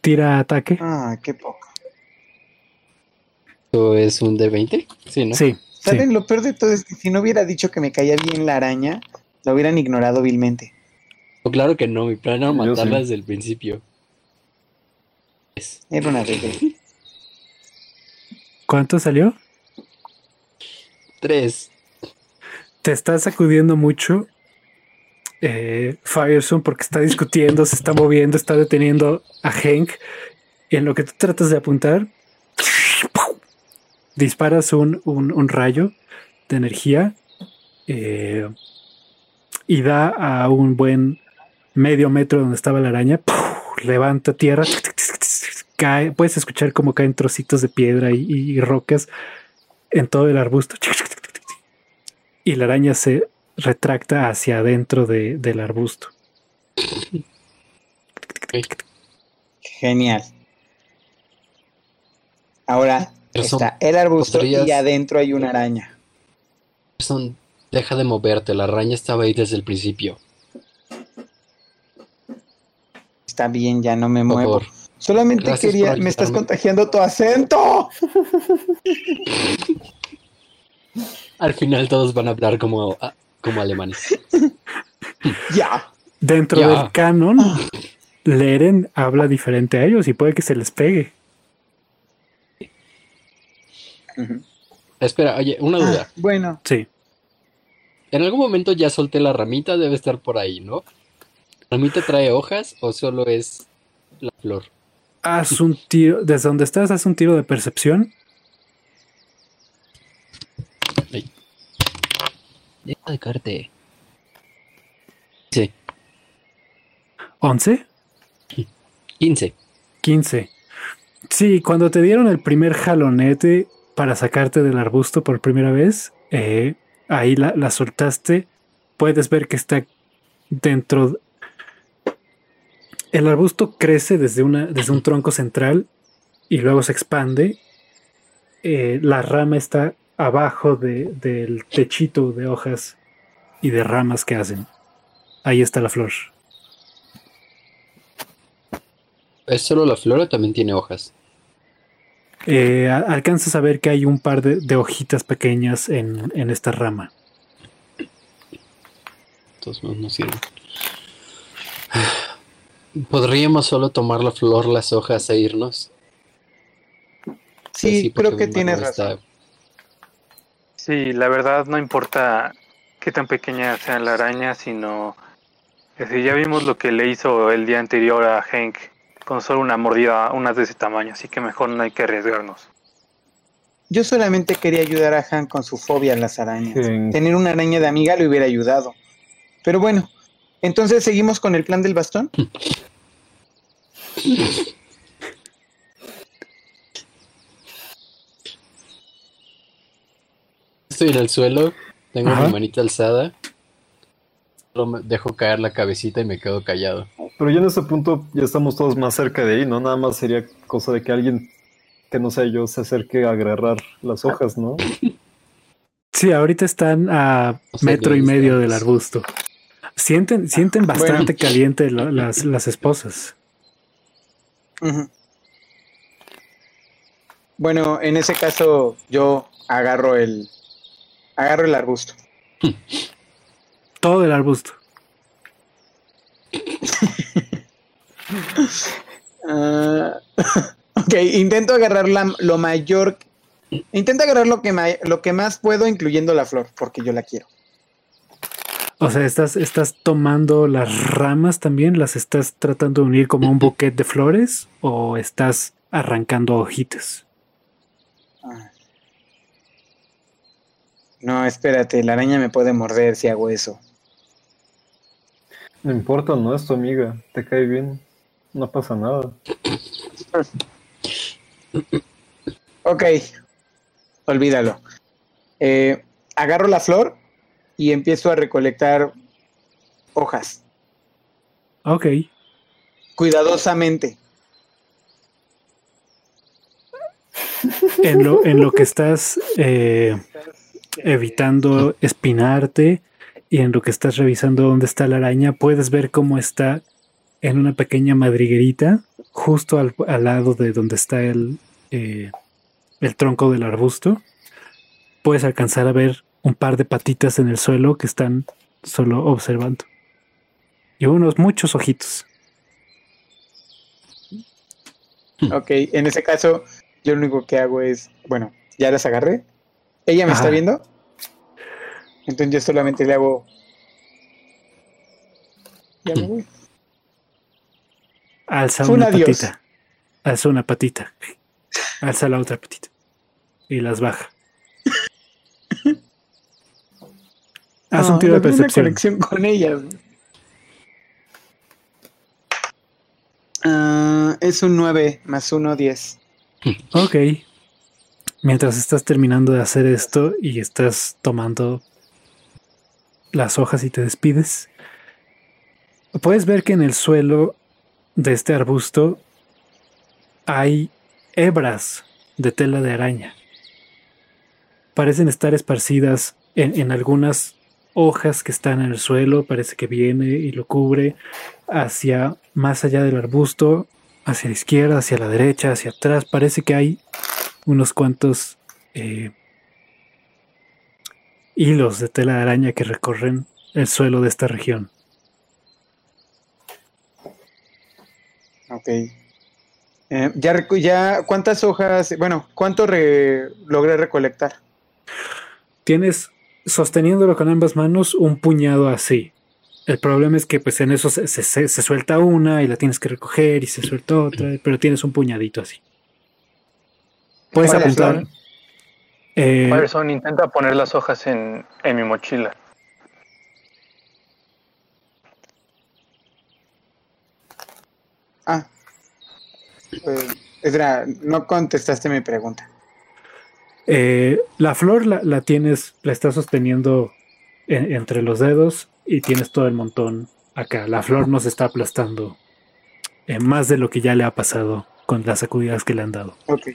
Tira ataque. Ah, qué poco. ¿Esto es un D20? Sí, ¿no? Sí. ¿Saben? Lo peor de todo es que si no hubiera dicho que me caía bien la araña, lo hubieran ignorado vilmente. Oh, claro que no, mi plan era matarla sí. desde el principio. Era una bebé. [LAUGHS] ¿Cuánto salió? Tres. Te está sacudiendo mucho eh, Firestone porque está discutiendo, se está moviendo, está deteniendo a Hank. Y en lo que tú tratas de apuntar, disparas un, un- un rayo de energía eh, y da a un buen medio metro donde estaba la araña. Levanta tierra, cae. Puedes escuchar cómo caen trocitos de piedra y, y rocas en todo el arbusto y la araña se retracta hacia adentro de- del arbusto. Genial. Ahora está el arbusto podrías- y adentro hay una araña. Son- deja de moverte, la araña estaba ahí desde el principio. Está bien, ya no me Por muevo. favor. Solamente Gracias quería. Me estás contagiando tu acento. [LAUGHS] Al final todos van a hablar como, como alemanes. Ya. Dentro del canon, Leren habla diferente a ellos y puede que se les pegue. Espera, oye, una duda. Ah, bueno, Sí. En algún momento ya solté la ramita, debe estar por ahí, ¿no? ¿La ramita trae hojas o solo es la flor? Haz un tiro, desde donde estás, haz un tiro de percepción. Deja de caerte. Sí, 11, 15. 15. Sí, cuando te dieron el primer jalonete para sacarte del arbusto por primera vez, eh, ahí la, soltaste. Puedes ver que está dentro. El arbusto crece desde, una, desde un tronco central y luego se expande. Eh, la rama está abajo de- del techito de hojas y de ramas que hacen. Ahí está la flor. ¿Es solo la flor o también tiene hojas? Eh, a- alcanzas a ver que hay un par de, de hojitas pequeñas en, en esta rama. Entonces no, no sirven. ¿Podríamos solo tomar la flor, las hojas e irnos? sí, porque creo que tienes mano está- razón. Sí, la verdad no importa qué tan pequeña sea la araña, sino que si ya vimos lo que le hizo el día anterior a Hank con solo una mordida, unas de ese tamaño, así que mejor no hay que arriesgarnos. Yo solamente quería ayudar a Han con su fobia a las arañas. Tener una araña de amiga le hubiera ayudado. Pero bueno, entonces seguimos con el plan del bastón. Estoy en el suelo, tengo Ajá. mi manita alzada. Solo me dejo caer la cabecita y me quedo callado. Pero ya en este punto ya estamos todos más cerca de ahí, ¿no? Nada más sería cosa de que alguien que no sea yo se acerque a agarrar las hojas, ¿no? Sí, ahorita están a metro y medio del arbusto. Sienten, sienten bastante caliente lo- las, las esposas. Bueno, en ese caso yo agarro el agarro el arbusto. [LAUGHS] Todo el arbusto. Ah, [LAUGHS] ok, intento agarrar la- lo mayor. Intento agarrar lo que, ma- lo que más puedo, incluyendo la flor, porque yo la quiero. O sea, estás, estás tomando las ramas también, las estás tratando de unir como un buquet de flores o estás arrancando hojitas. Ah. No, espérate, la araña me puede morder si hago eso. No importa, no es tu amiga, te cae bien, no pasa nada. Ok, olvídalo. Eh, agarro la flor y empiezo a recolectar hojas, Ok. cuidadosamente. En lo, en lo que estás eh, evitando espinarte y en lo que estás revisando dónde está la araña, puedes ver cómo está en una pequeña madriguerita, justo al, al lado de donde está el, eh, el tronco del arbusto. Puedes alcanzar a ver un par de patitas en el suelo que están solo observando. Y unos muchos ojitos. Ok, en ese caso, yo lo único que hago es, bueno, ya las agarré. ¿Ella me está viendo? Entonces yo solamente le hago... Ya me voy. Alza Fue una patita. Alza una patita. Alza la otra patita. Y las baja. Haz No, un tiro de logré una percepción. conexión con ellas. Ah, es un 9 más 1, 10. Ok. Mientras estás terminando de hacer esto y estás tomando las hojas y te despides, puedes ver que en el suelo de este arbusto hay hebras de tela de araña. Parecen estar esparcidas en, en algunas hojas que están en el suelo, parece que viene y lo cubre hacia más allá del arbusto, hacia la izquierda, hacia la derecha, hacia atrás. Parece que hay unos cuantos eh, hilos de tela de araña que recorren el suelo de esta región. Ok. Eh, ya, ya, ¿cuántas hojas? Bueno, ¿cuánto re- logré recolectar? Tienes sosteniéndolo con ambas manos un puñado así. El problema es que pues en eso se, se- se- se suelta una y la tienes que recoger y se suelta otra, pero tienes un puñadito así. Puedes ¿Cuál es, apuntar. Eh, Patterson intenta poner las hojas en, en mi mochila. Ah. Eh, Ezra, no contestaste mi pregunta. Eh, la flor la, la tienes, la estás sosteniendo en- entre los dedos y tienes todo el montón acá. La flor nos está aplastando eh, más de lo que ya le ha pasado con las sacudidas que le han dado. Ok.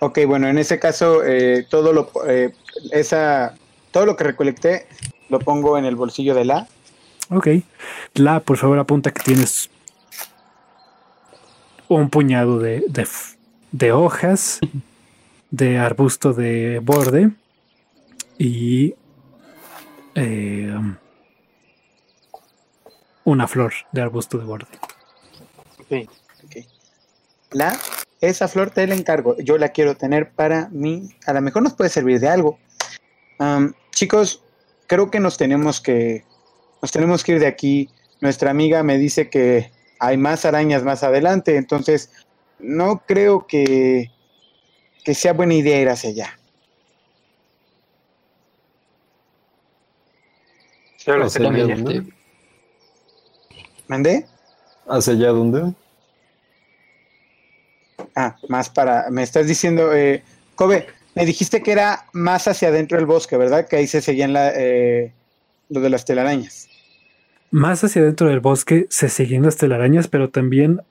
Ok, bueno, en ese caso, eh, todo lo eh, esa todo lo que recolecté lo pongo en el bolsillo de la. Ok. La, por favor, apunta que tienes un puñado de, de de hojas de arbusto de borde y eh, una flor de arbusto de borde. Ok. La, esa flor te la encargo. Yo la quiero tener para mí. A lo mejor nos puede servir de algo. Chicos, creo que nos tenemos que nos tenemos que ir de aquí. Nuestra amiga me dice que hay más arañas más adelante, entonces no creo que que sea buena idea ir hacia allá. ¿Hacia allá dónde? ¿Mandé? ¿Hacia allá dónde? Ah, más para. Me estás diciendo, eh, Kobe, me dijiste que era más hacia adentro del bosque, ¿verdad? Que ahí se seguían la, eh, lo de las telarañas. Más hacia dentro del bosque se seguían las telarañas, pero también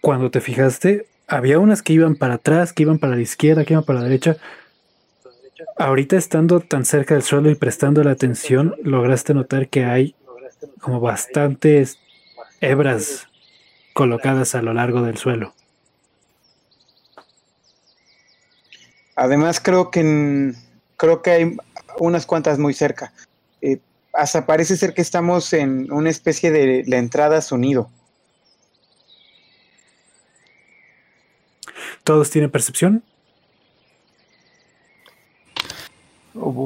cuando te fijaste, había unas que iban para atrás, que iban para la izquierda, que iban para la derecha. Ahorita estando tan cerca del suelo y prestando la atención, lograste notar que hay como bastantes hebras colocadas a lo largo del suelo. Además, creo que en- creo que hay unas cuantas muy cerca. Eh, hasta parece ser que estamos en una especie de la entrada a su nido. ¿Todos tienen percepción? Oh, boy.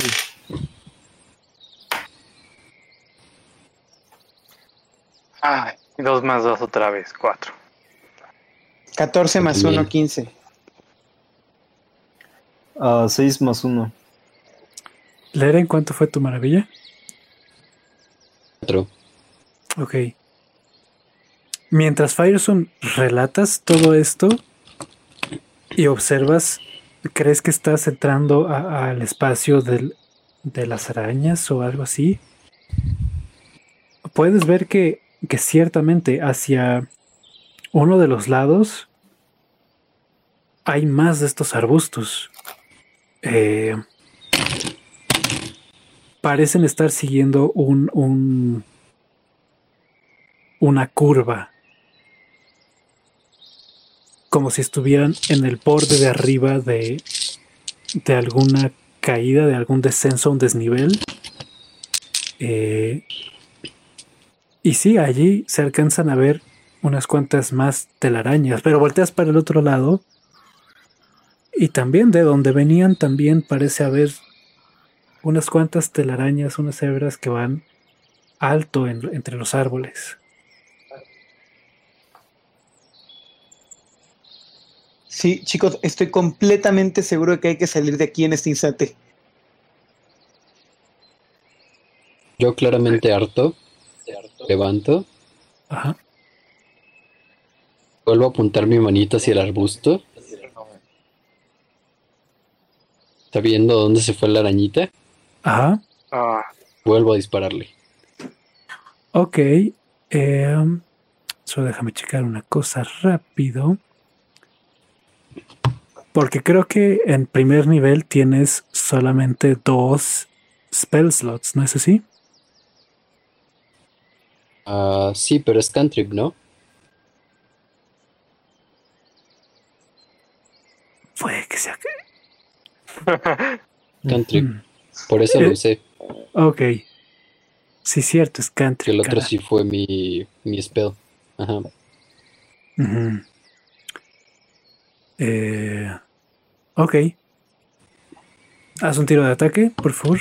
Ay, dos más dos otra vez, cuatro. 14 más Bien. 1, 15. Ah, 6 más 1. Leer en cuánto fue tu maravilla. Cuatro. Ok. Mientras Fireson relatas todo esto y observas, ¿crees que estás entrando al espacio del- de las arañas o algo así? Puedes ver que, que ciertamente hacia uno de los lados hay más de estos arbustos. Eh, parecen estar siguiendo un, un, una curva. Como si estuvieran en el borde de arriba de, de alguna caída, de algún descenso, un desnivel. Eh, y sí, allí se alcanzan a ver unas cuantas más telarañas, pero volteas para el otro lado y también de donde venían también parece haber unas cuantas telarañas, unas hebras que van alto entre los árboles. Sí, chicos, estoy completamente seguro de que hay que salir de aquí en este instante. Yo claramente harto. Levanto. Ajá. Vuelvo a apuntar mi manita hacia el arbusto. ¿Está viendo dónde se fue la arañita? Ajá. Ah, Vuelvo a dispararle. Ok. em, solo déjame checar una cosa rápido. Porque creo que en primer nivel tienes solamente dos spell slots, ¿no es así? Ah, sí, pero es cantrip, ¿no? Puede que sea [LAUGHS] Mm, Por eso lo Eh, usé. Ok. Sí, cierto, es Que country. el otro cara. sí fue mi, mi spell. Ajá. Ujú. Eh, ok. Haz un tiro de ataque, por favor.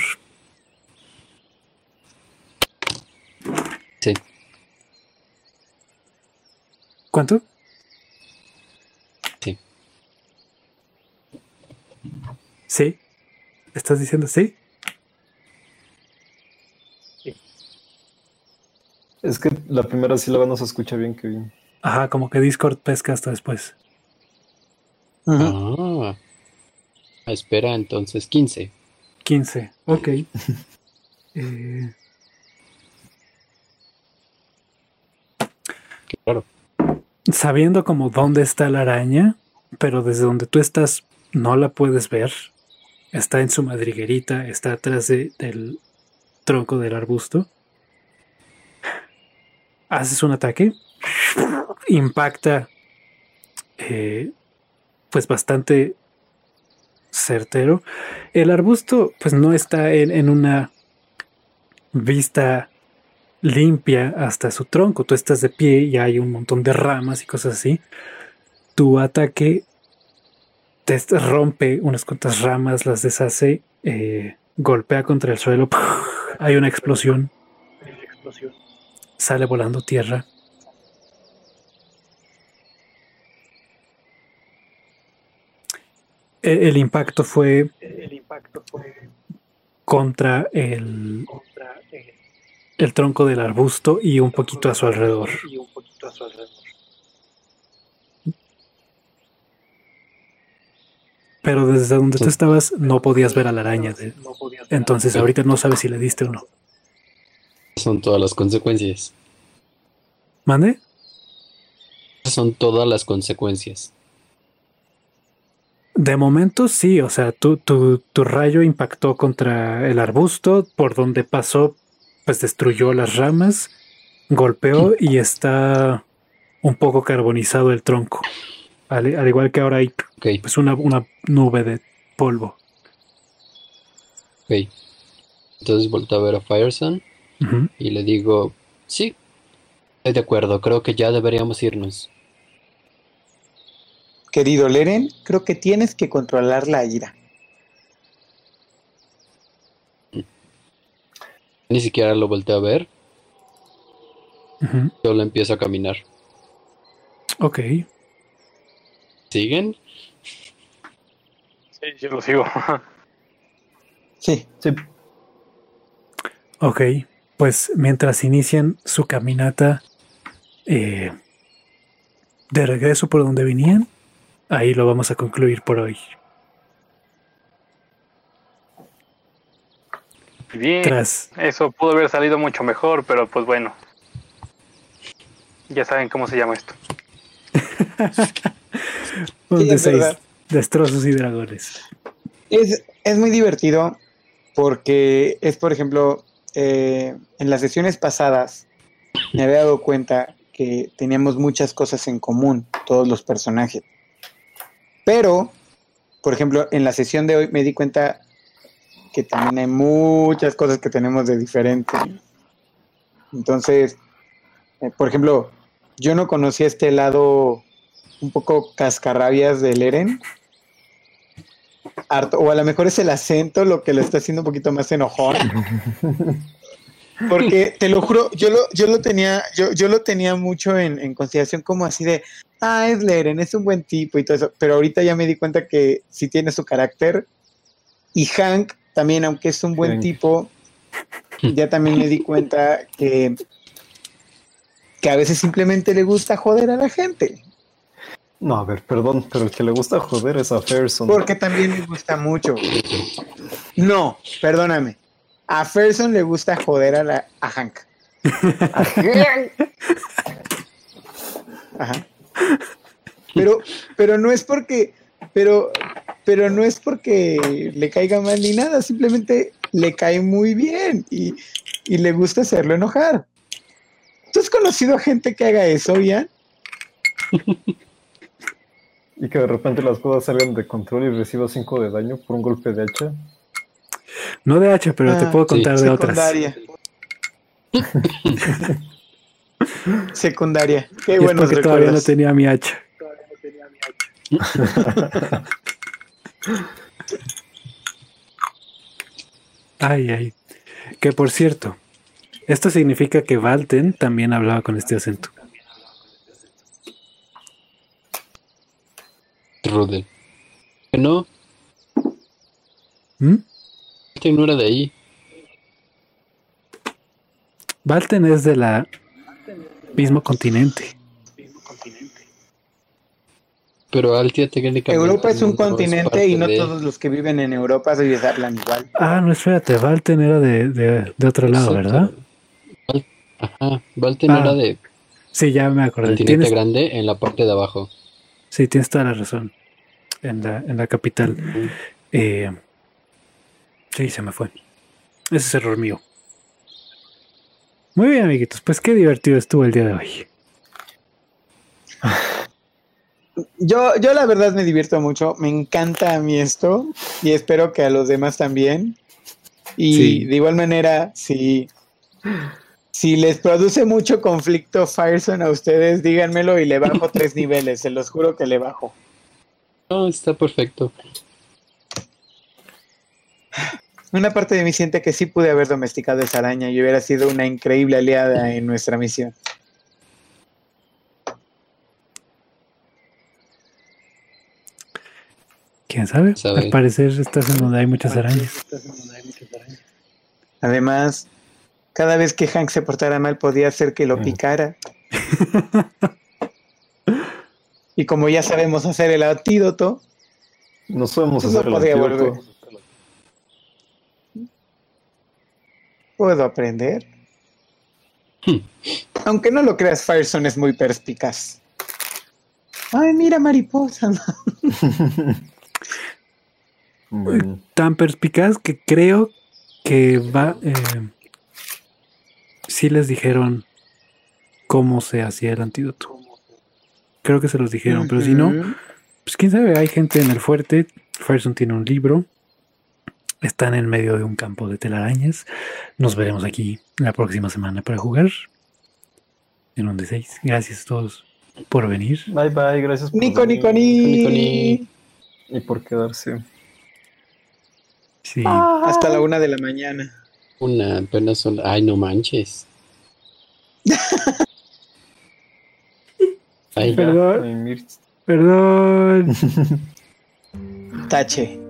Sí. ¿Cuánto? Sí. Sí. ¿Estás diciendo sí? Es que la primera sílaba no se escucha bien, Kevin. Ajá, como que Discord pesca hasta después. Ah. Espera, entonces 15. 15. Ok. [LAUGHS] Eh, Claro. sabiendo como dónde está la araña, pero desde donde tú estás no la puedes ver. Está en su madriguerita, está atrás de- del tronco del arbusto. Haces un ataque, impacta, eh, pues bastante certero. El arbusto, pues no está en, en una vista limpia hasta su tronco. Tú estás de pie y hay un montón de ramas y cosas así. Tu ataque te rompe unas cuantas ramas, las deshace, eh, golpea contra el suelo. Hay una explosión. Sale volando tierra. E- El impacto fue contra el, el tronco del arbusto y un poquito a su alrededor. Pero desde donde tú Sí. estabas no podías ver a la araña. de- entonces ahorita no sabes si le diste o no. Son todas las consecuencias. ¿Mande? Son todas las consecuencias. De momento sí, o sea, tu, tu, tu rayo impactó contra el arbusto, por donde pasó, pues destruyó las ramas, golpeó y está un poco carbonizado el tronco. Al, al igual que ahora hay Ok, pues una, una nube de polvo. ok. Entonces volteo a ver a Fireson y le digo, sí, estoy de acuerdo, creo que ya deberíamos irnos. Querido Leren, creo que tienes que controlar la ira. Ni siquiera lo volteo a ver, Ujú. solo empiezo a caminar. Ok. ¿Siguen? sí, yo lo sigo. Sí, Sí, Ok, pues mientras inician su caminata eh, de regreso por donde venían, ahí lo vamos a concluir por hoy. Bien. Tras, Eso pudo haber salido mucho mejor, pero pues bueno. Ya saben cómo se llama esto. [LAUGHS] un de seis destrozos y dragones. es, es muy divertido porque es, por ejemplo, eh, en las sesiones pasadas me había dado cuenta que teníamos muchas cosas en común, todos los personajes. Pero, por ejemplo, en la sesión de hoy me di cuenta que también hay muchas cosas que tenemos de diferente. Entonces, eh, por ejemplo, yo no conocía este lado un poco cascarrabias del Eren. Harto, o a lo mejor es el acento lo que lo está haciendo un poquito más enojón. [LAUGHS] Porque te lo juro, yo lo, yo lo tenía, yo, yo lo tenía mucho en, en consideración como así de, ah, es Leren, es un buen tipo y todo eso. Pero ahorita ya me di cuenta que sí tiene su carácter. Y Hank también, aunque es un buen Hank. tipo, ya también me di cuenta que, que a veces simplemente le gusta joder a la gente. No, a ver, perdón, pero el que le gusta joder es a Ferson. Porque también le gusta mucho. No, perdóname. A Ferson le gusta joder a, la, a Hank. Ajá. Pero, pero no es porque, pero, pero no es porque le caiga mal ni nada, simplemente le cae muy bien y, y le gusta hacerlo enojar. ¿Tú has conocido a gente que haga eso, Ian? [LAUGHS] Y que de repente las cosas salgan de control y reciba 5 de daño por un golpe de hacha. No de hacha, pero te Ah, puedo contar de otras. Secundaria. [LAUGHS] Secundaria. Qué Y es buenos porque todavía no recuerdos. tenía mi hacha. [LAUGHS] Ay, ay. Que por cierto, esto significa que Valten también hablaba con este acento. Rudel. Que no, ¿Mm? este no era de ahí. Valten es de la mismo continente. Pero Altia técnicamente. Europa es un no continente y no de- todos los que viven en Europa se hablan igual. Ah, no, espérate, Valten era de, de- de otro lado, Exacto. ¿verdad? Val- Ajá, Valten Ah, era de Sí, ya me acordé. continente Tienes, grande en la parte de abajo. Sí, tienes toda la razón. En la, en la capital. Eh, sí, se me fue. Ese es error mío. Muy bien, amiguitos. Pues qué divertido estuvo el día de hoy. [SIGHS] Yo, yo la verdad me divierto mucho, me encanta a mí esto y espero que a los demás también. Y Sí. de igual manera, si, si les produce mucho conflicto Firezone a ustedes, díganmelo y le bajo tres [LAUGHS] niveles, se los juro que le bajo. No, está perfecto. Una parte de mí siente que sí pude haber domesticado esa araña y hubiera sido una increíble aliada en nuestra misión. ¿Quién sabe? Sabe. Al parecer estás en donde hay muchas arañas. Además, cada vez que Hank se portara mal podía hacer que lo picara. [LAUGHS] y como ya sabemos hacer el antídoto, No sabemos Pues no hacer el podía antídoto. volver. puedo aprender. [LAUGHS] Aunque no lo creas, Firestone es muy perspicaz. Ay, mira, mariposa. [LAUGHS] Bueno, Tan perspicaz que creo que va. Eh, sí les dijeron cómo se hacía el antídoto. Creo que se los dijeron, pero si no, pues quién sabe, hay gente en el fuerte. Firestone tiene un libro. Están en medio de un campo de telarañas. Nos veremos aquí la próxima semana para jugar. En un de seis. Gracias a todos por venir. bye bye, gracias por Nico, venir Nico, Nico, ni. ni. y por quedarse. Sí. Hasta la una de la mañana. Una, apenas son. Ay, no manches. [LAUGHS] Ay, Perdón. Perdón. Tache.